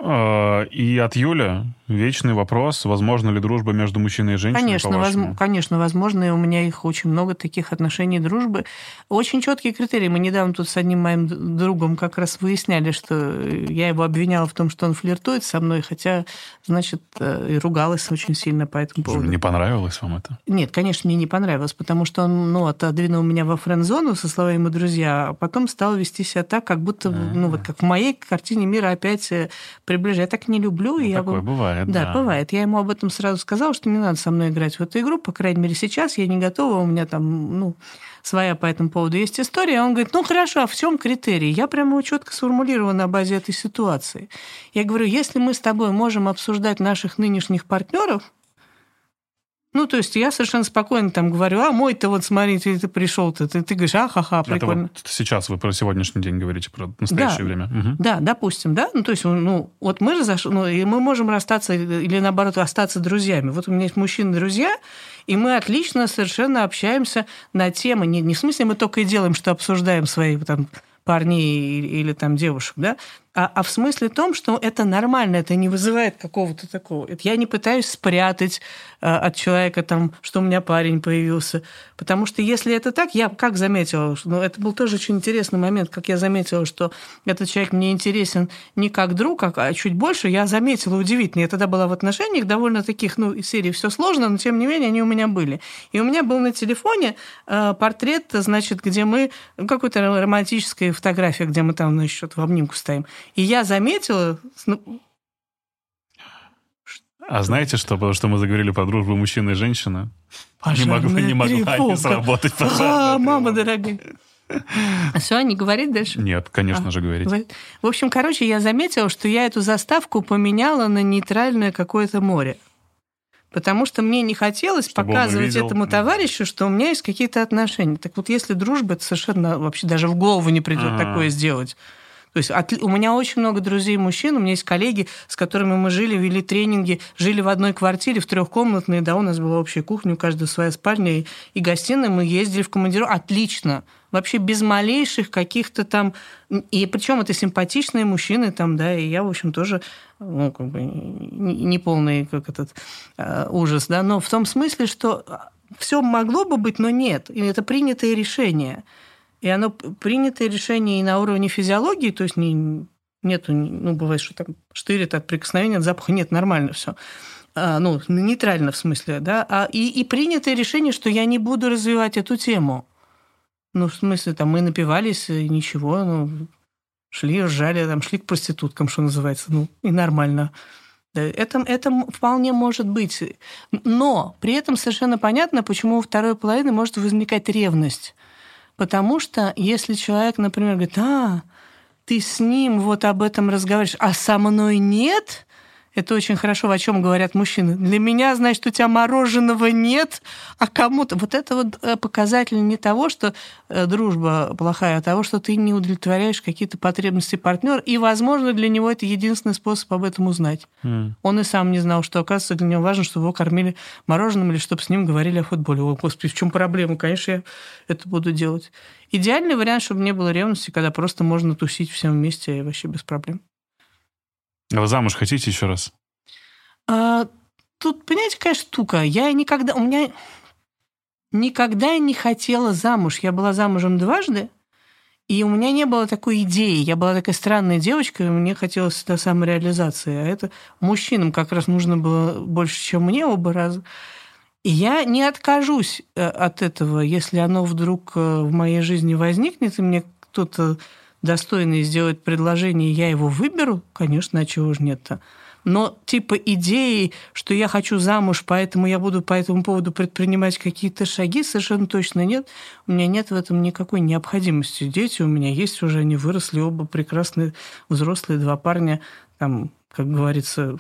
А, и от Юля вечный вопрос, возможно ли дружба между мужчиной и женщиной, Конечно, возможно, конечно, возможно, и у меня их очень много таких отношений дружбы. Очень четкие критерии. Мы недавно тут с одним моим другом как раз выясняли, что я его обвиняла в том, что он флиртует со мной, хотя, значит, э, и ругалась очень сильно по этому поводу. Не понравилось вам это? Нет, конечно, мне не понравилось, потому что он, ну, отодвинул меня во френд-зону со словами «мы друзья», а потом стал вести себя так, как будто, А-а-а. ну, вот как в моей картине мира опять э, приближать. Я так не люблю. Ну, и такое я... бывает, да. Да, бывает. Я ему об этом сразу сказала, что не надо со мной играть в эту игру, по крайней мере, сейчас я не готова, у меня там, ну, своя по этому поводу есть история. Он говорит, ну, хорошо, а в чем критерий? Я прямо его четко сформулировала на базе этой ситуации. Я говорю, если мы с тобой можем обсуждать наших нынешних партнеров, ну, то есть я совершенно спокойно там говорю, а мой-то вот, смотри, ты, пришел-то, ты, ты говоришь, а, ха-ха, прикольно. Это вот сейчас вы про сегодняшний день говорите, про настоящее да, время. Угу. Да, допустим, да, ну, то есть, ну, вот мы разошлись, ну, и мы можем расстаться или, наоборот, остаться друзьями. Вот у меня есть мужчины-друзья, и мы отлично совершенно общаемся на темы, не, не в смысле мы только и делаем, что обсуждаем свои там парней или, или там девушек, да, а, а в смысле том, что это нормально, это не вызывает какого-то такого. Я не пытаюсь спрятать а, от человека, там, что у меня парень появился. Потому что если это так, я как заметила, ну, это был тоже очень интересный момент, как я заметила, что этот человек мне интересен не как друг, а, а чуть больше, я заметила удивительно. Я тогда была в отношениях довольно таких, ну, из серии все сложно, но тем не менее они у меня были. И у меня был на телефоне э, портрет, значит, где мы, ну, какой-то романтическая фотография, где мы там, значит, что-то в обнимку стоим. И я заметила... Ну, а знаете что? Потому что мы заговорили про дружбу мужчины и женщины. Не, могу, не могла не сработать. А, мама дорогая. А все, не говорит дальше? Нет, конечно а, же, говорить. В общем, короче, я заметила, что я эту заставку поменяла на нейтральное какое-то море. Потому что мне не хотелось Чтобы показывать этому товарищу, что у меня есть какие-то отношения. Так вот, если дружба, это совершенно вообще даже в голову не придет А-а-а. такое сделать. То есть от, у меня очень много друзей мужчин, у меня есть коллеги, с которыми мы жили, вели тренинги, жили в одной квартире, в трехкомнатной, да, у нас была общая кухня, у каждого своя спальня и, и гостиная, мы ездили в командировку, отлично, вообще без малейших каких-то там... И причем это симпатичные мужчины там, да, и я, в общем, тоже, ну, как бы не полный как этот э, ужас, да, но в том смысле, что все могло бы быть, но нет. И это принятое решение. И оно принятое решение и на уровне физиологии, то есть не, нету, ну, бывает, что там штырит от прикосновения, запаха, нет, нормально все. А, ну, нейтрально в смысле, да, а, и, и принятое решение, что я не буду развивать эту тему. Ну, в смысле, там мы напивались, и ничего, ну, шли, ржали, там, шли к проституткам, что называется, ну, и нормально. Да, это, это вполне может быть. Но при этом совершенно понятно, почему у второй половины может возникать ревность. Потому что если человек, например, говорит, а, ты с ним вот об этом разговариваешь, а со мной нет, это очень хорошо, о чем говорят мужчины. Для меня, значит, у тебя мороженого нет, а кому-то... Вот это вот э, показатель не того, что э, дружба плохая, а того, что ты не удовлетворяешь какие-то потребности партнера, и, возможно, для него это единственный способ об этом узнать. Mm. Он и сам не знал, что, оказывается, для него важно, чтобы его кормили мороженым или чтобы с ним говорили о футболе. О, господи, в чем проблема? Конечно, я это буду делать. Идеальный вариант, чтобы не было ревности, когда просто можно тусить всем вместе и вообще без проблем. А вы замуж хотите еще раз? А, тут, понимаете, какая штука? Я никогда... У меня никогда не хотела замуж. Я была замужем дважды, и у меня не было такой идеи. Я была такая странная девочка, и мне хотелось всегда самореализации. А это мужчинам как раз нужно было больше, чем мне оба раза. И я не откажусь э, от этого, если оно вдруг э, в моей жизни возникнет, и мне кто-то достойный сделать предложение, я его выберу, конечно, а чего же нет-то. Но типа идеи, что я хочу замуж, поэтому я буду по этому поводу предпринимать какие-то шаги, совершенно точно нет. У меня нет в этом никакой необходимости. Дети у меня есть уже, они выросли оба прекрасные взрослые два парня, там, как говорится,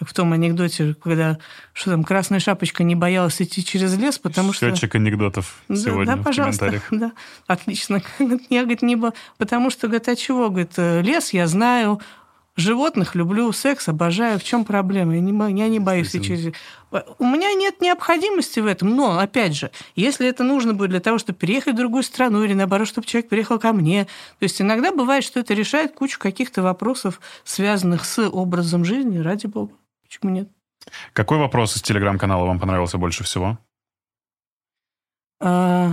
как в том анекдоте, когда что там Красная Шапочка не боялась идти через лес, потому Счетчик что... Счетчик анекдотов да, сегодня да, в пожалуйста, комментариях. Да, отлично. Я, говорит, не бо... Потому что, говорит, а чего? Говорит, лес я знаю, животных люблю, секс обожаю. В чем проблема? Я не, я не боюсь. Через... У меня нет необходимости в этом. Но, опять же, если это нужно будет для того, чтобы переехать в другую страну или, наоборот, чтобы человек приехал ко мне. То есть иногда бывает, что это решает кучу каких-то вопросов, связанных с образом жизни, ради бога. Почему нет? Какой вопрос из телеграм-канала вам понравился больше всего? А...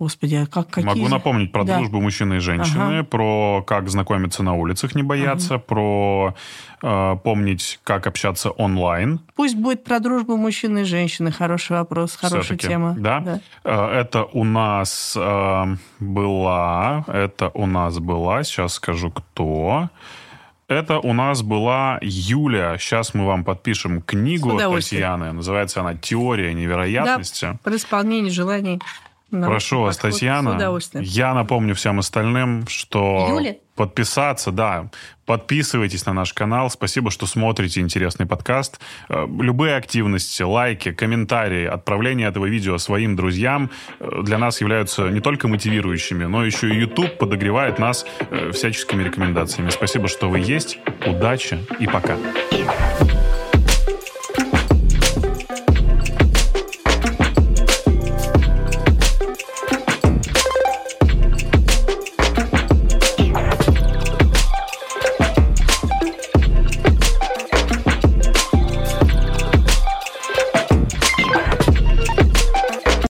Господи, а как какие... Могу напомнить про да. дружбу мужчины и женщины, ага. про как знакомиться на улицах, не бояться, ага. про э, помнить, как общаться онлайн. Пусть будет про дружбу мужчины и женщины. Хороший вопрос, хорошая Все-таки, тема. Да? да. Э, это у нас э, была, это у нас была, сейчас скажу, кто... Это у нас была Юля. Сейчас мы вам подпишем книгу Татьяны. Называется она «Теория невероятности». Да, при исполнении желаний. Прошу вас, Татьяна. Я напомню всем остальным, что Юля? Подписаться, да, подписывайтесь на наш канал. Спасибо, что смотрите интересный подкаст. Любые активности, лайки, комментарии, отправление этого видео своим друзьям для нас являются не только мотивирующими, но еще и YouTube подогревает нас всяческими рекомендациями. Спасибо, что вы есть. Удачи и пока.